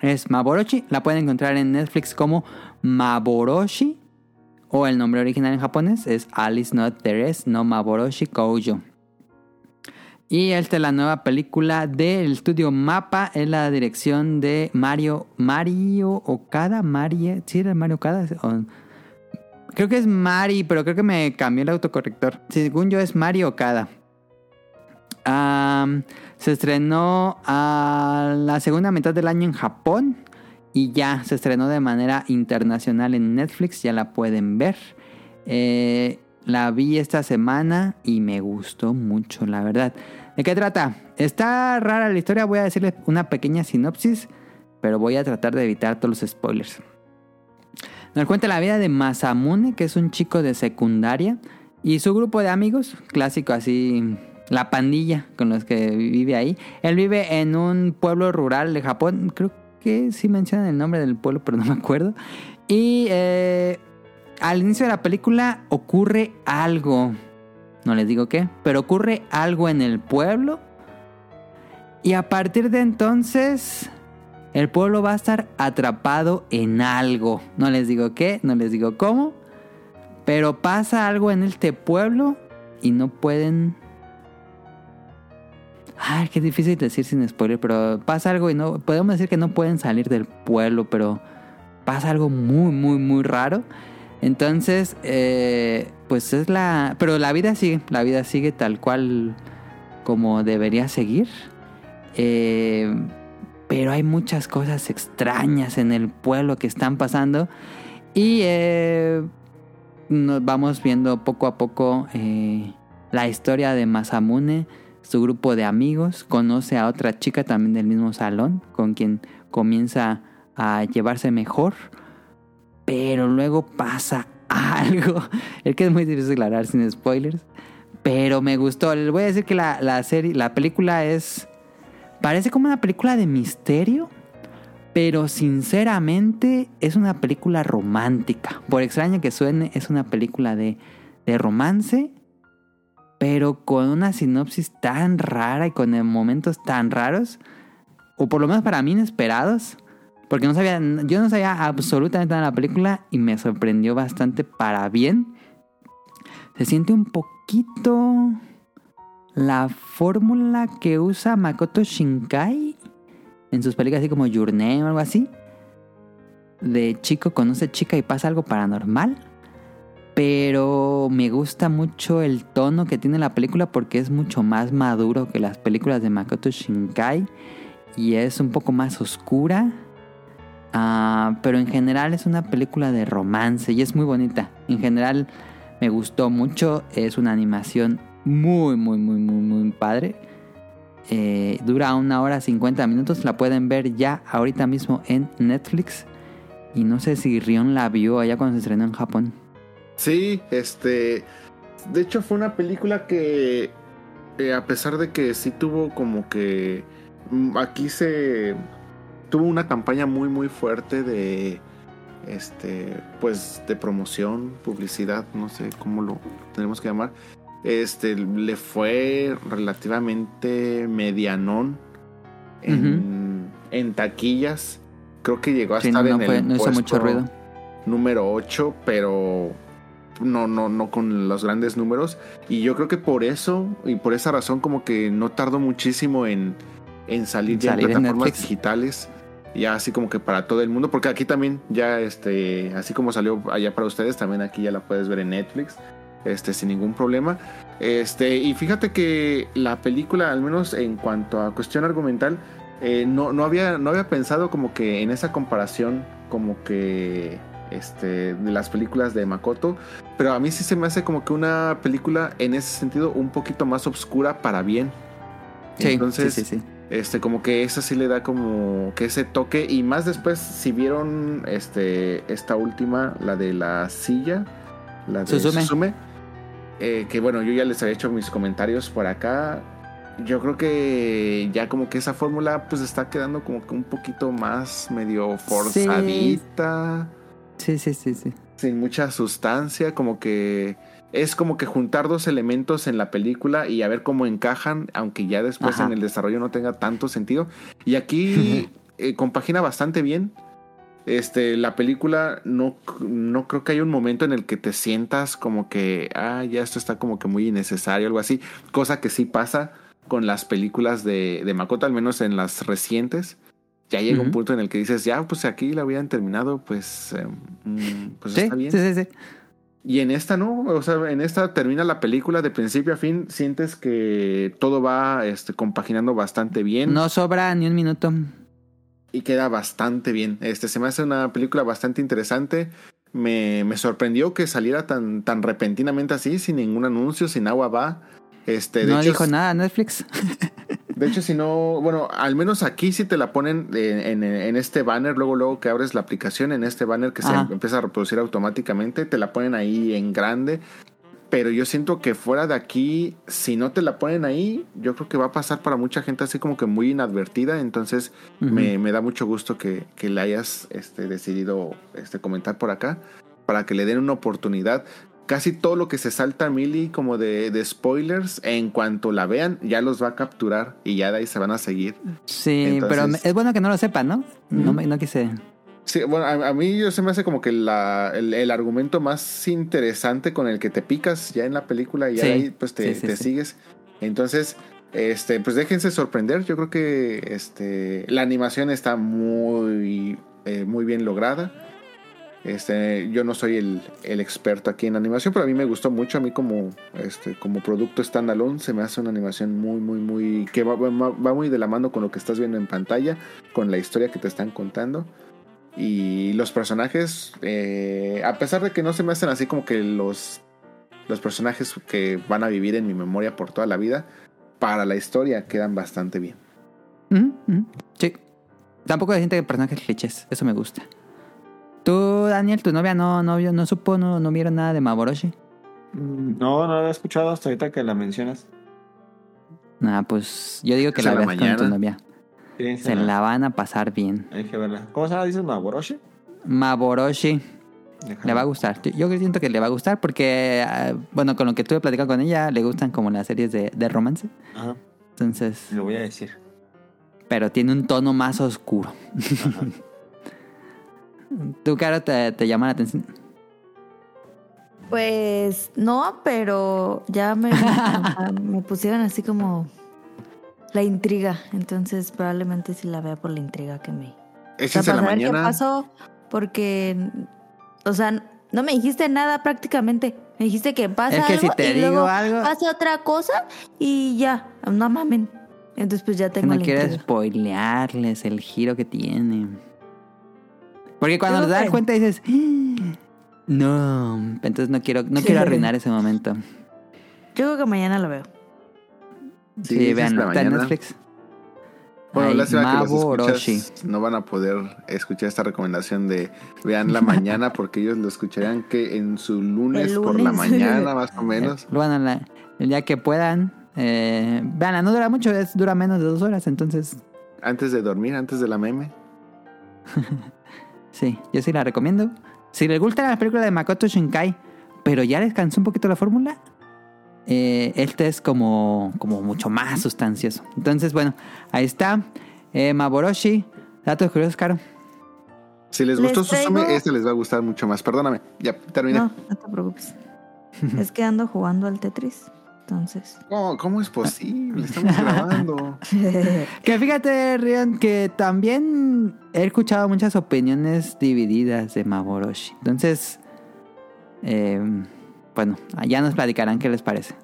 es Maboroshi. La pueden encontrar en Netflix como Maboroshi o el nombre original en japonés es Alice Not Teres no Maboroshi Koujo. Y esta es la nueva película del estudio Mapa, es la dirección de Mario Mario Okada, Mario, ¿sí era Mario Okada? Creo que es Mari, pero creo que me cambió el autocorrector. Según yo es Mari Okada. Am, se estrenó a la segunda mitad del año en Japón y ya se estrenó de manera internacional en Netflix, ya la pueden ver. Eh, la vi esta semana y me gustó mucho, la verdad. ¿De qué trata? Está rara la historia, voy a decirles una pequeña sinopsis, pero voy a tratar de evitar todos los spoilers. Nos cuenta la vida de Masamune, que es un chico de secundaria, y su grupo de amigos, clásico así, la pandilla con los que vive ahí. Él vive en un pueblo rural de Japón, creo que sí mencionan el nombre del pueblo, pero no me acuerdo. Y eh, al inicio de la película ocurre algo, no les digo qué, pero ocurre algo en el pueblo. Y a partir de entonces el pueblo va a estar atrapado en algo. No les digo qué, no les digo cómo. Pero pasa algo en este pueblo y no pueden... Ay, qué difícil decir sin spoiler, pero pasa algo y no... Podemos decir que no pueden salir del pueblo, pero pasa algo muy, muy, muy raro. Entonces, eh, pues es la... Pero la vida sigue, la vida sigue tal cual como debería seguir. Eh, pero hay muchas cosas extrañas en el pueblo que están pasando. Y eh, nos vamos viendo poco a poco eh, la historia de Masamune, su grupo de amigos. Conoce a otra chica también del mismo salón, con quien comienza a llevarse mejor. Pero luego pasa algo. Es que es muy difícil hablar sin spoilers. Pero me gustó. Les voy a decir que la, la serie, la película es. Parece como una película de misterio. Pero sinceramente es una película romántica. Por extraño que suene, es una película de, de romance. Pero con una sinopsis tan rara y con momentos tan raros. O por lo menos para mí inesperados. Porque no sabía, yo no sabía absolutamente nada de la película y me sorprendió bastante para bien. Se siente un poquito la fórmula que usa Makoto Shinkai en sus películas así como Your Name o algo así. De chico conoce chica y pasa algo paranormal. Pero me gusta mucho el tono que tiene la película porque es mucho más maduro que las películas de Makoto Shinkai. Y es un poco más oscura. Ah, pero en general es una película de romance y es muy bonita. En general me gustó mucho. Es una animación muy, muy, muy, muy, muy padre. Eh, dura una hora 50 minutos. La pueden ver ya ahorita mismo en Netflix. Y no sé si Rion la vio allá cuando se estrenó en Japón. Sí, este. De hecho, fue una película que. eh, a pesar de que sí tuvo como que. mm, Aquí se. Tuvo una campaña muy, muy fuerte de. Este. Pues de promoción, publicidad, no sé cómo lo tenemos que llamar. Este. Le fue relativamente medianón en, en taquillas. Creo que llegó a Sí, estar no, en fue- el no hizo mucho puesto ruido. número 8, pero no, no, no con los grandes números. Y yo creo que por eso, y por esa razón, como que no tardó muchísimo en, en salir ya en plataformas digitales. Ya así como que para todo el mundo, porque aquí también ya, este, así como salió allá para ustedes, también aquí ya la puedes ver en Netflix, este, sin ningún problema. Este, y fíjate que la película, al menos en cuanto a cuestión argumental, eh, no, no, había, no había pensado como que en esa comparación, como que este, de las películas de Makoto, pero a mí sí se me hace como que una película en ese sentido un poquito más oscura para bien. Sí, Entonces, sí, sí, sí. este, como que esa sí le da como que ese toque. Y más después, si vieron este, esta última, la de la silla, la de Suzume. Suzume, eh, que bueno, yo ya les había hecho mis comentarios por acá. Yo creo que ya como que esa fórmula pues está quedando como que un poquito más medio forzadita, Sí, sí, sí, sí. sin mucha sustancia, como que es como que juntar dos elementos en la película y a ver cómo encajan, aunque ya después Ajá. en el desarrollo no tenga tanto sentido. Y aquí eh, compagina bastante bien. Este, la película no, no creo que haya un momento en el que te sientas como que, ah, ya esto está como que muy innecesario, algo así. Cosa que sí pasa con las películas de, de Makoto, al menos en las recientes. Ya llega un punto en el que dices, ya, pues aquí la habían terminado, pues, eh, mm, pues Sí, está bien. sí, sí, sí. Y en esta no, o sea, en esta termina la película de principio a fin, sientes que todo va este, compaginando bastante bien No sobra ni un minuto. Y queda bastante bien. Este se me hace una película bastante interesante. Me, me sorprendió que saliera tan, tan repentinamente así, sin ningún anuncio, sin agua va. Este, de no hecho, dijo nada Netflix. de hecho, si no, bueno, al menos aquí sí te la ponen en, en- en este banner, luego, luego que abres la aplicación, en este banner que Ajá. se empieza a reproducir automáticamente, te la ponen ahí en grande. Pero yo siento que fuera de aquí, si no te la ponen ahí, yo creo que va a pasar para mucha gente así como que muy inadvertida. Entonces me, me da mucho gusto que, que le hayas este, decidido este, comentar por acá para que le den una oportunidad. Casi todo lo que se salta a Millie como de, de spoilers, en cuanto la vean, ya los va a capturar y ya de ahí se van a seguir. Sí, Entonces- pero es bueno que no lo sepan, ¿no? No, Ujú. me- no quise. Sí, bueno, a, a mí yo se me hace como que la- el, el argumento más interesante con el que te picas ya en la película y ya Sí, de ahí pues te, sí, te sigues. Entonces, este, pues déjense sorprender. Yo creo que este, la animación está muy, eh, muy bien lograda. Este, yo no soy el, el experto aquí en animación, pero a mí me gustó mucho. A mí como, este, como producto standalone se me hace una animación muy, muy, muy... que va, va- va muy de la mano con lo que estás viendo en pantalla, con la historia que te están contando. Y los personajes, eh, a pesar de que no se me hacen así como que los, los personajes que van a vivir en mi memoria por toda la vida, para la historia quedan bastante bien. Ujú, ujú. Sí. Tampoco hay gente de personajes clichés. Eso me gusta. Tú, Daniel, tu novia no, no, no supo, no, no vieron nada de Maboroshi. Mm, No, no la había escuchado hasta ahorita que la mencionas. Nah, pues yo digo que ¿Es la veas con tu mañana? novia. Se la van a pasar bien. Hay que verla. ¿Cómo se llama? ¿Dices Maboroshi? Maboroshi. Déjame. Le va a gustar. Yo siento que le va a gustar porque, ah, bueno, con lo que estuve platicando con ella, le gustan como las series de, de romance. Ajá, Entonces, lo voy a decir. pero tiene un tono más oscuro. Ajá. ¿Tu cara te, te llama la atención? Pues no, pero ya me, me- me pusieron así como la intriga. Entonces probablemente sí la vea por la intriga que me... Esa O es sea, en la para saber qué mañana. pasó, porque... O sea, no me dijiste nada prácticamente. Me dijiste que pasa Es que si algo te y digo luego algo- pasa otra cosa y ya. No mamen. Entonces pues ya Que tengo no la quiero intriga. spoilearles el giro que tiene. Porque cuando te das que- cuenta dices, "Ah, no, entonces no quiero, no quiero arruinar ese momento. Yo creo que mañana lo veo. Sí, la está en. Netflix. Bueno, Ay, lástima que los escuchas no van a poder escuchar esta recomendación de vean la mañana porque ellos lo escucharían que en su lunes, por la mañana más o menos. Lo van a la- el día que puedan. Eh, veanla, no dura mucho, es, dura menos de dos horas, entonces Antes de dormir, antes de la meme. sí, yo sí la recomiendo. Si les gusta la película de Makoto Shinkai, pero ya les cansó un poquito la fórmula, eh, este es como, como mucho más sustancioso. Entonces, bueno, ahí está. Eh, Maboroshi, datos curiosos, Caro. Si les Les gustó Susume, traigo- este les va a gustar mucho más. Perdóname, ya terminé. No, no te preocupes. es que ando jugando al Tetris. Entonces. ¿Cómo, cómo es posible? Estamos grabando. Que fíjate, Rion, que también he escuchado muchas opiniones divididas de Maboroshi. Entonces, eh, bueno, ya nos platicarán qué les parece.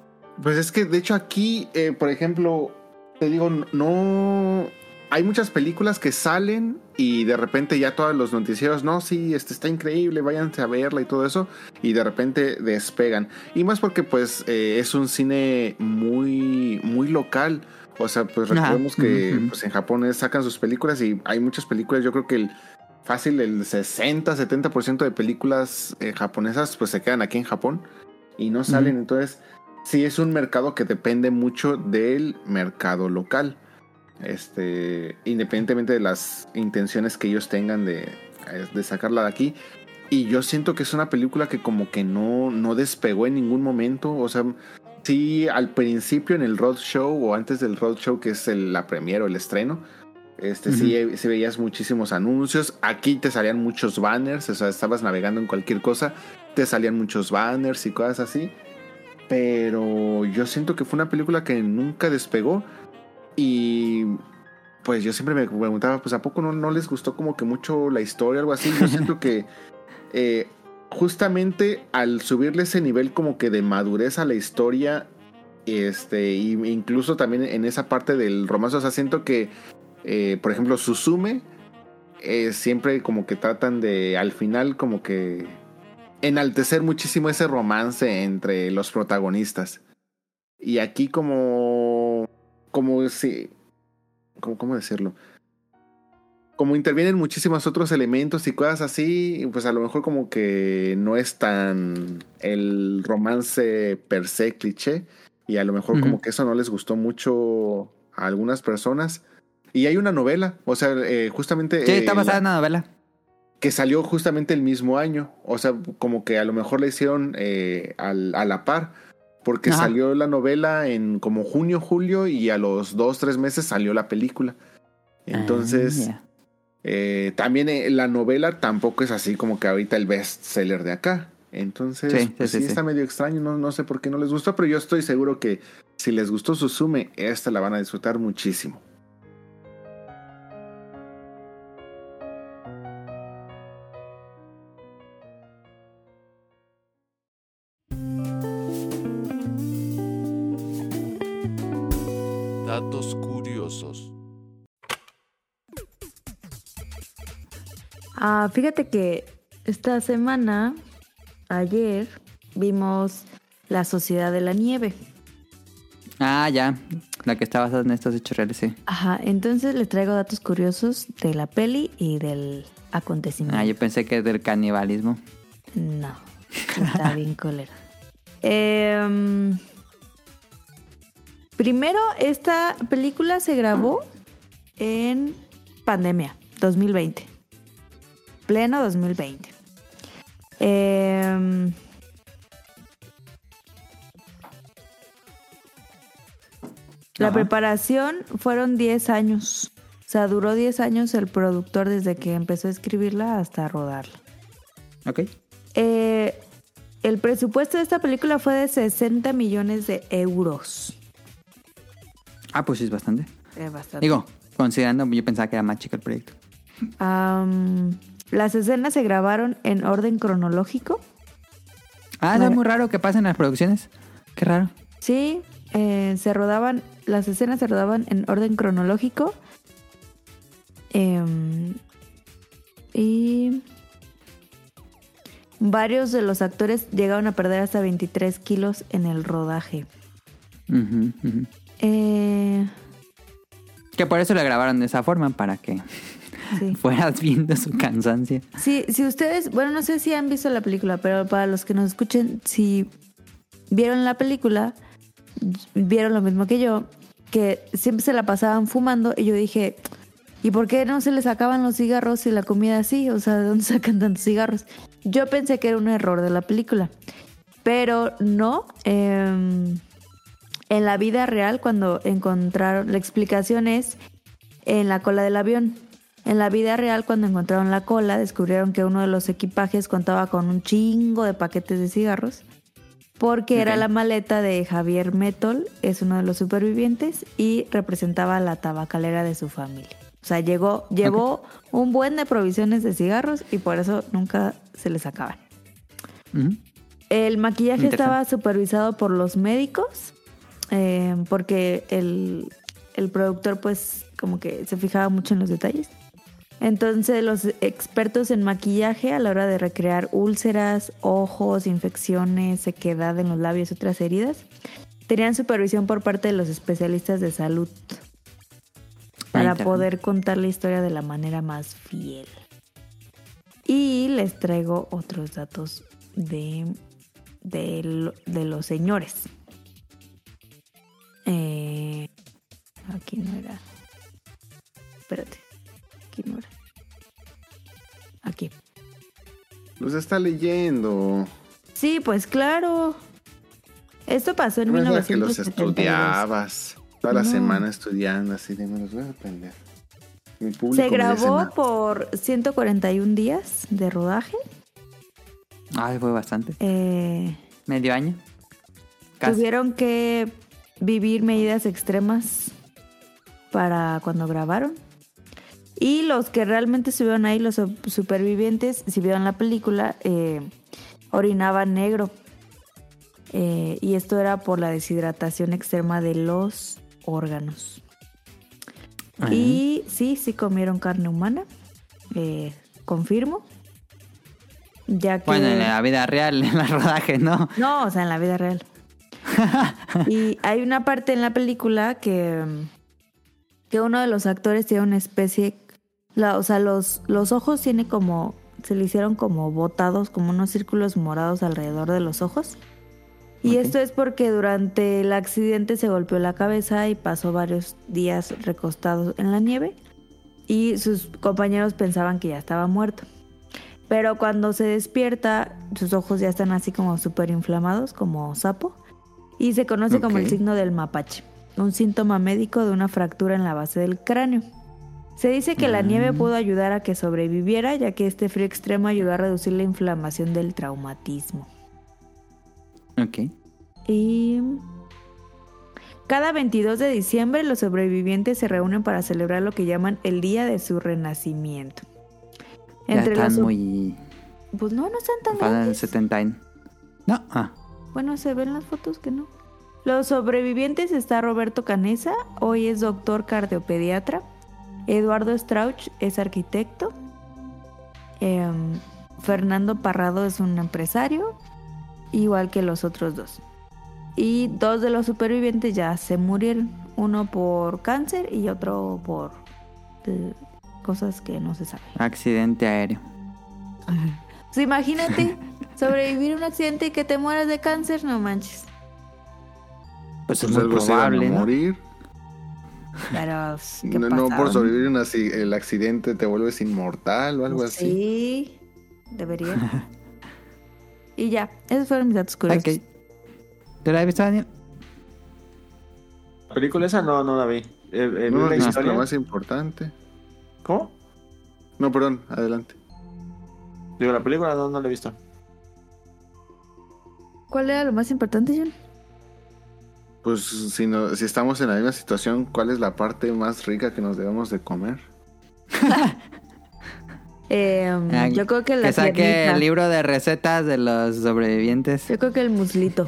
Pues es que de hecho aquí, eh, por ejemplo, te digo, no... Hay muchas películas que salen y de repente ya todos los noticieros, no, sí, este está increíble, váyanse a verla y todo eso, y de repente despegan. Y más porque pues eh, es un cine muy, muy local. O sea, pues Ajá. recordemos que pues, en Japón sacan sus películas y hay muchas películas, yo creo que el fácil, el 60-70% de películas eh, japonesas pues se quedan aquí en Japón y no salen. Entonces, sí es un mercado que depende mucho del mercado local. Este, independientemente de las intenciones que ellos tengan de, eh, de sacarla de aquí. Y yo siento que es una película que como que no, no despegó en ningún momento. O sea, sí, al principio en el roadshow o antes del roadshow, que es el- la premiere o el estreno, este, sí, eh, sí veías muchísimos anuncios. Aquí te salían muchos banners. O sea, estabas navegando en cualquier cosa, te salían muchos banners y cosas así. Pero yo siento que fue una película que nunca despegó. Y pues yo siempre me preguntaba, pues a poco no, no les gustó como que mucho la historia o algo así. Yo siento que eh, justamente al subirle ese nivel como que de madurez a la historia, este, y incluso también en esa parte del romance, o sea, siento que, eh, por ejemplo, Susume, eh, siempre como que tratan de, al final como que enaltecer muchísimo ese romance entre los protagonistas. Y aquí como, como si, como, ¿cómo decirlo? Como intervienen muchísimos otros elementos y cosas así, pues a lo mejor como que no es tan el romance per se cliché y a lo mejor como que eso no les gustó mucho a algunas personas. Y hay una novela, o sea, eh, justamente... Sí, eh, está basada la- en una novela. que salió justamente el mismo año. O sea, como que a lo mejor la hicieron eh, al- a la par. Porque Ajá. salió la novela en como junio, julio y a los dos, tres meses salió la película. Entonces, Ah, ya. eh, también eh, la novela tampoco es así como que ahorita el best seller de acá. Entonces, Sí, sí, pues sí, sí, sí. está medio extraño, no, no sé por qué no les gustó, pero yo estoy seguro que si les gustó Susume, esta la van a disfrutar muchísimo. Ah, fíjate que esta semana, ayer, vimos La Sociedad de la Nieve. Ah, ya. La que está basada en estos hechos reales, sí. Ajá, entonces les traigo datos curiosos de la peli y del acontecimiento. Ah, yo pensé que del canibalismo. No, está bien colero. Em, primero, esta película se grabó en pandemia, 2020. Pleno 2020. Em, la preparación fueron 10 años. O sea, duró 10 años el productor desde que empezó a escribirla hasta rodarla. Ok. Eh, el presupuesto de esta película fue de 60 millones de euros. Ah, pues sí es bastante. Eh, bastante. Digo, considerando, yo pensaba que era más chico el proyecto. Am, las escenas se grabaron en orden cronológico. Ah, es muy raro que pasen las producciones. Qué raro. Sí, eh, se rodaban, las escenas se rodaban en orden cronológico. Em, y varios de los actores llegaron a perder hasta 23 kilos en el rodaje. Eh, Que por eso la grabaron de esa forma, para que sí. fueras viendo su cansancio. Sí, si ustedes, bueno, no sé si han visto la película, pero para los que nos escuchen, si vieron la película, vieron lo mismo que yo, que siempre se la pasaban fumando y yo dije, ¿y por qué no se les sacaban los cigarros y la comida así? O sea, ¿de dónde sacan tantos cigarros? Yo pensé que era un error de la película, pero no. em, en la vida real, cuando encontraron, la explicación es en la cola del avión. En la vida real, cuando encontraron la cola, descubrieron que uno de los equipajes contaba con un chingo de paquetes de cigarros, porque era la maleta de Javier Metol, es uno de los supervivientes, y representaba la tabacalera de su familia. O sea, llegó, llevó un buen de provisiones de cigarros y por eso nunca se les acaban. El maquillaje estaba supervisado por los médicos, eh, porque el, el productor pues como que se fijaba mucho en los detalles. Entonces los expertos en maquillaje a la hora de recrear úlceras, ojos, infecciones, sequedad en los labios y otras heridas, tenían supervisión por parte de los especialistas de salud para poder contar la historia de la manera más fiel. Y les traigo otros datos de, de los señores. Eh, aquí no era. Espérate. Aquí. Los está leyendo. Sí, pues claro. Esto pasó en No es la que los 1972. estudiabas. Toda la No. semana estudiando así de me los voy a aprender. Mi público Se grabó por 141 días de rodaje. Ay, fue bastante. Eh, Medio año. Casi. Tuvieron que vivir medidas extremas para cuando grabaron. Y los que realmente estuvieron ahí, los su- supervivientes, si vieron la película, eh, orinaban negro. Eh, y esto era por la deshidratación extrema de los órganos. Ajá. Y sí, sí comieron carne humana. eh, confirmo. Ya que... Bueno, en la vida real, en el rodaje, ¿no? No, o sea, en la vida real. y hay una parte en la película que, que uno de los actores tiene una especie, la- o sea, los, los ojos tiene como, se le hicieron como botados, como unos círculos morados alrededor de los ojos. Y esto es porque durante el accidente se golpeó la cabeza y pasó varios días recostado en la nieve y sus compañeros pensaban que ya estaba muerto. Pero cuando se despierta, sus ojos ya están así como súper inflamados, como sapo. Y se conoce como el signo del mapache, un síntoma médico de una fractura en la base del cráneo. Se dice que la nieve pudo ayudar a que sobreviviera, ya que este frío extremo ayudó a reducir la inflamación del traumatismo. Ok. Y cada 22 de diciembre los sobrevivientes se reúnen para celebrar lo que llaman el día de su renacimiento. Ya están los... muy... Pues no, no están tan grandes. 70. y- No, ah. Bueno, se ven las fotos que no. Los sobrevivientes está Roberto Canesa, hoy es doctor cardiopediatra. Eduardo Strauch es arquitecto. Em, Fernando Parrado es un empresario, igual que los otros dos. Y dos de los supervivientes ya se murieron, uno por cáncer y otro por eh, cosas que no se saben. Accidente aéreo. Pues imagínate sobrevivir a un accidente y que te mueras de cáncer, no manches. Pues es Pues muy probable, ¿no? morir. Pero, ¿qué No, por sobrevivir un el accidente te vuelves inmortal o algo así. Sí, debería. y ya, esos fueron mis datos curiosos. Ok. ¿Tú la has visto, Daniel? ¿La película esa no, no la vi. Eh, eh, No, la no, historia. lo más importante. ¿Cómo? No, perdón, adelante. Digo, la película no, no la he visto. ¿Cuál era lo más importante, John? Pues si, no, si estamos en la misma situación, ¿cuál es la parte más rica que nos debemos de comer? Eh, Ah, yo creo que la Que saque piernita. el libro de recetas de los sobrevivientes. Yo creo que el muslito.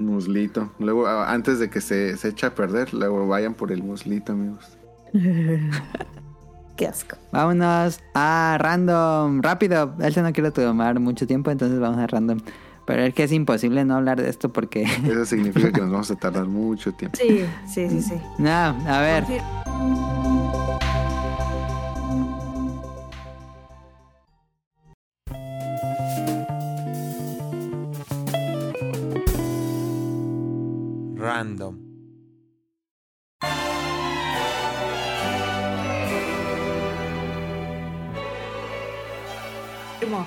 Muslito. Luego, a- antes de que se, se eche a perder, luego vayan por el muslito, amigos. Qué asco. Vámonos a random. Rápido. Elsa no quiere tomar mucho tiempo, entonces vamos a random. Pero es que es imposible no hablar de esto porque... Eso significa que nos vamos a tardar mucho tiempo. Sí, sí, sí, sí. no, a ver.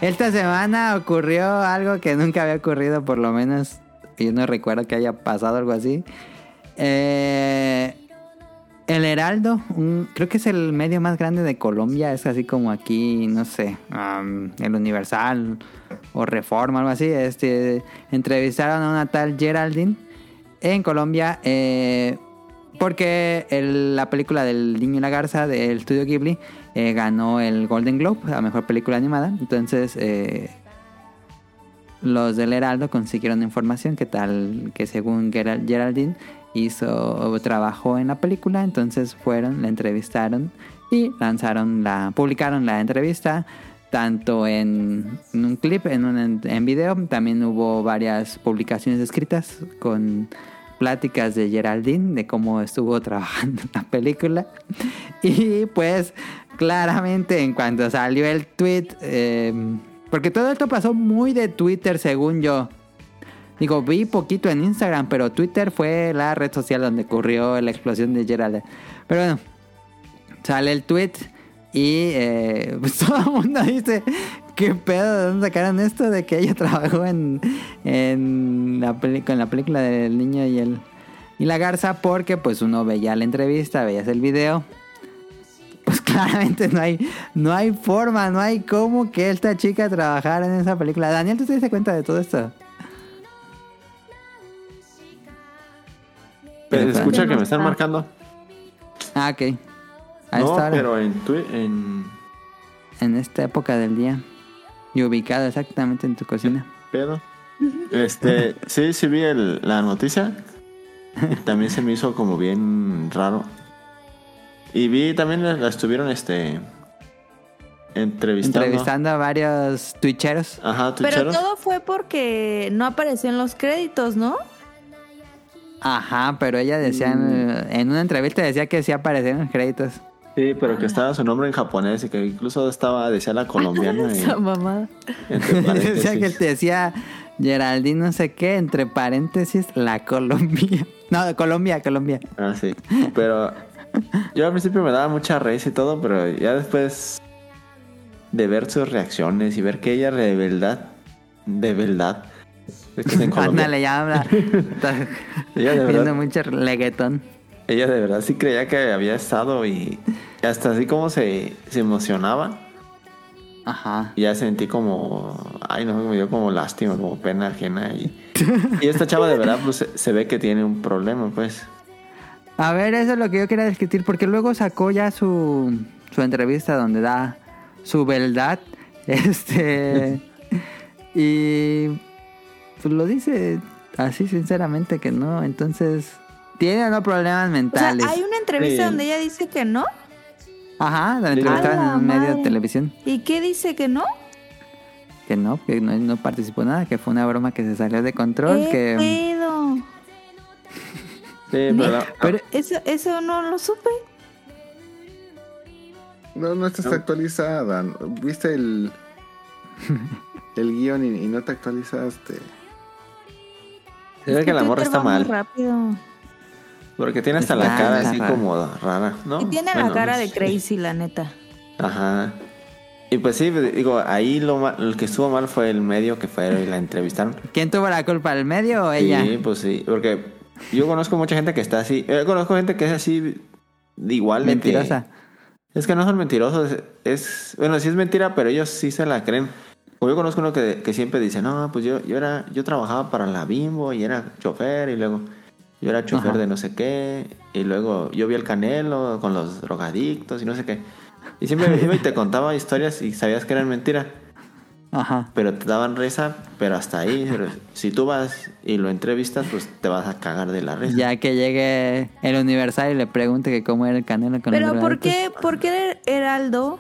Esta semana ocurrió algo que nunca había ocurrido, por lo menos yo no recuerdo que haya pasado algo así. Eh, el Heraldo, un- creo que es el medio más grande de Colombia, es así como aquí, no sé, am, el Universal o Reforma, algo así. Este, entrevistaron a una tal Geraldine en Colombia eh, porque el- la película del Niño y la Garza del estudio Ghibli eh, ganó el Golden Globe, la mejor película animada. Entonces, eh, los del Heraldo consiguieron información que tal, que según Geral- Geraldine hizo, trabajó en la película. Entonces fueron, la entrevistaron y lanzaron la, publicaron la entrevista tanto en, en un clip, en un en video. También hubo varias publicaciones escritas con pláticas de Geraldine de cómo estuvo trabajando en la película. Y pues claramente en cuanto salió el tweet, eh, porque todo esto pasó muy de Twitter según yo. Digo, vi poquito en Instagram, pero Twitter fue la red social donde ocurrió la explosión de Geraldine. Pero bueno, sale el tweet y eh, pues todo el mundo dice, ¿qué pedo? ¿De dónde sacaron esto de que ella trabajó en, en la en la película del niño y el y la garza? Porque pues uno veía la entrevista, veías el video. Pues claramente no hay, no hay forma, no hay cómo que esta chica trabajara en esa película. Daniel, ¿tú te diste cuenta de todo esto? Pero Pero escucha que me están está. marcando. Ah, ok. A no, hora, pero en, en en esta época del día. Y ubicado exactamente en tu cocina. pedo. Este, sí, sí vi el- la noticia. También se me hizo como bien raro. Y vi también la, estuvieron este entrevistando. Entrevistando a varios twitcheros. Ajá, Pero tucheros. todo fue porque no apareció en los créditos, ¿no? Ajá, pero ella decía, Mm. en una entrevista decía que sí aparecían los créditos. Sí, pero que estaba su nombre en japonés y que incluso estaba, decía la colombiana. Esa mamada. entre decía que te decía Geraldine no sé qué, entre paréntesis, la Colombia. No, Colombia, Colombia. Ah, sí. Pero yo al principio me daba mucha risa y todo, pero ya después de ver sus reacciones y ver que ella de verdad, de verdad, Ándale, ya habla. Ella de verdad, mucho leguetón. ella de verdad sí creía que había estado y hasta así como se, se emocionaba. Ajá. Y ya sentí como, ay no, me dio como lástima, como pena ajena. Y, y esta chava de verdad, pues se, se ve que tiene un problema, pues. A ver, eso es lo que yo quería discutir, porque luego sacó ya su, su entrevista donde da su verdad. Este. y. Pues lo dice así sinceramente que no. Entonces. Tiene no problemas O sea, mentales. hay una entrevista Sí. donde ella dice que no. Ajá, la Sí. entrevistaron ¡A la en un medio de televisión. ¿Y qué dice que no? Que no, que no, no participó nada, que fue una broma que se salió de control. ¿Qué que pedo? Sí, pero, Pero- Eso, eso no lo supe. No, no estás actualizada. ¿Viste el, el guion y, y no te actualizaste? Se ve que la morra está mal. rápido. Porque tiene hasta la cara así rara. como rara, ¿no? Y tiene Bueno, la cara no de crazy, la neta. Ajá. Y pues sí, digo, ahí lo, el que estuvo mal fue el medio que fue y la entrevistaron. ¿Quién tuvo la culpa, el medio o ella? Sí, pues sí, porque yo conozco mucha gente que está así. Yo conozco gente que es así, igual Mentirosa. es que no son mentirosos, es, es- bueno, sí es mentira, pero ellos sí se la creen. O yo conozco uno que, que siempre dice, no, pues yo, yo era, yo trabajaba para la Bimbo y era chofer y luego yo era chofer Ajá. de no sé qué y luego yo vi el Canelo con los drogadictos y no sé qué. Y siempre iba y te contaba historias y sabías que eran mentiras, Ajá. pero te daban risa, pero hasta ahí. Pero si tú vas y lo entrevistas, pues te vas a cagar de la risa. Ya que llegue el Universal y le pregunte que cómo era el canelo con Pero ¿por qué, ¿por qué Heraldo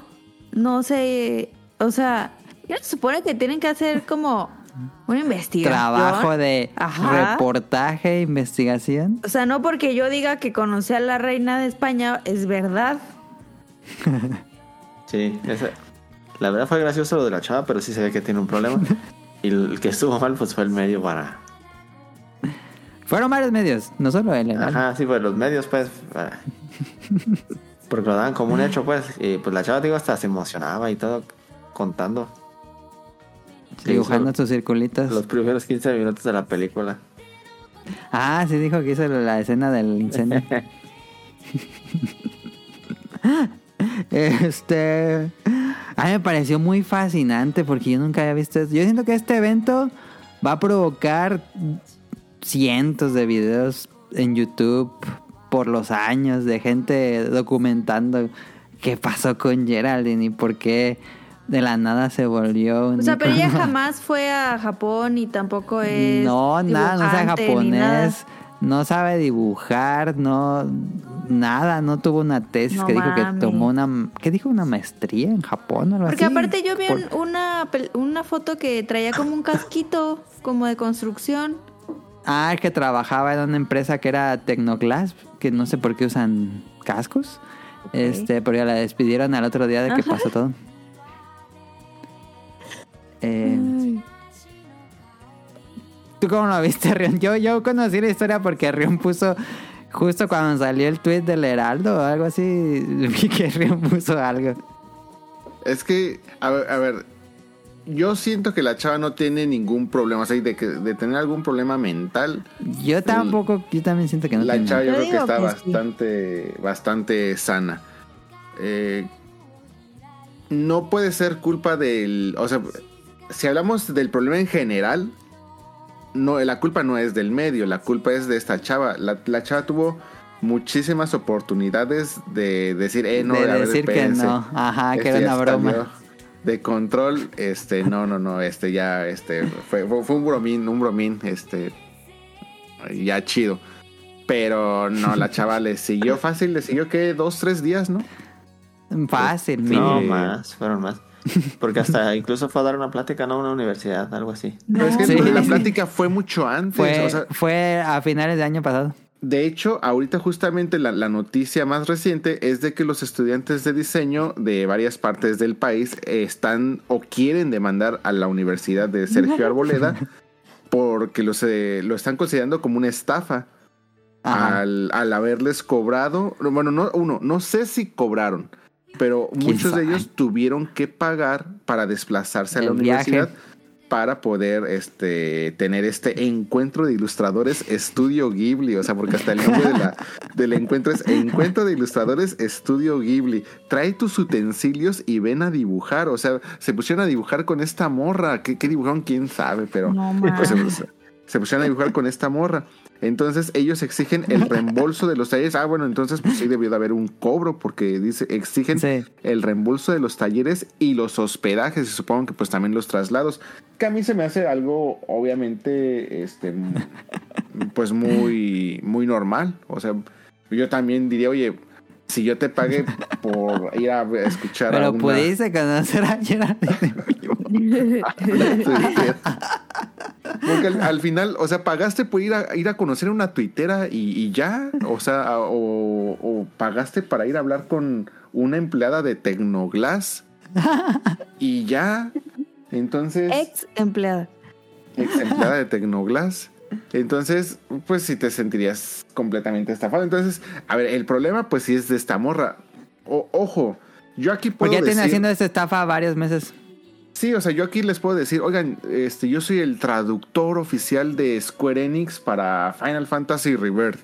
no se... O sea, ya se supone que tienen que hacer como una investigación. Trabajo de Ajá. reportaje, investigación. O sea, no porque yo diga que conocí a la reina de España, es verdad. Sí, esa- la verdad fue gracioso lo de la chava, pero sí se ve que tiene un problema. Y el que estuvo mal, pues fue el medio para. Fueron varios medios, no solo él. ¿no? Ajá, sí, pues los medios, pues. para- Porque lo daban como un hecho, pues. Y pues la chava, digo, hasta se emocionaba y todo contando. Sí, dibujando sus circulitos. Los primeros 15 minutos de la película. Ah, sí dijo que hizo la escena del incendio. este... A mí me pareció muy fascinante porque yo nunca había visto eso. Yo siento que este evento va a provocar cientos de videos en YouTube por los años de gente documentando qué pasó con Geraldine y por qué de la nada se volvió un O sea, pero ella jamás fue a Japón y tampoco es. No, nada, no nada. japonés, no sabe dibujar, no nada, no tuvo una tesis No que dijo que tomó una ¿qué dijo? una maestría en Japón o algo Porque así. aparte yo vi Por- un- una, una foto que traía como un casquito, como de construcción. Ah, que trabajaba en una empresa que era Tecnoglass, que no sé por qué usan cascos. Este, pero ya la despidieron al otro día de que Ajá. pasó todo. Eh, ¿Tú cómo lo viste, Rion? Yo, yo conocí la historia porque Rion puso, justo cuando salió el tweet del Heraldo o algo así, vi que Rion puso algo. Es que, a ver, a ver, yo siento que la chava no tiene ningún problema, o sea, de, que, de tener algún problema mental. Yo tampoco, yo también siento que no la tiene chava yo Yo creo que está que sí. bastante, bastante sana. Eh, no puede ser culpa del, o sea, si hablamos del problema en general, no, la culpa no es del medio, la culpa es de esta chava. La, la chava tuvo muchísimas oportunidades de decir, eh, no, de a ver, decir que no, ajá, que Este era una broma. salió De control, este, no, no, no, este ya, este, fue, fue, fue un bromín, un bromín, este, ya chido. Pero no, la chava le siguió fácil, le siguió que dos, tres días, ¿no? Fácil. No, más, fueron más. Porque hasta incluso fue a dar una plática, ¿no? A una universidad, algo así. Pero es que Sí. la plática fue mucho antes. Fue, o sea, fue a finales de año pasado. de hecho, ahorita justamente la, la noticia más reciente es de que los estudiantes de diseño de varias partes del país están o quieren demandar a la Universidad de Sergio Arboleda porque los, eh, lo están considerando como una estafa. Al, al haberles cobrado. Bueno, no, uno, no sé si cobraron, pero ¿Quién muchos de ellos tuvieron que pagar para desplazarse a la viaje. universidad para poder este tener este encuentro de ilustradores Estudio Ghibli, o sea, porque hasta el nombre de la- del encuentro es Encuentro de Ilustradores Estudio Ghibli. Trae tus utensilios y ven a dibujar, o sea, se pusieron a dibujar con esta morra, ¿qué, qué dibujaron? ¿Quién sabe? Pero No pues, mames. se, se pusieron a dibujar con esta morra. Entonces ellos exigen el reembolso de los talleres. Ah, bueno, entonces pues sí debió de haber un cobro porque dice exigen Sí. el reembolso de los talleres y los hospedajes y supongo que pues también los traslados. Que a mí se me hace algo obviamente este pues muy muy normal. O sea, yo también diría, oye, si yo te pagué por ir a escuchar a Pero una- pudiste conocer a Geraldine. Porque al, al final, o sea, pagaste por ir a, ir a conocer a una tuitera y, y ya, o sea, o, o pagaste para ir a hablar con una empleada de Tecnoglass y ya. Entonces, Ex empleada. ex empleada de Tecnoglass. Entonces, pues sí te sentirías completamente estafado. Entonces, a ver, el problema pues sí es de esta morra. O- ojo, yo aquí puedo Porque ya decir- haciendo esta estafa varios meses. Sí, o sea, yo aquí les puedo decir, oigan, este, yo soy el traductor oficial de Square Enix para Final Fantasy Rebirth.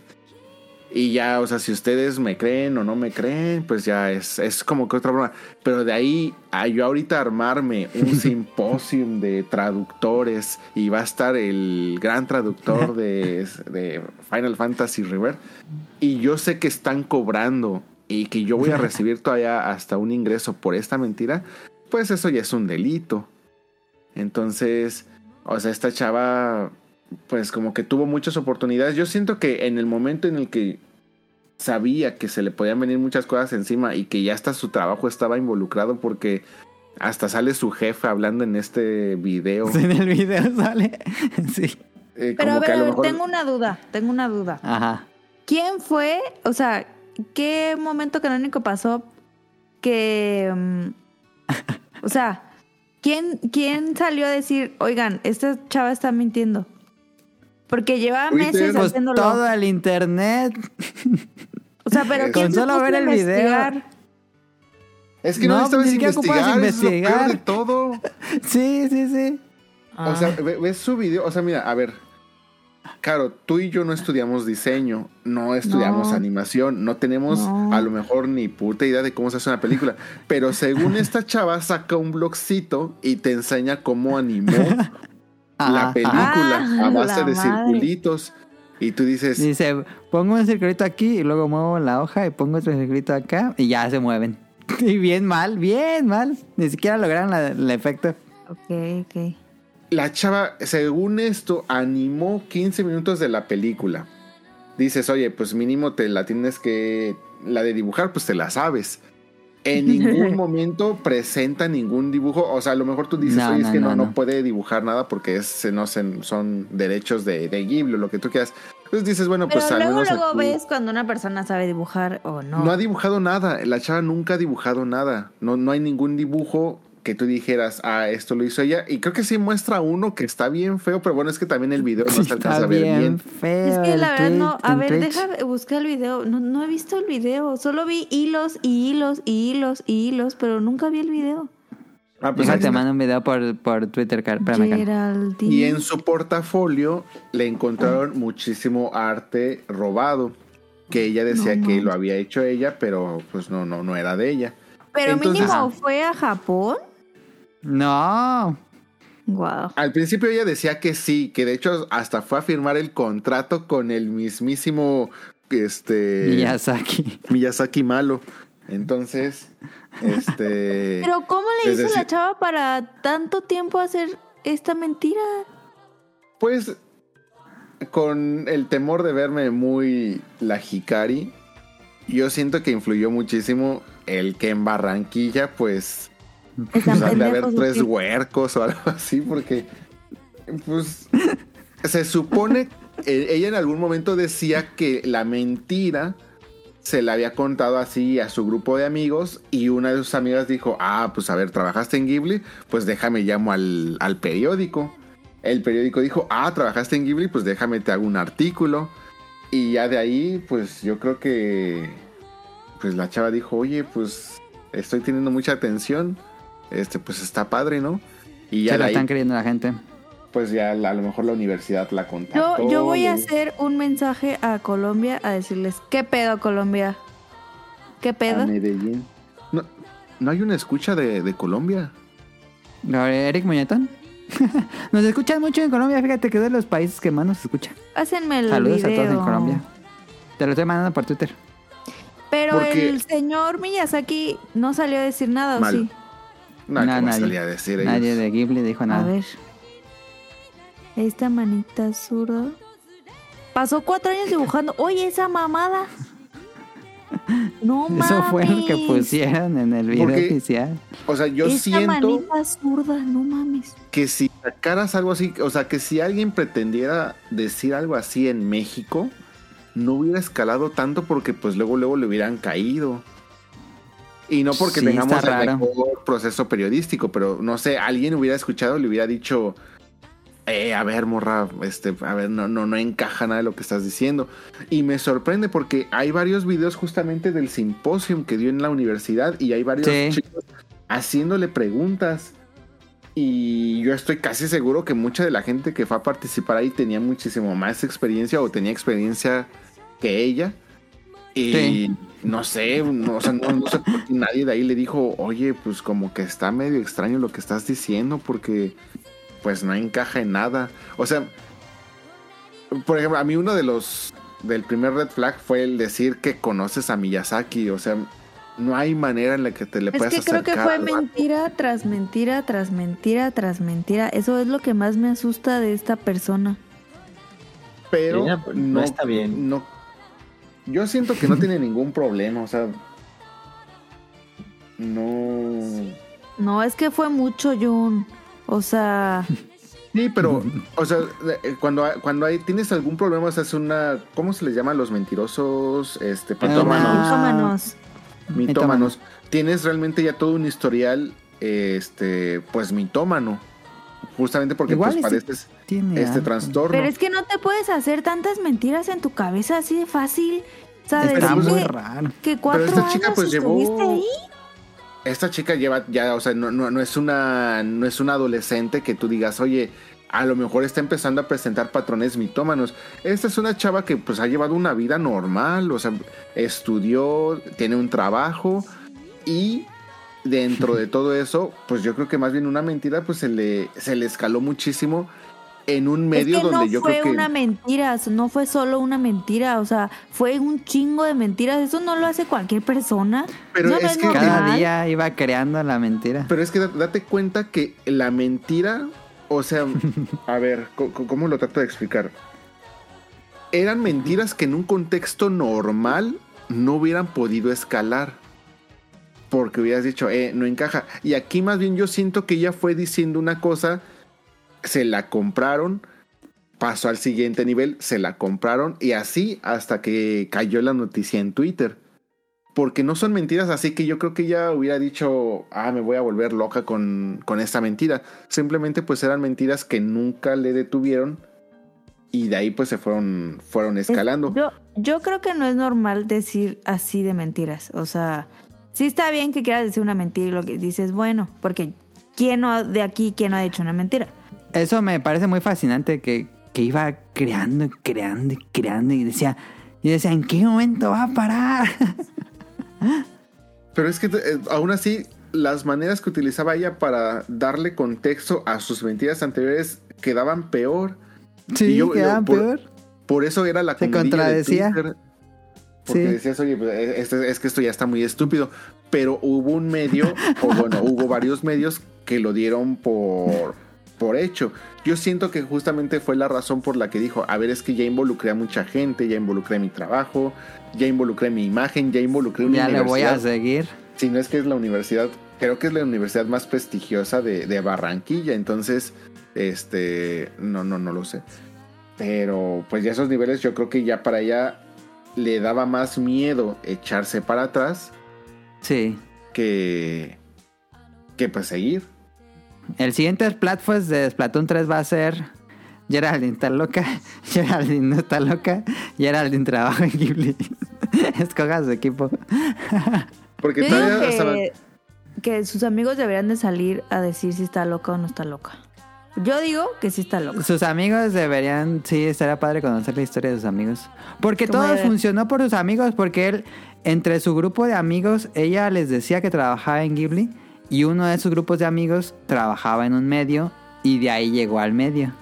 Y ya, o sea, si ustedes me creen o no me creen, pues ya es, es como que otra broma. Pero de ahí a yo ahorita armarme un simposium de traductores y va a estar el gran traductor de, de Final Fantasy Rebirth. Y yo sé que están cobrando y que yo voy a recibir todavía hasta un ingreso por esta mentira, pues eso ya es un delito. Entonces, o sea, esta chava, pues como que tuvo muchas oportunidades. Yo siento que en el momento en el que sabía que se le podían venir muchas cosas encima y que ya hasta su trabajo estaba involucrado porque hasta sale su jefe hablando en este video. En el video sale. sí. Eh, Pero a ver, a lo mejor- tengo una duda, tengo una duda. Ajá. ¿Quién fue, o sea, qué momento canónico pasó que, mm, o sea, ¿quién, quién salió a decir, oigan, esta chava está mintiendo? Porque lleva Twitter. meses Pues haciéndolo. todo el internet. O sea, pero ¿quién Con se solo ver a el video. investigar? Es que no, No, ni siquiera ocupas investigar, es lo peor investigar. de todo. Sí, sí, sí. O sea, ve- ves su video, o sea, mira, a ver. Claro, tú y yo no estudiamos diseño, no estudiamos No. animación, no tenemos No. a lo mejor ni puta idea de cómo se hace una película. Pero según esta chava saca un blogcito y te enseña cómo animó la película Ah, a base de madre. circulitos. Y tú dices, Dice, pongo un circulito aquí y luego muevo la hoja y pongo otro circulito acá y ya se mueven. Y bien mal, bien mal. Ni siquiera lograron la- el efecto. Ok, ok. la chava, según esto, animó 15 minutos de la película. Dices, oye, pues mínimo te la tienes que. La de dibujar, pues te la sabes. En ningún momento presenta ningún dibujo. O sea, a lo mejor tú dices, No, oye, es no, que no, no, puede dibujar nada porque es, no sé, son derechos de, de Ghibli o lo que tú quieras. Entonces dices, bueno, Pero pues al luego, menos luego aquí- ves cuando una persona sabe dibujar o no. no ha dibujado nada. La chava nunca ha dibujado nada. No, no hay ningún dibujo que tú dijeras, ah, esto lo hizo ella. Y creo que sí muestra uno que está bien feo, pero bueno, es que también el video no se alcanza está a ver bien, bien. feo. Es que la verdad no. A ver, Twitch. deja buscar el video. No, no he visto el video. Solo vi hilos y hilos y hilos y hilos, pero nunca vi el video. Ah, pues ahí te mando un video por, por Twitter, Car-. Y en su portafolio le encontraron muchísimo arte robado. Que ella decía No, que lo había hecho ella, pero pues no, no, no era de ella. Pero Entonces- mínimo fue a Japón. No. Wow. Al principio ella decía que sí, que de hecho hasta fue a firmar el contrato con el mismísimo este Miyazaki. Miyazaki malo. Entonces, este Pero ¿cómo le hizo la chava para tanto tiempo hacer esta mentira? pues con el temor de verme muy la Hikari, yo siento que influyó muchísimo el que en Barranquilla pues Están pues, de haber pendejos, ¿o tres qué? huercos o algo así, porque pues se supone, eh, ella en algún momento decía que la mentira se la había contado así a su grupo de amigos y una de sus amigas dijo, ah, pues a ver, ¿trabajaste en Ghibli? Pues déjame llamo al, al periódico. El periódico dijo, ah, ¿trabajaste en Ghibli? Pues déjame te hago un artículo. Y ya de ahí, pues yo creo que pues la chava dijo, oye, pues estoy teniendo mucha atención. Este, pues está padre, ¿no? Y ya Se ahí, están creyendo la gente. pues ya la- a lo mejor la universidad la Yo, contactó. yo voy a hacer un mensaje a Colombia a decirles, ¿qué pedo Colombia? ¿Qué a pedo? Medellín. No, no hay una escucha de, de Colombia. ¿Lo de Eric Muñetón? nos escuchan mucho en Colombia, fíjate que es de los países que más nos escuchan. Pásenme el Saludos video. a todos en Colombia. Te lo estoy mandando por Twitter. Pero Porque- el señor Miyazaki no salió a decir nada, ¿o Mal. sí? No, No, ¿cómo nadie. salía a decir ellos? Nadie de Ghibli dijo A nada. ver. Esta manita zurda. Pasó cuatro años dibujando. Oye, esa mamada. No mames. Eso fue lo que pusieron en el video Porque- oficial. O sea, yo Esta siento manita zurda, no mames. que si sacaras algo así, o sea, que si alguien pretendiera decir algo así en México, no hubiera escalado tanto porque pues luego luego le hubieran caído. Y no porque Sí, tengamos el mejor proceso periodístico, pero no sé, alguien hubiera escuchado le hubiera dicho, eh, a ver, morra, este, a ver, no, no, no encaja nada de lo que estás diciendo. Y me sorprende porque hay varios videos justamente del simposium que dio en la universidad y hay varios Sí. chicos haciéndole preguntas. Y yo estoy casi seguro que mucha de la gente que fue a participar ahí tenía muchísimo más experiencia o tenía experiencia que ella. Y Sí. No sé, no, o sea, no, no sé por qué nadie de ahí le dijo, oye, pues como que está medio extraño lo que estás diciendo porque pues no encaja en nada. O sea, por ejemplo, a mí uno de los del primer red flag fue el decir que conoces a Miyazaki. O sea, no hay manera en la que te le Es puedas que creo que acercar fue mentira tras mentira tras mentira tras mentira. Eso es lo que más me asusta de esta persona. pero Ella, pues, no está bien. No, yo siento que no tiene ningún problema, o sea, no. No, es que fue mucho, Jun. O sea, Sí, pero, o sea, eh, cuando, cuando hay, tienes algún problema, o sea, es una, ¿cómo se les llama a los mentirosos? Este, pitómanos. Ah. mitómanos. mitómanos. Tienes realmente ya todo un historial, este, pues mitómano. Justamente porque Igual pues sí padeces tiene este algo. trastorno. Pero es que no te puedes hacer tantas mentiras en tu cabeza así de fácil. Sea, Está muy que, raro. que cuatro esta chica, años pues, llevó- estuviste ahí. esta chica lleva ya, o sea, no, no, no es una no es una adolescente que tú digas, oye, a lo mejor está empezando a presentar patrones mitómanos. Esta es una chava que pues ha llevado una vida normal, o sea, estudió, tiene un trabajo y dentro de todo eso, pues yo creo que más bien una mentira pues se le, se le escaló muchísimo en un medio es que donde no yo fue creo que... una mentira, no fue solo una mentira, o sea, fue un chingo de mentiras. Eso no lo hace cualquier persona. Pero no es es que- normal. Cada día iba creando la mentira. Pero es que da- date cuenta que la mentira, o sea, a ver, ¿cómo lo trato de explicar? Eran mentiras que en un contexto normal no hubieran podido escalar. Porque hubieras dicho, eh, no encaja. Y aquí más bien yo siento que ella fue diciendo una cosa, se la compraron, pasó al siguiente nivel, se la compraron y así hasta que cayó la noticia en Twitter. Porque no son mentiras así que yo creo que ella hubiera dicho, ah, me voy a volver loca con, con esta mentira. Simplemente pues eran mentiras que nunca le detuvieron y de ahí pues se fueron, fueron Es- escalando. Yo, yo creo que no es normal decir así de mentiras. O sea, sí está bien que quieras decir una mentira y lo que dices, bueno, porque ¿quién no, de aquí, quién no ha dicho una mentira? Eso me parece muy fascinante que, que iba creando y creando y creando y decía, y decía, ¿en qué momento va a parar? Pero es que eh, aún así, las maneras que utilizaba ella para darle contexto a sus mentiras anteriores quedaban peor. sí, Y yo- yo quedaban por- peor. Por eso era la Se comidilla de contradecía. Twitter. Porque Sí. decías, oye, pues, eh, este- es que esto ya está muy estúpido. Pero hubo un medio, o bueno, hubo varios medios que lo dieron por, por hecho. Yo siento que justamente fue la razón por la que dijo, a ver, es que ya involucré a mucha gente, ya involucré mi trabajo, ya involucré mi imagen, ya involucré una Ya le voy a universidad. seguir. Si no es que es la universidad, creo que es la universidad más prestigiosa de, de Barranquilla, entonces, este, no, no, no lo sé. Pero pues ya esos niveles yo creo que ya para ella le daba más miedo echarse para atrás Sí. que, que pues seguir. El siguiente Splatfest de Splatoon 3 va a ser Geraldine está loca, Geraldine no está loca, Geraldine trabaja en Ghibli. Escoga su equipo. Porque todavía hasta- que, que sus amigos deberían de salir a decir si está loca o no está loca. Yo digo que sí está loca. Sus amigos deberían, sí, estaría padre conocer la historia de sus amigos. Porque ¿Cómo todo funcionó por sus amigos, porque él, entre su grupo de amigos, ella les decía que trabajaba en Ghibli y uno de sus grupos de amigos trabajaba en un medio y de ahí llegó al medio.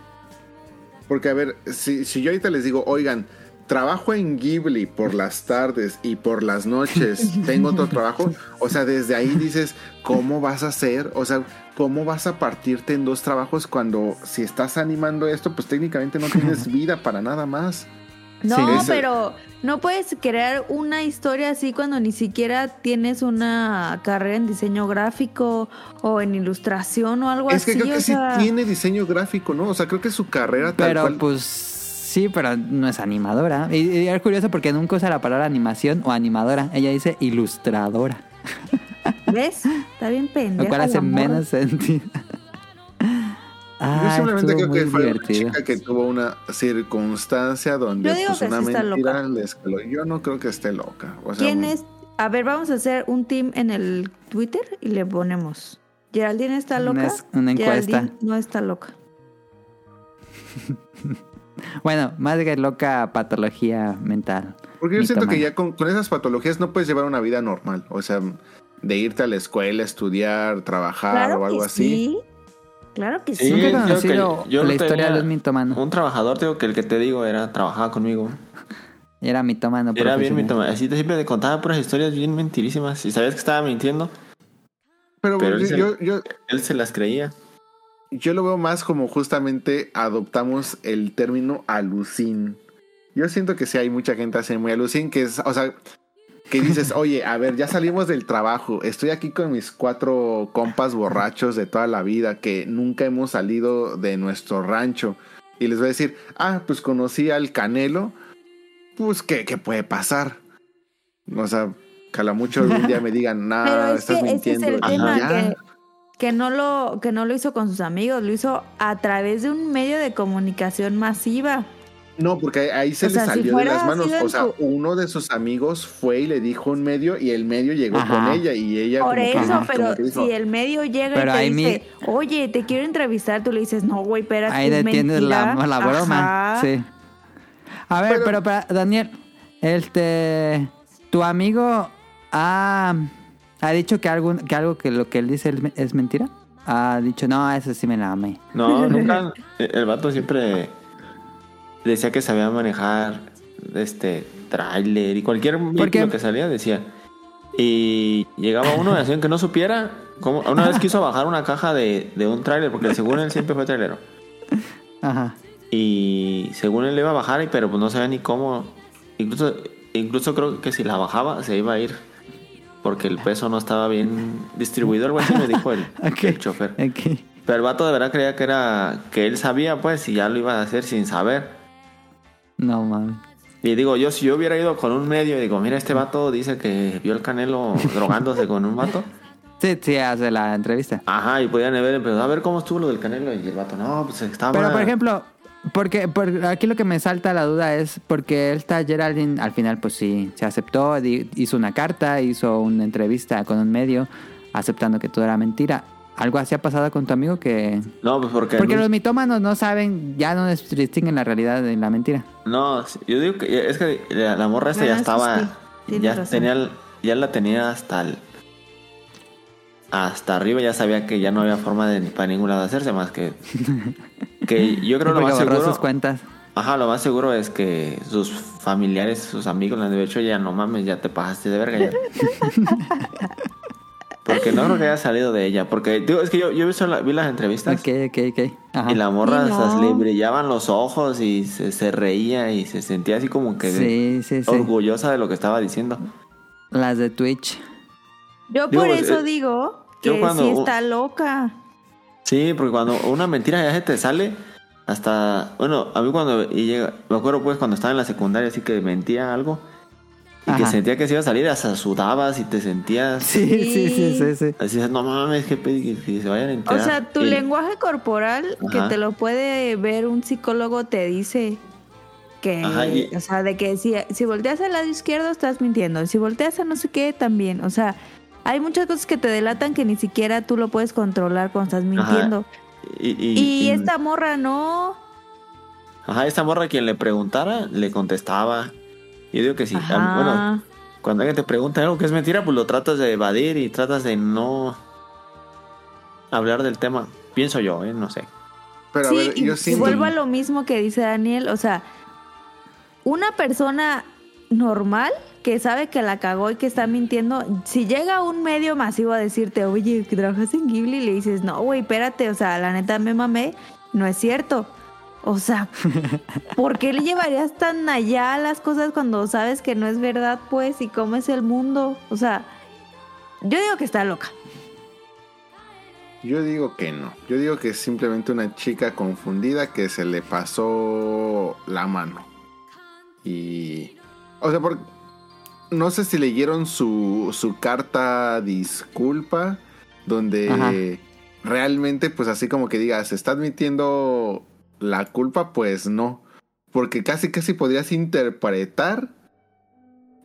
Porque, a ver, si, si yo ahorita les digo, oigan, trabajo en Ghibli por las tardes y por las noches, tengo otro trabajo, o sea, desde ahí dices, ¿cómo vas a hacer? O sea, ¿cómo vas a partirte en dos trabajos cuando si estás animando esto, pues técnicamente no tienes vida para nada más? No, Sí. Pero no puedes crear una historia así cuando ni siquiera tienes una carrera en diseño gráfico o en ilustración o algo Es que así. creo o que sí sea, tiene diseño gráfico, ¿no? O sea, creo que su carrera tal Pero cual. pues sí, pero no es animadora. Y, y es curioso porque nunca usa la palabra animación o animadora. Ella dice ilustradora. ¿Ves? Está bien pendeja. Lo cual hace menos sentido. Yo Ah, simplemente creo que fue una divertido. chica que tuvo una circunstancia donde Yo digo pues, que una sí está mentira loca. Yo no creo que esté loca. O sea, ¿Quién es? A ver, vamos a hacer un team en el Twitter y le ponemos. ¿Geraldine está Una loca? una encuesta. Geraldine no está loca. Bueno, más que loca patología mental. Porque yo siento que ya con, con esas patologías no puedes llevar una vida normal. O sea, de irte a la escuela, estudiar, trabajar Claro o algo que así. sí. Claro que sí. Sí, Nunca he creo que conocido yo la historia de un mitomano. Un trabajador, digo, que el que te digo era, trabajaba conmigo. Era mitomano. Era bien mitómano. Así te siempre te contaba puras historias bien mentirísimas. Y sabías que estaba mintiendo, Pero, Pero yo, él se- yo, yo, él se las creía. Yo lo veo más como justamente adoptamos el término alucin. Yo siento que sí hay mucha gente así muy alucin, que es, o sea, que dices, oye, a ver, ya salimos del trabajo, estoy aquí con mis cuatro compas borrachos de toda la vida que nunca hemos salido de nuestro rancho. Y les voy a decir, ah, pues conocí al Canelo, pues, ¿qué, qué puede pasar? O sea, cala mucho un día me digan, que estás ese es mintiendo. el tema, ya. que, que no lo, que no lo hizo con sus amigos, lo hizo a través de un medio de comunicación masiva. No, porque ahí se O le sea, si salió de las manos. O sea, su- uno de sus amigos fue y le dijo un medio y el medio llegó Ajá. con ella y ella Por como eso, pero que dijo, si el medio llega Pero y te mi- dice, oye, te quiero entrevistar, tú le dices, no, güey, espérate. Ahí es detienes la, mentira". la broma. Sí. A ver, Pero- pero, para Daniel, este, tu amigo ha, ha dicho que algo, que algo que lo que él dice es, mentira. Ha dicho, no, eso sí me la amé. No, nunca. El vato siempre decía que sabía manejar este tráiler y cualquier vehículo que salía decía. Y llegaba uno y hacían que no supiera. Como, una vez quiso bajar una caja de, de un tráiler, porque según él siempre fue trailero. Ajá. Y según él le iba a bajar, pero pues no sabía ni cómo. Incluso, incluso creo que si la bajaba se iba a ir. Porque el peso no estaba bien distribuido, algo así me dijo el, el chofer. Pero el vato de verdad creía que era que él sabía, pues, y ya lo iba a hacer sin saber. No mames. Y digo, yo si yo hubiera ido con un medio y digo, mira, este vato dice que vio el canelo drogándose con un vato. Sí, sí, hace la entrevista. Ajá, y podían haber empezado a ver cómo estuvo lo del canelo. Y el vato, no, pues estaba. Pero por ejemplo, porque por- aquí lo que me salta la duda es porque esta Geraldine al final pues sí se aceptó, di- hizo una carta, hizo una entrevista con un medio aceptando que todo era mentira. ¿Algo así ha pasado con tu amigo que No, pues porque. porque los mitómanos no saben, ya no distinguen la realidad de la mentira. no, yo digo que es que la, la morra esta ya estaba. sí, ya razón. tenía ya la tenía hasta el. Hasta arriba ya sabía que ya no había forma de para ningún lado hacerse más que. Que yo creo lo Porque más seguro. sus cuentas. Ajá, lo más seguro es que sus familiares, sus amigos le han de hecho ya no mames, ya te pasaste de verga ya. Porque no creo que haya salido de ella. Porque digo, es que yo, la- vi las entrevistas Ok, ok, ok. Ajá. y la morra Y no. le brillaban los ojos y se, se reía y se sentía así como que Sí, sí, sí. orgullosa de lo que estaba diciendo. Las de Twitch. Yo Digo, por eso eh, digo yo que cuando- sí está loca. Sí, porque cuando una mentira ya se te sale, hasta, bueno, a mí cuando y llega, me acuerdo pues cuando estaba en la secundaria así que mentía algo y que sentía que se iba a salir, hasta sudabas y te sentías Sí, sí, sí, sí, sí. así, no mames, que, que, que se vayan a O enterar. sea, tu Y- lenguaje corporal, que te lo puede ver un psicólogo, te dice que, Ajá, y- o sea, de que si, si volteas al lado izquierdo estás mintiendo, si volteas a no sé qué también, o sea, hay muchas cosas que te delatan que ni siquiera tú lo puedes controlar cuando estás mintiendo. Y, y- Y, y- esta morra no. Ajá, esta morra quien le preguntara, le contestaba. Yo digo que sí. Ajá. Bueno, cuando alguien te pregunta algo que es mentira, pues lo tratas de evadir y tratas de no hablar del tema. Pienso yo, ¿eh? No sé. Pero a sí, ver, y, yo y siento. vuelvo a lo mismo que dice Daniel, o sea, una persona normal que sabe que la cagó y que está mintiendo, si llega un medio masivo a decirte, oye, que trabajas en Ghibli, y le dices, no, güey, espérate, o sea, la neta me mamé, no es cierto. O sea, ¿por qué le llevarías tan allá las cosas cuando sabes que no es verdad, pues? ¿Y cómo es el mundo? O sea, yo digo que está loca. Yo digo que no. Yo digo que es simplemente una chica confundida que se le pasó la mano. Y. O sea, por... no sé si leyeron su, su carta disculpa, donde Ajá. realmente, pues así como que diga, ¿se está admitiendo la culpa? Pues no. Porque casi, casi podrías interpretar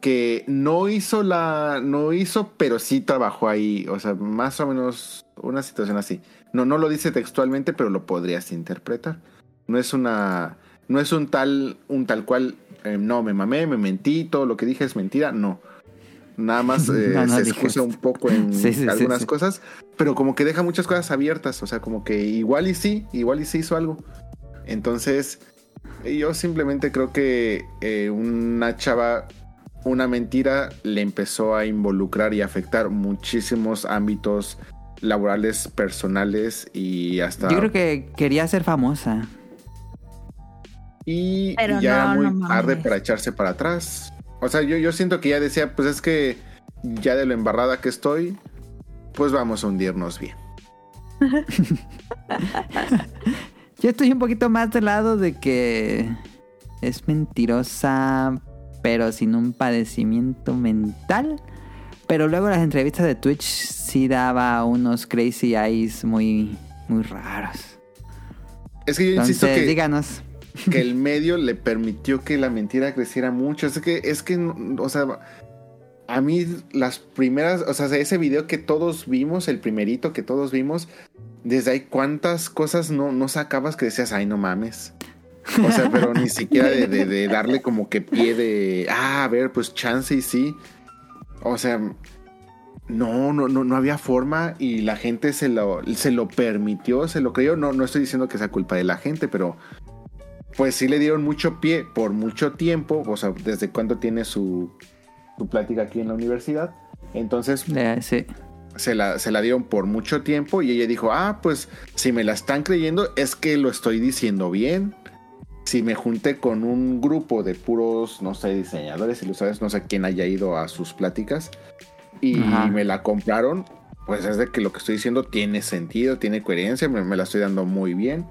que no hizo la. No hizo, pero sí trabajó ahí. O sea, más o menos una situación así. No, no lo dice textualmente, pero lo podrías interpretar. No es una. No es un tal. un tal cual. Eh, no, me mamé, me mentí, todo lo que dije es mentira. No. Nada más eh, No, no se excusa un poco en sí, sí, algunas sí. cosas. Pero como que deja muchas cosas abiertas. O sea, como que igual y sí, igual y sí hizo algo. Entonces, yo simplemente creo que eh, una chava, una mentira le empezó a involucrar y afectar muchísimos ámbitos laborales, personales y hasta... Yo creo que quería ser famosa. Y, ya no, era muy no tarde para echarse para atrás. O sea, yo, yo siento que ya decía, pues es que ya de lo embarrada que estoy, pues vamos a hundirnos bien. Yo estoy un poquito más del lado de que es mentirosa, pero sin un padecimiento mental. Pero luego las entrevistas de Twitch sí daba unos crazy eyes muy, muy raros. Es que yo insisto Entonces, que... díganos. Que el medio le permitió que la mentira creciera mucho. Es que, es que, o sea, a mí las primeras, o sea, ese video que todos vimos, el primerito que todos vimos, desde ahí cuántas cosas no, no sacabas que decías, ay, no mames. O sea, pero ni siquiera de, de- darle como que pie de, ah, a ver, pues chance y sí. O sea, no, no, no, no había forma y la gente se lo, se lo permitió, se lo creyó. No, no estoy diciendo que sea culpa de la gente, pero pues sí le dieron mucho pie por mucho tiempo, o sea, desde cuando tiene su, su plática aquí en la universidad. Entonces sí. se la, se la dieron por mucho tiempo y ella dijo, ah, pues si me la están creyendo es que lo estoy diciendo bien. Si me junté con un grupo de puros, no sé, diseñadores, ilustradores, no sé quién haya ido a sus pláticas y Ajá. me la compraron, pues es de que lo que estoy diciendo tiene sentido, tiene coherencia, me, me la estoy dando muy bien.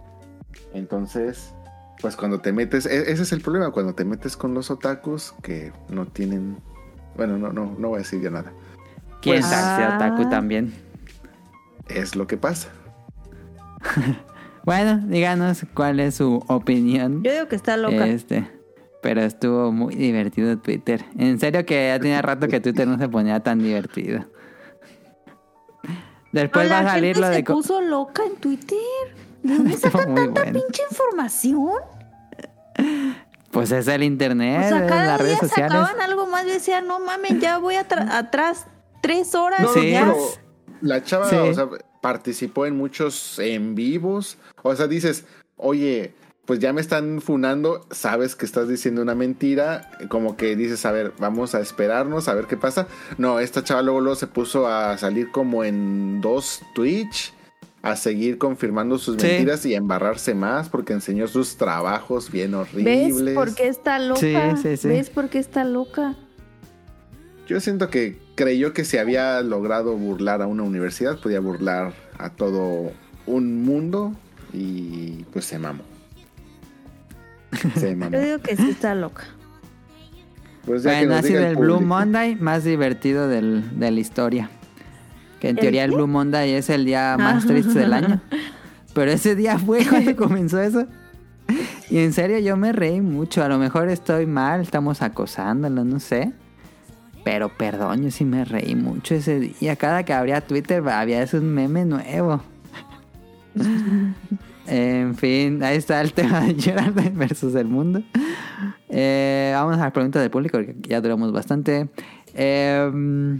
Entonces, pues cuando te metes, e- ese es el problema, cuando te metes con los otakus que no tienen, bueno, no, no, no voy a decir ya nada. ¿Quién Pues- Ah. otaku también? Es lo que pasa. Bueno, díganos cuál es su opinión. Yo digo que está loca. Este, pero estuvo muy divertido Twitter. En serio que ya tenía rato que Twitter no se ponía tan divertido. Después va a salir gente lo de... se puso loca en Twitter. ¿De dónde sacan tanta bueno. pinche información? Pues es el internet, O sea, cada las redes día sociales. sacaban algo más y decían, no mames, ya voy atrás tres horas. No, Sí. pero la chava, Sí. o sea, participó en muchos en vivos. O sea, dices, oye, pues ya me están funando, sabes que estás diciendo una mentira, como que dices, a ver, vamos a esperarnos, a ver qué pasa. No, esta chava luego, luego se puso a salir como en dos Twitch, a seguir confirmando sus Sí. mentiras y a embarrarse más porque enseñó sus trabajos bien ¿Ves horribles. por qué está loca? Sí, sí, sí. ¿Ves por qué está loca? Yo siento que creyó que si había logrado burlar a una universidad, podía burlar a todo un mundo y pues se mamó. Se mamó. Yo digo que sí está loca. Pues Bueno, ha sido el Blue. Monday más divertido del- de la historia. Que en ¿El teoría el? Blue Monday es el día más Ah. triste del año. Pero ese día fue cuando comenzó eso. Y en serio yo me reí mucho. A lo mejor estoy mal, estamos acosándolo, no sé. Pero perdón, yo sí me reí mucho ese día. Cada que abría Twitter había ese meme nuevo. en fin, ahí está el tema de Gerard versus el mundo. Eh, vamos a las preguntas del público porque ya duramos bastante. Em,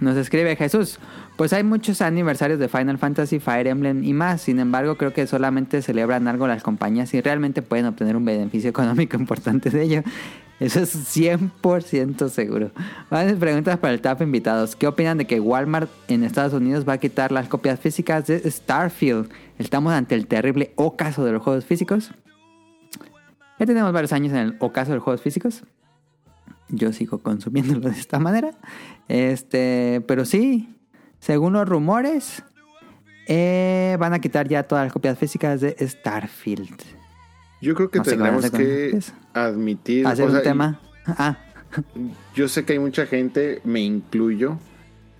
Nos escribe Jesús. Pues hay muchos aniversarios de Final Fantasy, Fire Emblem y más. Sin embargo, creo que solamente celebran algo las compañías y realmente pueden obtener un beneficio económico importante de ello. Eso es 100% seguro. Varias preguntas para el TAP invitados. ¿Qué opinan de que Walmart en Estados Unidos va a quitar las copias físicas de Starfield? ¿Estamos ante el terrible ocaso de los juegos físicos? Ya tenemos varios años en el ocaso de los juegos físicos. Yo sigo consumiéndolo de esta manera. Este, pero sí, según los rumores, eh, van a quitar ya todas las copias físicas de Starfield. Yo creo que No con que eso. admitir. Hacer o un sea, tema. Ah, Yo sé que hay mucha gente, me incluyo,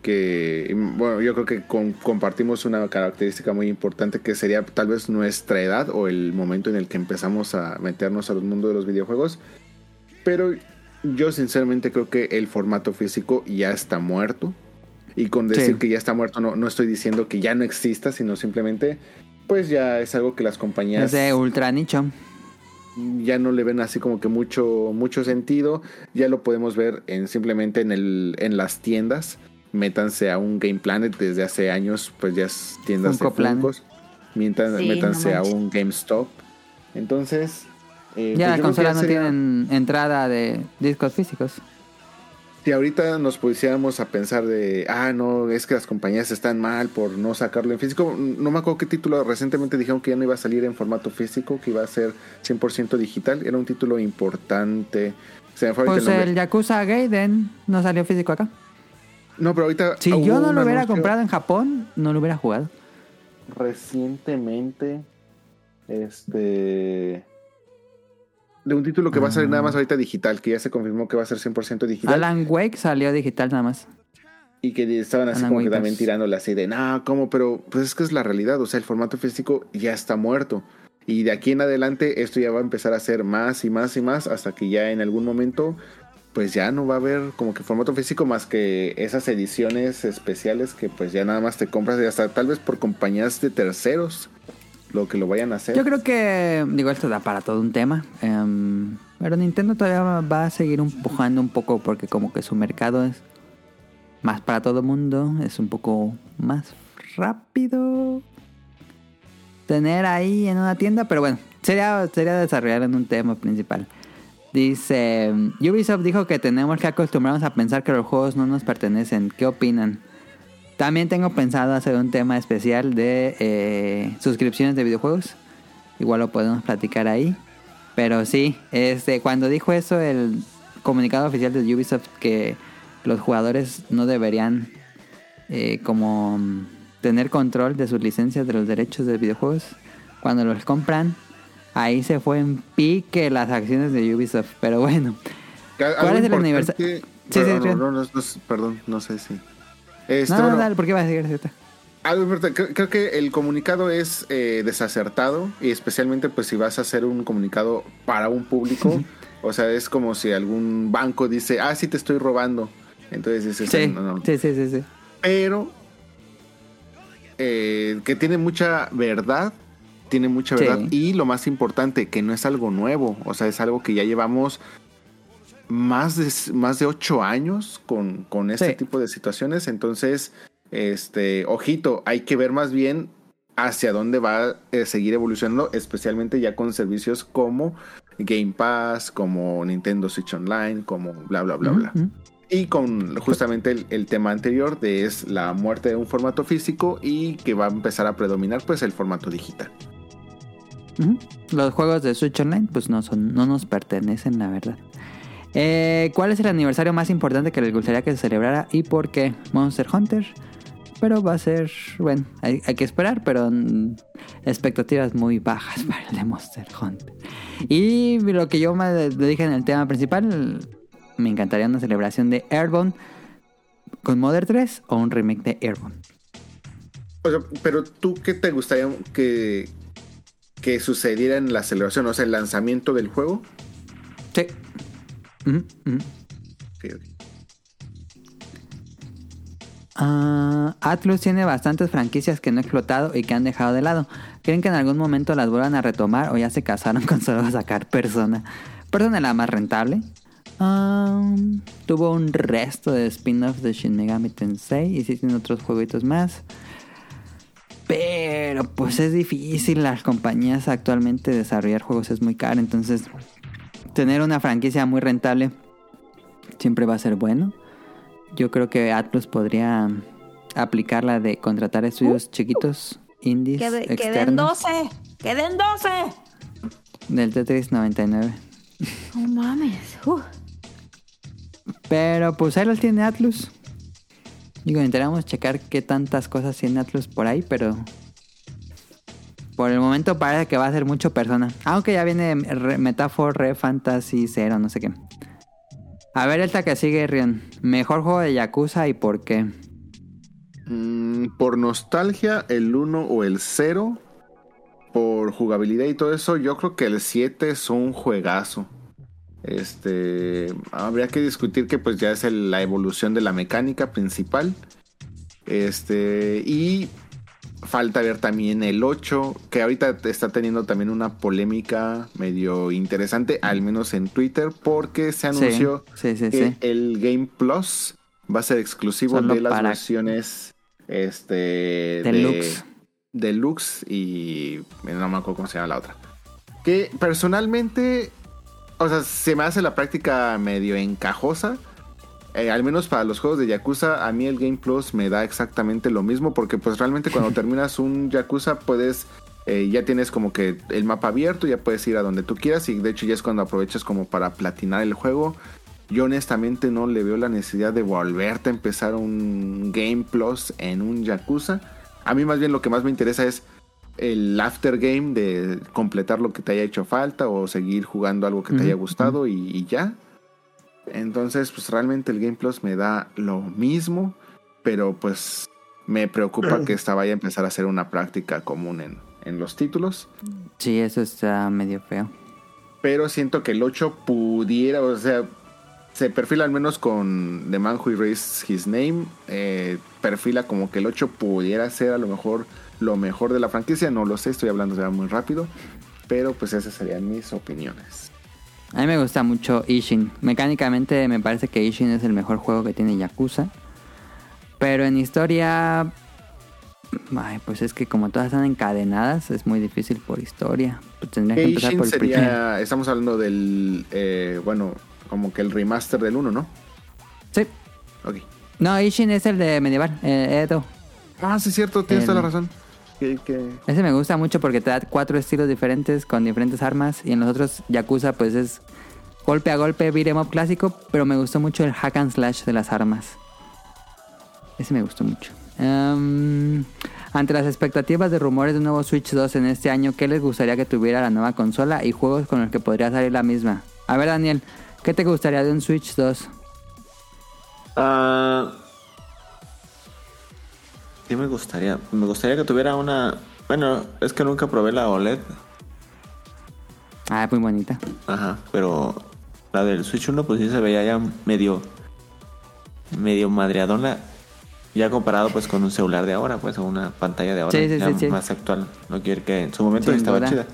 que, bueno, yo creo que con- compartimos una característica muy importante que sería tal vez nuestra edad o el momento en el que empezamos a meternos al mundo de los videojuegos. Pero yo sinceramente creo que el formato físico ya está muerto. Y con decir Sí. que ya está muerto no, no estoy diciendo que ya no exista, sino simplemente pues ya es algo que las compañías es de ultra nicho. ya no le ven así como que mucho mucho sentido ya lo podemos ver en simplemente en el en las tiendas métanse a un Game Planet desde hace años pues ya es tiendas Funko de. Funkos Sí, métanse no a un GameStop entonces eh, Ya pues las consolas no sería- tienen entrada de discos físicos. si ahorita nos pusiéramos a pensar de, ah, no, es que las compañías están mal por no sacarlo en físico, no me acuerdo qué título recientemente dijeron que ya no iba a salir en formato físico, que iba a ser 100% digital, era un título importante. Se me fue ahorita Pues el. Yakuza Gaiden no salió físico acá. No, pero ahorita Si yo no lo hubiera anuncio comprado en Japón, no lo hubiera jugado. recientemente, este, de un título que va a salir nada más ahorita digital, que ya se confirmó que va a ser 100% digital. Alan Wake salió digital nada más. Y que estaban así Alan como que Wake también 2. tirándole así de, no, ¿cómo? Pero pues es que es la realidad, o sea, el formato físico ya está muerto. Y de aquí en adelante esto ya va a empezar a ser más y más y más hasta que ya en algún momento pues ya no va a haber como que formato físico más que esas ediciones especiales que pues ya nada más te compras y hasta tal vez por compañías de terceros lo que lo vayan a hacer. Yo creo que, digo, esto da para todo un tema. em, pero Nintendo todavía va- a seguir empujando un poco porque como que su mercado es más para todo mundo, es un poco más rápido tener ahí en una tienda, pero bueno, sería, sería desarrollar en un tema principal. Dice, Ubisoft dijo que tenemos que acostumbrarnos a pensar que los juegos no nos pertenecen. ¿Qué opinan? También tengo pensado hacer un tema especial de eh, suscripciones de videojuegos. Igual lo podemos platicar ahí. Pero sí, este, cuando dijo eso el comunicado oficial de Ubisoft que los jugadores no deberían eh, como tener control de sus licencias de los derechos de videojuegos cuando los compran, ahí se fue en pique las acciones de Ubisoft. Pero bueno, ¿cuál es el aniversario? Sí, sí, no, perdón, no sé si. Este, no, no, bueno, dale, ¿por qué vas a? Algo importante, creo, que el comunicado es eh, desacertado y especialmente pues si vas a hacer un comunicado para un público, o sea, es como si algún banco dice, ah, sí te estoy robando. Entonces dices, Sí, no, no. sí, sí, sí, sí. Pero eh, que tiene mucha verdad, tiene mucha Sí. verdad y lo más importante, que no es algo nuevo, o sea, es algo que ya llevamos más de, más de ocho años con, con este Sí. tipo de situaciones, entonces, este, ojito, hay que ver más bien hacia dónde va a eh, seguir evolucionando, especialmente ya con servicios como Game Pass, como Nintendo Switch Online, como bla, bla, bla, bla. Y con justamente el, el tema anterior de es la muerte de un formato físico y que va a empezar a predominar pues el formato digital. Los juegos de Switch Online pues no son, no nos pertenecen, la verdad. Eh, ¿Cuál es el aniversario más importante que les gustaría que se celebrara y por qué? Monster Hunter. Pero va a ser, bueno, hay, hay que esperar, pero expectativas muy bajas para el de Monster Hunter. Y lo que yo me dije en el tema principal, me encantaría una celebración de Airborne con Mother 3 o un remake de Airborne. O sea, pero tú, ¿qué te gustaría que, que sucediera en la celebración? O sea, el lanzamiento del juego. Sí. Ah, Atlus tiene bastantes franquicias que no ha explotado y que han dejado de lado. ¿Creen que en algún momento las vuelvan a retomar o ya se casaron con solo sacar Persona? Persona es la más rentable. Um, tuvo un resto de spin-offs de Shin Megami Tensei y sí tiene otros jueguitos más. Pero pues es difícil, las compañías actualmente desarrollar juegos es muy caro, entonces tener una franquicia muy rentable siempre va a ser bueno. Yo creo que Atlus podría aplicar la de contratar estudios chiquitos, indies, Que, de- que den externos 12. Que den 12. del Tetris 99. No mames. Uh. Pero pues ahí los tiene Atlus. Digo, necesitamos checar qué tantas cosas tiene Atlus por ahí, pero... Por el momento parece que va a ser mucho persona. Aunque ya viene Re- Metaphor, Re Fantasy Zero, no sé qué. A ver, esta que sigue, Rion. Mejor juego de Yakuza y por qué. Mm, por nostalgia, el 1 o el 0. Por jugabilidad y todo eso, yo creo que el 7 es un juegazo. Este, habría que discutir que pues ya es la evolución de la mecánica principal. Este, y falta ver también el 8, que ahorita está teniendo también una polémica medio interesante, al menos en Twitter, porque se anunció sí, sí, que el Game Plus va a ser exclusivo Solo de las versiones este Deluxe. de deluxe y no me acuerdo cómo se llama la otra. Que personalmente, o sea, se me hace la práctica medio encajosa. Eh, al menos para los juegos de Yakuza, a mí el Game Plus me da exactamente lo mismo porque pues realmente cuando terminas un Yakuza puedes, eh, ya tienes como que el mapa abierto, ya puedes ir a donde tú quieras y de hecho ya es cuando aprovechas como para platinar el juego. Yo honestamente no le veo la necesidad de volverte a empezar un Game Plus en un Yakuza. A mí más bien lo que más me interesa es el after game de completar lo que te haya hecho falta o seguir jugando algo que te haya gustado y, y ya. Entonces, pues realmente el Game Plus me da lo mismo, pero pues me preocupa que esta vaya a empezar a ser una práctica común en, en los títulos. Sí, eso está medio feo. Pero siento que el 8 pudiera, o sea, se perfila al menos con The Man Who Erased His Name. eh, perfila como que el 8 pudiera ser a lo mejor lo mejor de la franquicia. No lo sé, estoy hablando ya muy rápido. Pero pues esas serían mis opiniones. A mí me gusta mucho Ishin. Mecánicamente me parece que Ishin es el mejor juego que tiene Yakuza. Pero en historia... Ay, pues es que como todas están encadenadas, es muy difícil por historia. Pues tendría que empezar por el sería, primero. estamos hablando del, eh, bueno, como que el remaster del 1, ¿no? Sí. Ok. No, Ishin es el de medieval, eh, Edo. Ah, sí, es cierto, tienes El- toda la razón. Que- que- Ese me gusta mucho porque te da cuatro estilos diferentes con diferentes armas. Y en los otros Yakuza pues es golpe a golpe, beat 'em up clásico. Pero me gustó mucho el hack and slash de las armas. Ese me gustó mucho. Em, ante las expectativas de rumores de un nuevo Switch 2 en este año, ¿qué les gustaría que tuviera la nueva consola y juegos con los que podría salir la misma? A ver, Daniel, ¿qué te gustaría de un Switch 2? Ah, ¿Qué me gustaría? Me gustaría que tuviera una... Bueno, es que nunca probé la OLED. Ah, muy bonita. Ajá, pero la del Switch 1 pues sí se veía ya medio... Medio madreadona. Ya comparado pues con un celular de ahora, pues o una pantalla de ahora. Sí, sí, ya sí, más actual. No quiere que en su momento estaba duda. chida.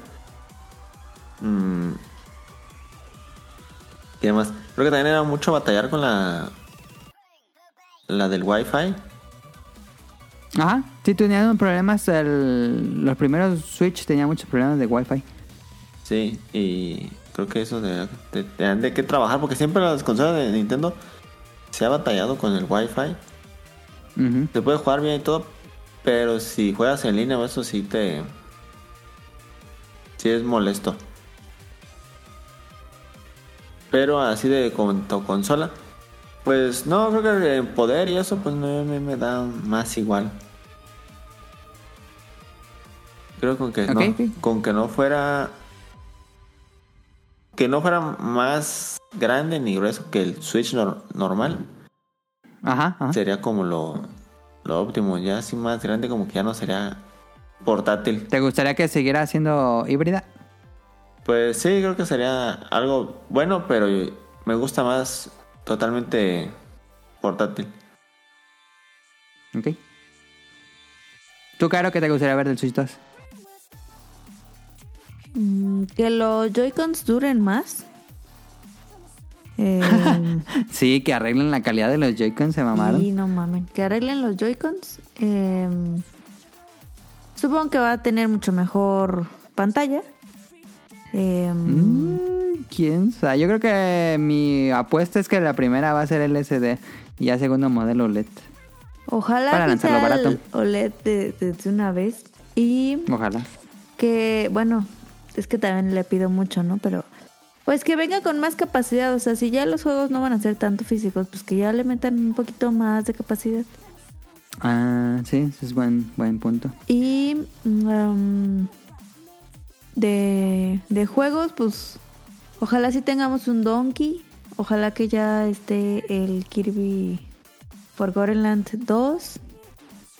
Mm. ¿Qué más? Creo que también era mucho batallar con la... La del Wi-Fi. Ajá, sí tenían problemas. el- los primeros Switch tenían muchos problemas de Wi-Fi. Sí, y creo que eso de, de, de- de qué trabajar, porque siempre las consolas de Nintendo se ha batallado con el Wi-Fi. Se puede jugar bien y todo, pero si juegas en línea, eso sí te. Sí es molesto. Pero así de con tu consola, pues no, creo que en poder y eso, pues no me, me da más igual. Creo con que no, con que no fuera que no fuera más grande ni grueso que el Switch nor- normal Ajá, ajá. sería como lo, lo óptimo. Ya así más grande como que ya no sería portátil. ¿Te gustaría que siguiera siendo híbrida? Pues sí, creo que sería algo bueno, pero me gusta más totalmente portátil. Ok. ¿Tú, Caro, qué te gustaría ver del Switch 2? Mm, Que los Joy-Cons duren más. Eh, Sí, que arreglen la calidad de los Joy-Con, se mamaron. y no mamen. Que arreglen los Joy-Cons. Eh, supongo que va a tener mucho mejor pantalla. Eh, Mm, ¿Quién sabe? Yo creo que mi apuesta es que la primera va a ser LCD y ya segundo modelo E LED. Ojalá para que sea barato. el OLED de, de- de una vez. Y Ojalá. que, bueno, es que también le pido mucho, ¿no? Pero, pues que venga con más capacidad. O sea, si ya los juegos no van a ser tanto físicos, pues que ya le metan un poquito más de capacidad. Ah, sí, ese es buen, buen punto. Y mm, de, de juegos, pues ojalá sí tengamos un Donkey. Ojalá que ya esté el Kirby Forgotten Land 2.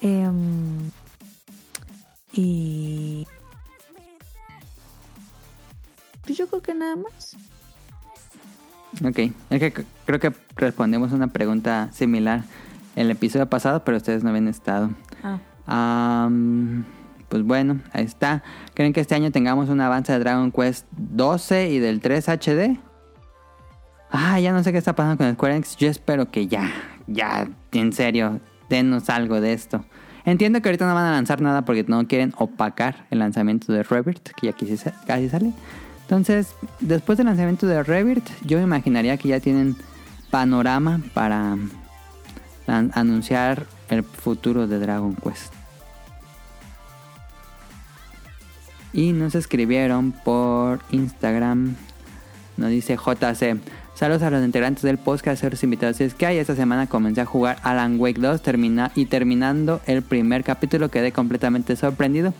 Em, y... Pues yo creo que nada más. Ok, es que creo que respondimos una pregunta similar en el episodio pasado, pero ustedes no habían estado. Ah. Pues bueno, ahí está. ¿Creen que este año tengamos un avance de Dragon Quest 12 y del 3 HD? Ah, ya no sé qué está pasando con Square Enix. Yo espero que ya, ya, en serio, denos algo de esto. Entiendo que ahorita no van a lanzar nada porque no quieren opacar el lanzamiento de Rebirth, que ya casi, sa- casi sale. Entonces, después del lanzamiento de Rebirth, yo me imaginaría que ya tienen panorama para an- anunciar el futuro de Dragon Quest. Y nos escribieron por Instagram. Nos dice JC. Saludos a los integrantes del podcast, a los invitados. Es que hay esta semana comencé a jugar Alan Wake 2 termina, y terminando el primer capítulo quedé completamente sorprendido.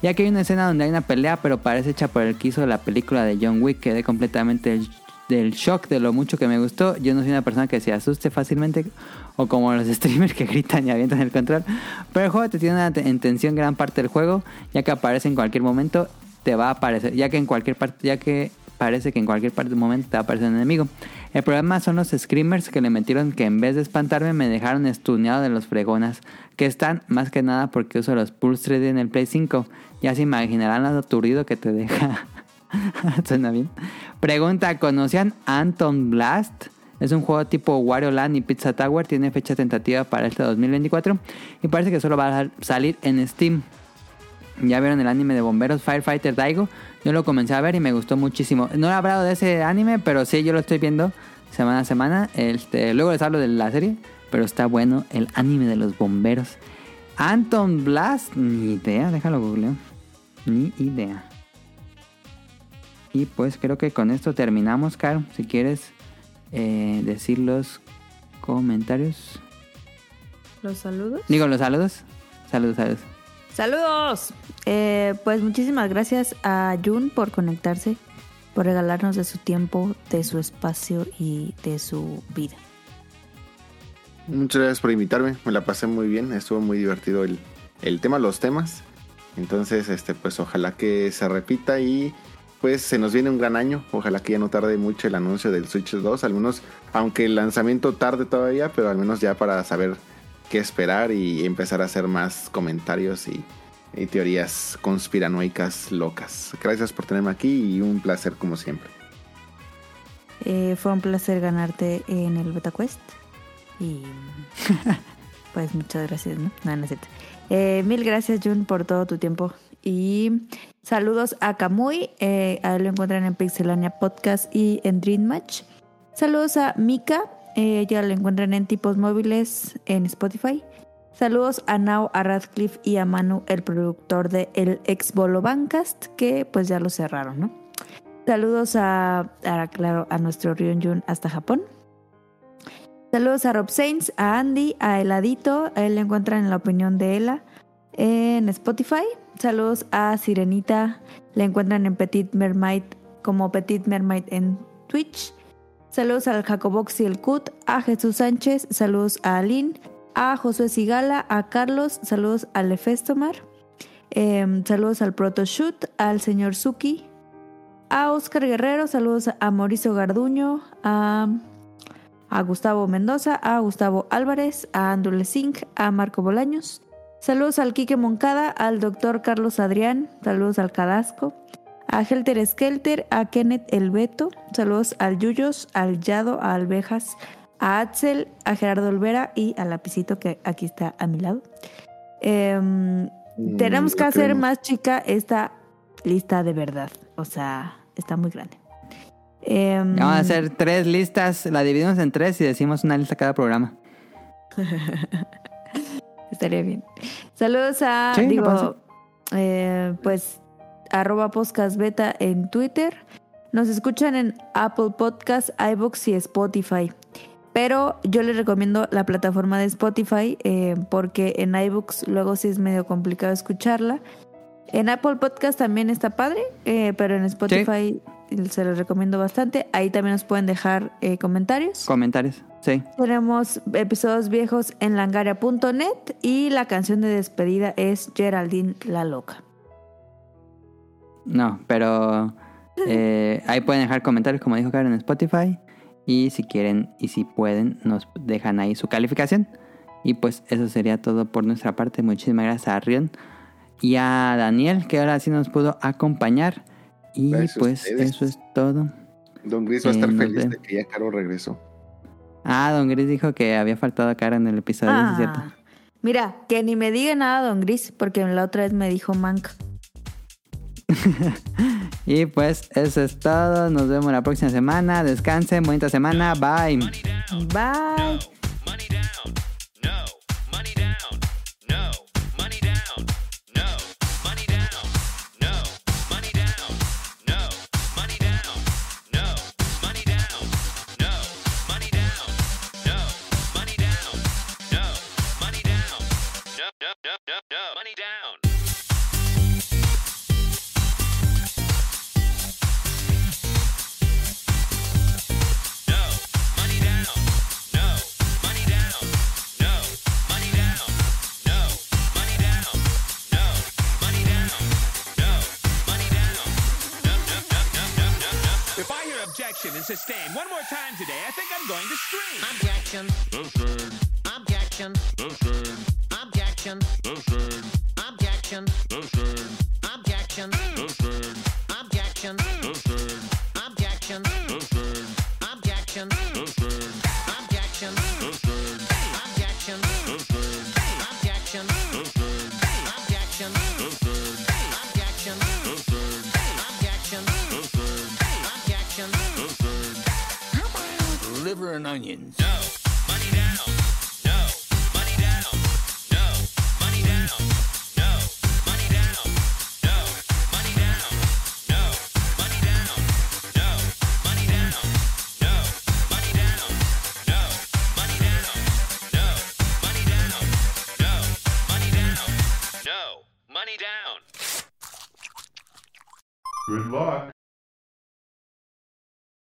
Ya que hay una escena donde hay una pelea, pero parece hecha por el que hizo la película de John Wick. Quedé completamente del shock de lo mucho que me gustó. Yo no soy una persona que se asuste fácilmente o como los streamers que gritan y avientan el control. Pero el juego te tiene en tensión gran parte del juego, ya que aparece en cualquier momento, te va a aparecer, ya que en cualquier parte, ya que parece que en cualquier parte del momento te va a aparecer un enemigo. El problema son los screamers que le metieron que en vez de espantarme me dejaron estuneado de los fregonas, que están más que nada porque uso los Pulse 3D en el Play 5. Ya se imaginarán lo aturdido que te deja. Suena bien. Pregunta, ¿conocían Anton Blast? Es un juego tipo Wario Land y Pizza Tower. Tiene fecha tentativa para este 2024 y parece que solo va a salir en Steam. Ya vieron el anime de bomberos Firefighter Daigo. Yo lo comencé a ver y me gustó muchísimo. No he hablado de ese anime, pero sí, yo lo estoy viendo semana a semana. Este, luego les hablo de la serie, pero está bueno el anime de los bomberos. Anton Blast, ni idea, déjalo googleo. Ni idea. Y pues creo que con esto terminamos, Caro. Si quieres eh, decir los comentarios. Los saludos. Digo los saludos. Saludos, saludos. Saludos. Eh, pues muchísimas gracias a Jun por conectarse, por regalarnos de su tiempo, de su espacio y de su vida. Muchas gracias por invitarme, me la pasé muy bien, estuvo muy divertido el, el tema, los temas. Entonces, este, pues ojalá que se repita y pues se nos viene un gran año. Ojalá que ya no tarde mucho el anuncio del Switch 2, al menos, aunque el lanzamiento tarde todavía, pero al menos ya para saber qué esperar y empezar a hacer más comentarios y, teorías conspiranoicas locas. Gracias por tenerme aquí y un placer como siempre. Eh, fue un placer ganarte en el BetaQuest. Y pues muchas gracias, ¿no? No, no. Eh, mil gracias, Jun, por todo tu tiempo. Y saludos a Kamui. Eh, a él lo encuentran en Pixelania Podcast y en Dream Match. Saludos a Mika. Eh, ella lo encuentran en tipos móviles en Spotify. Saludos a Nao, a Radcliffe y a Manu, el productor de el ex Bolo Bancast, que pues ya lo cerraron, ¿no? Saludos a, claro, a nuestro Rion Jun hasta Japón. Saludos a Rob Sainz, a Andy, a Heladito. A él le encuentran en la opinión de Ela en Spotify. Saludos a Sirenita. Le encuentran en Petit Mermaid como Petit Mermaid en Twitch. Saludos al Jacobox y el Cut. A Jesús Sánchez. Saludos a Aline. A Josué Sigala. A Carlos. Saludos a Lefestomar. Eh, saludos al Protoshoot. Al señor Suki. A Oscar Guerrero. Saludos a Mauricio Garduño. A a Gustavo Mendoza, a Gustavo Álvarez, a Andule Singh, a Marco Bolaños. Saludos al Quique Moncada, al doctor Carlos Adrián, saludos al Cadasco, a Helter Skelter, a Kenneth El Beto, saludos al Yuyos, al Yado, a Alvejas, a Axel, a Gerardo Olvera y a Lapicito que aquí está a mi lado. Em, Mm, tenemos que hacer más chica esta lista de verdad, o sea, está muy grande. Em, Vamos a hacer tres listas, la dividimos en tres y decimos una lista cada programa. Estaría bien. Saludos a, Sí, digo, eh, pues, arroba podcast beta en Twitter. Nos escuchan en Apple Podcast, iBox y Spotify. Pero yo les recomiendo la plataforma de Spotify eh, porque en iBooks luego sí es medio complicado escucharla. En Apple Podcast también está padre, eh, pero en Spotify se los recomiendo bastante. Ahí también nos pueden dejar eh, comentarios. Comentarios, sí. Tenemos episodios viejos en langaria.net y la canción de despedida es Geraldine la Loca. No, pero eh, ahí pueden dejar comentarios, como dijo Karen en Spotify. Y si quieren y si pueden, nos dejan ahí su calificación. Y pues eso sería todo por nuestra parte. Muchísimas gracias a Rion y a Daniel, que ahora sí nos pudo acompañar. Y Gracias pues eso es todo. Don Gris va a Eh, estar feliz de que ya Caro regresó. Ah, Don Gris dijo que había faltado a Karen en el episodio, ¿sí es cierto? Ah, mira, que ni me diga nada, don Gris, porque la otra vez me dijo Mank. Y pues eso es todo. Nos vemos la próxima semana. Descansen, bonita semana. Bye. Bye. No. No, money down. No, money down. No, money down. No, money down. No, money down. No, money down. No, money down. Num, num, num, num, num, num, num. If I hear objection and sustain one more time today, I think I'm going to scream. Objection. Objection. Objection. And onions.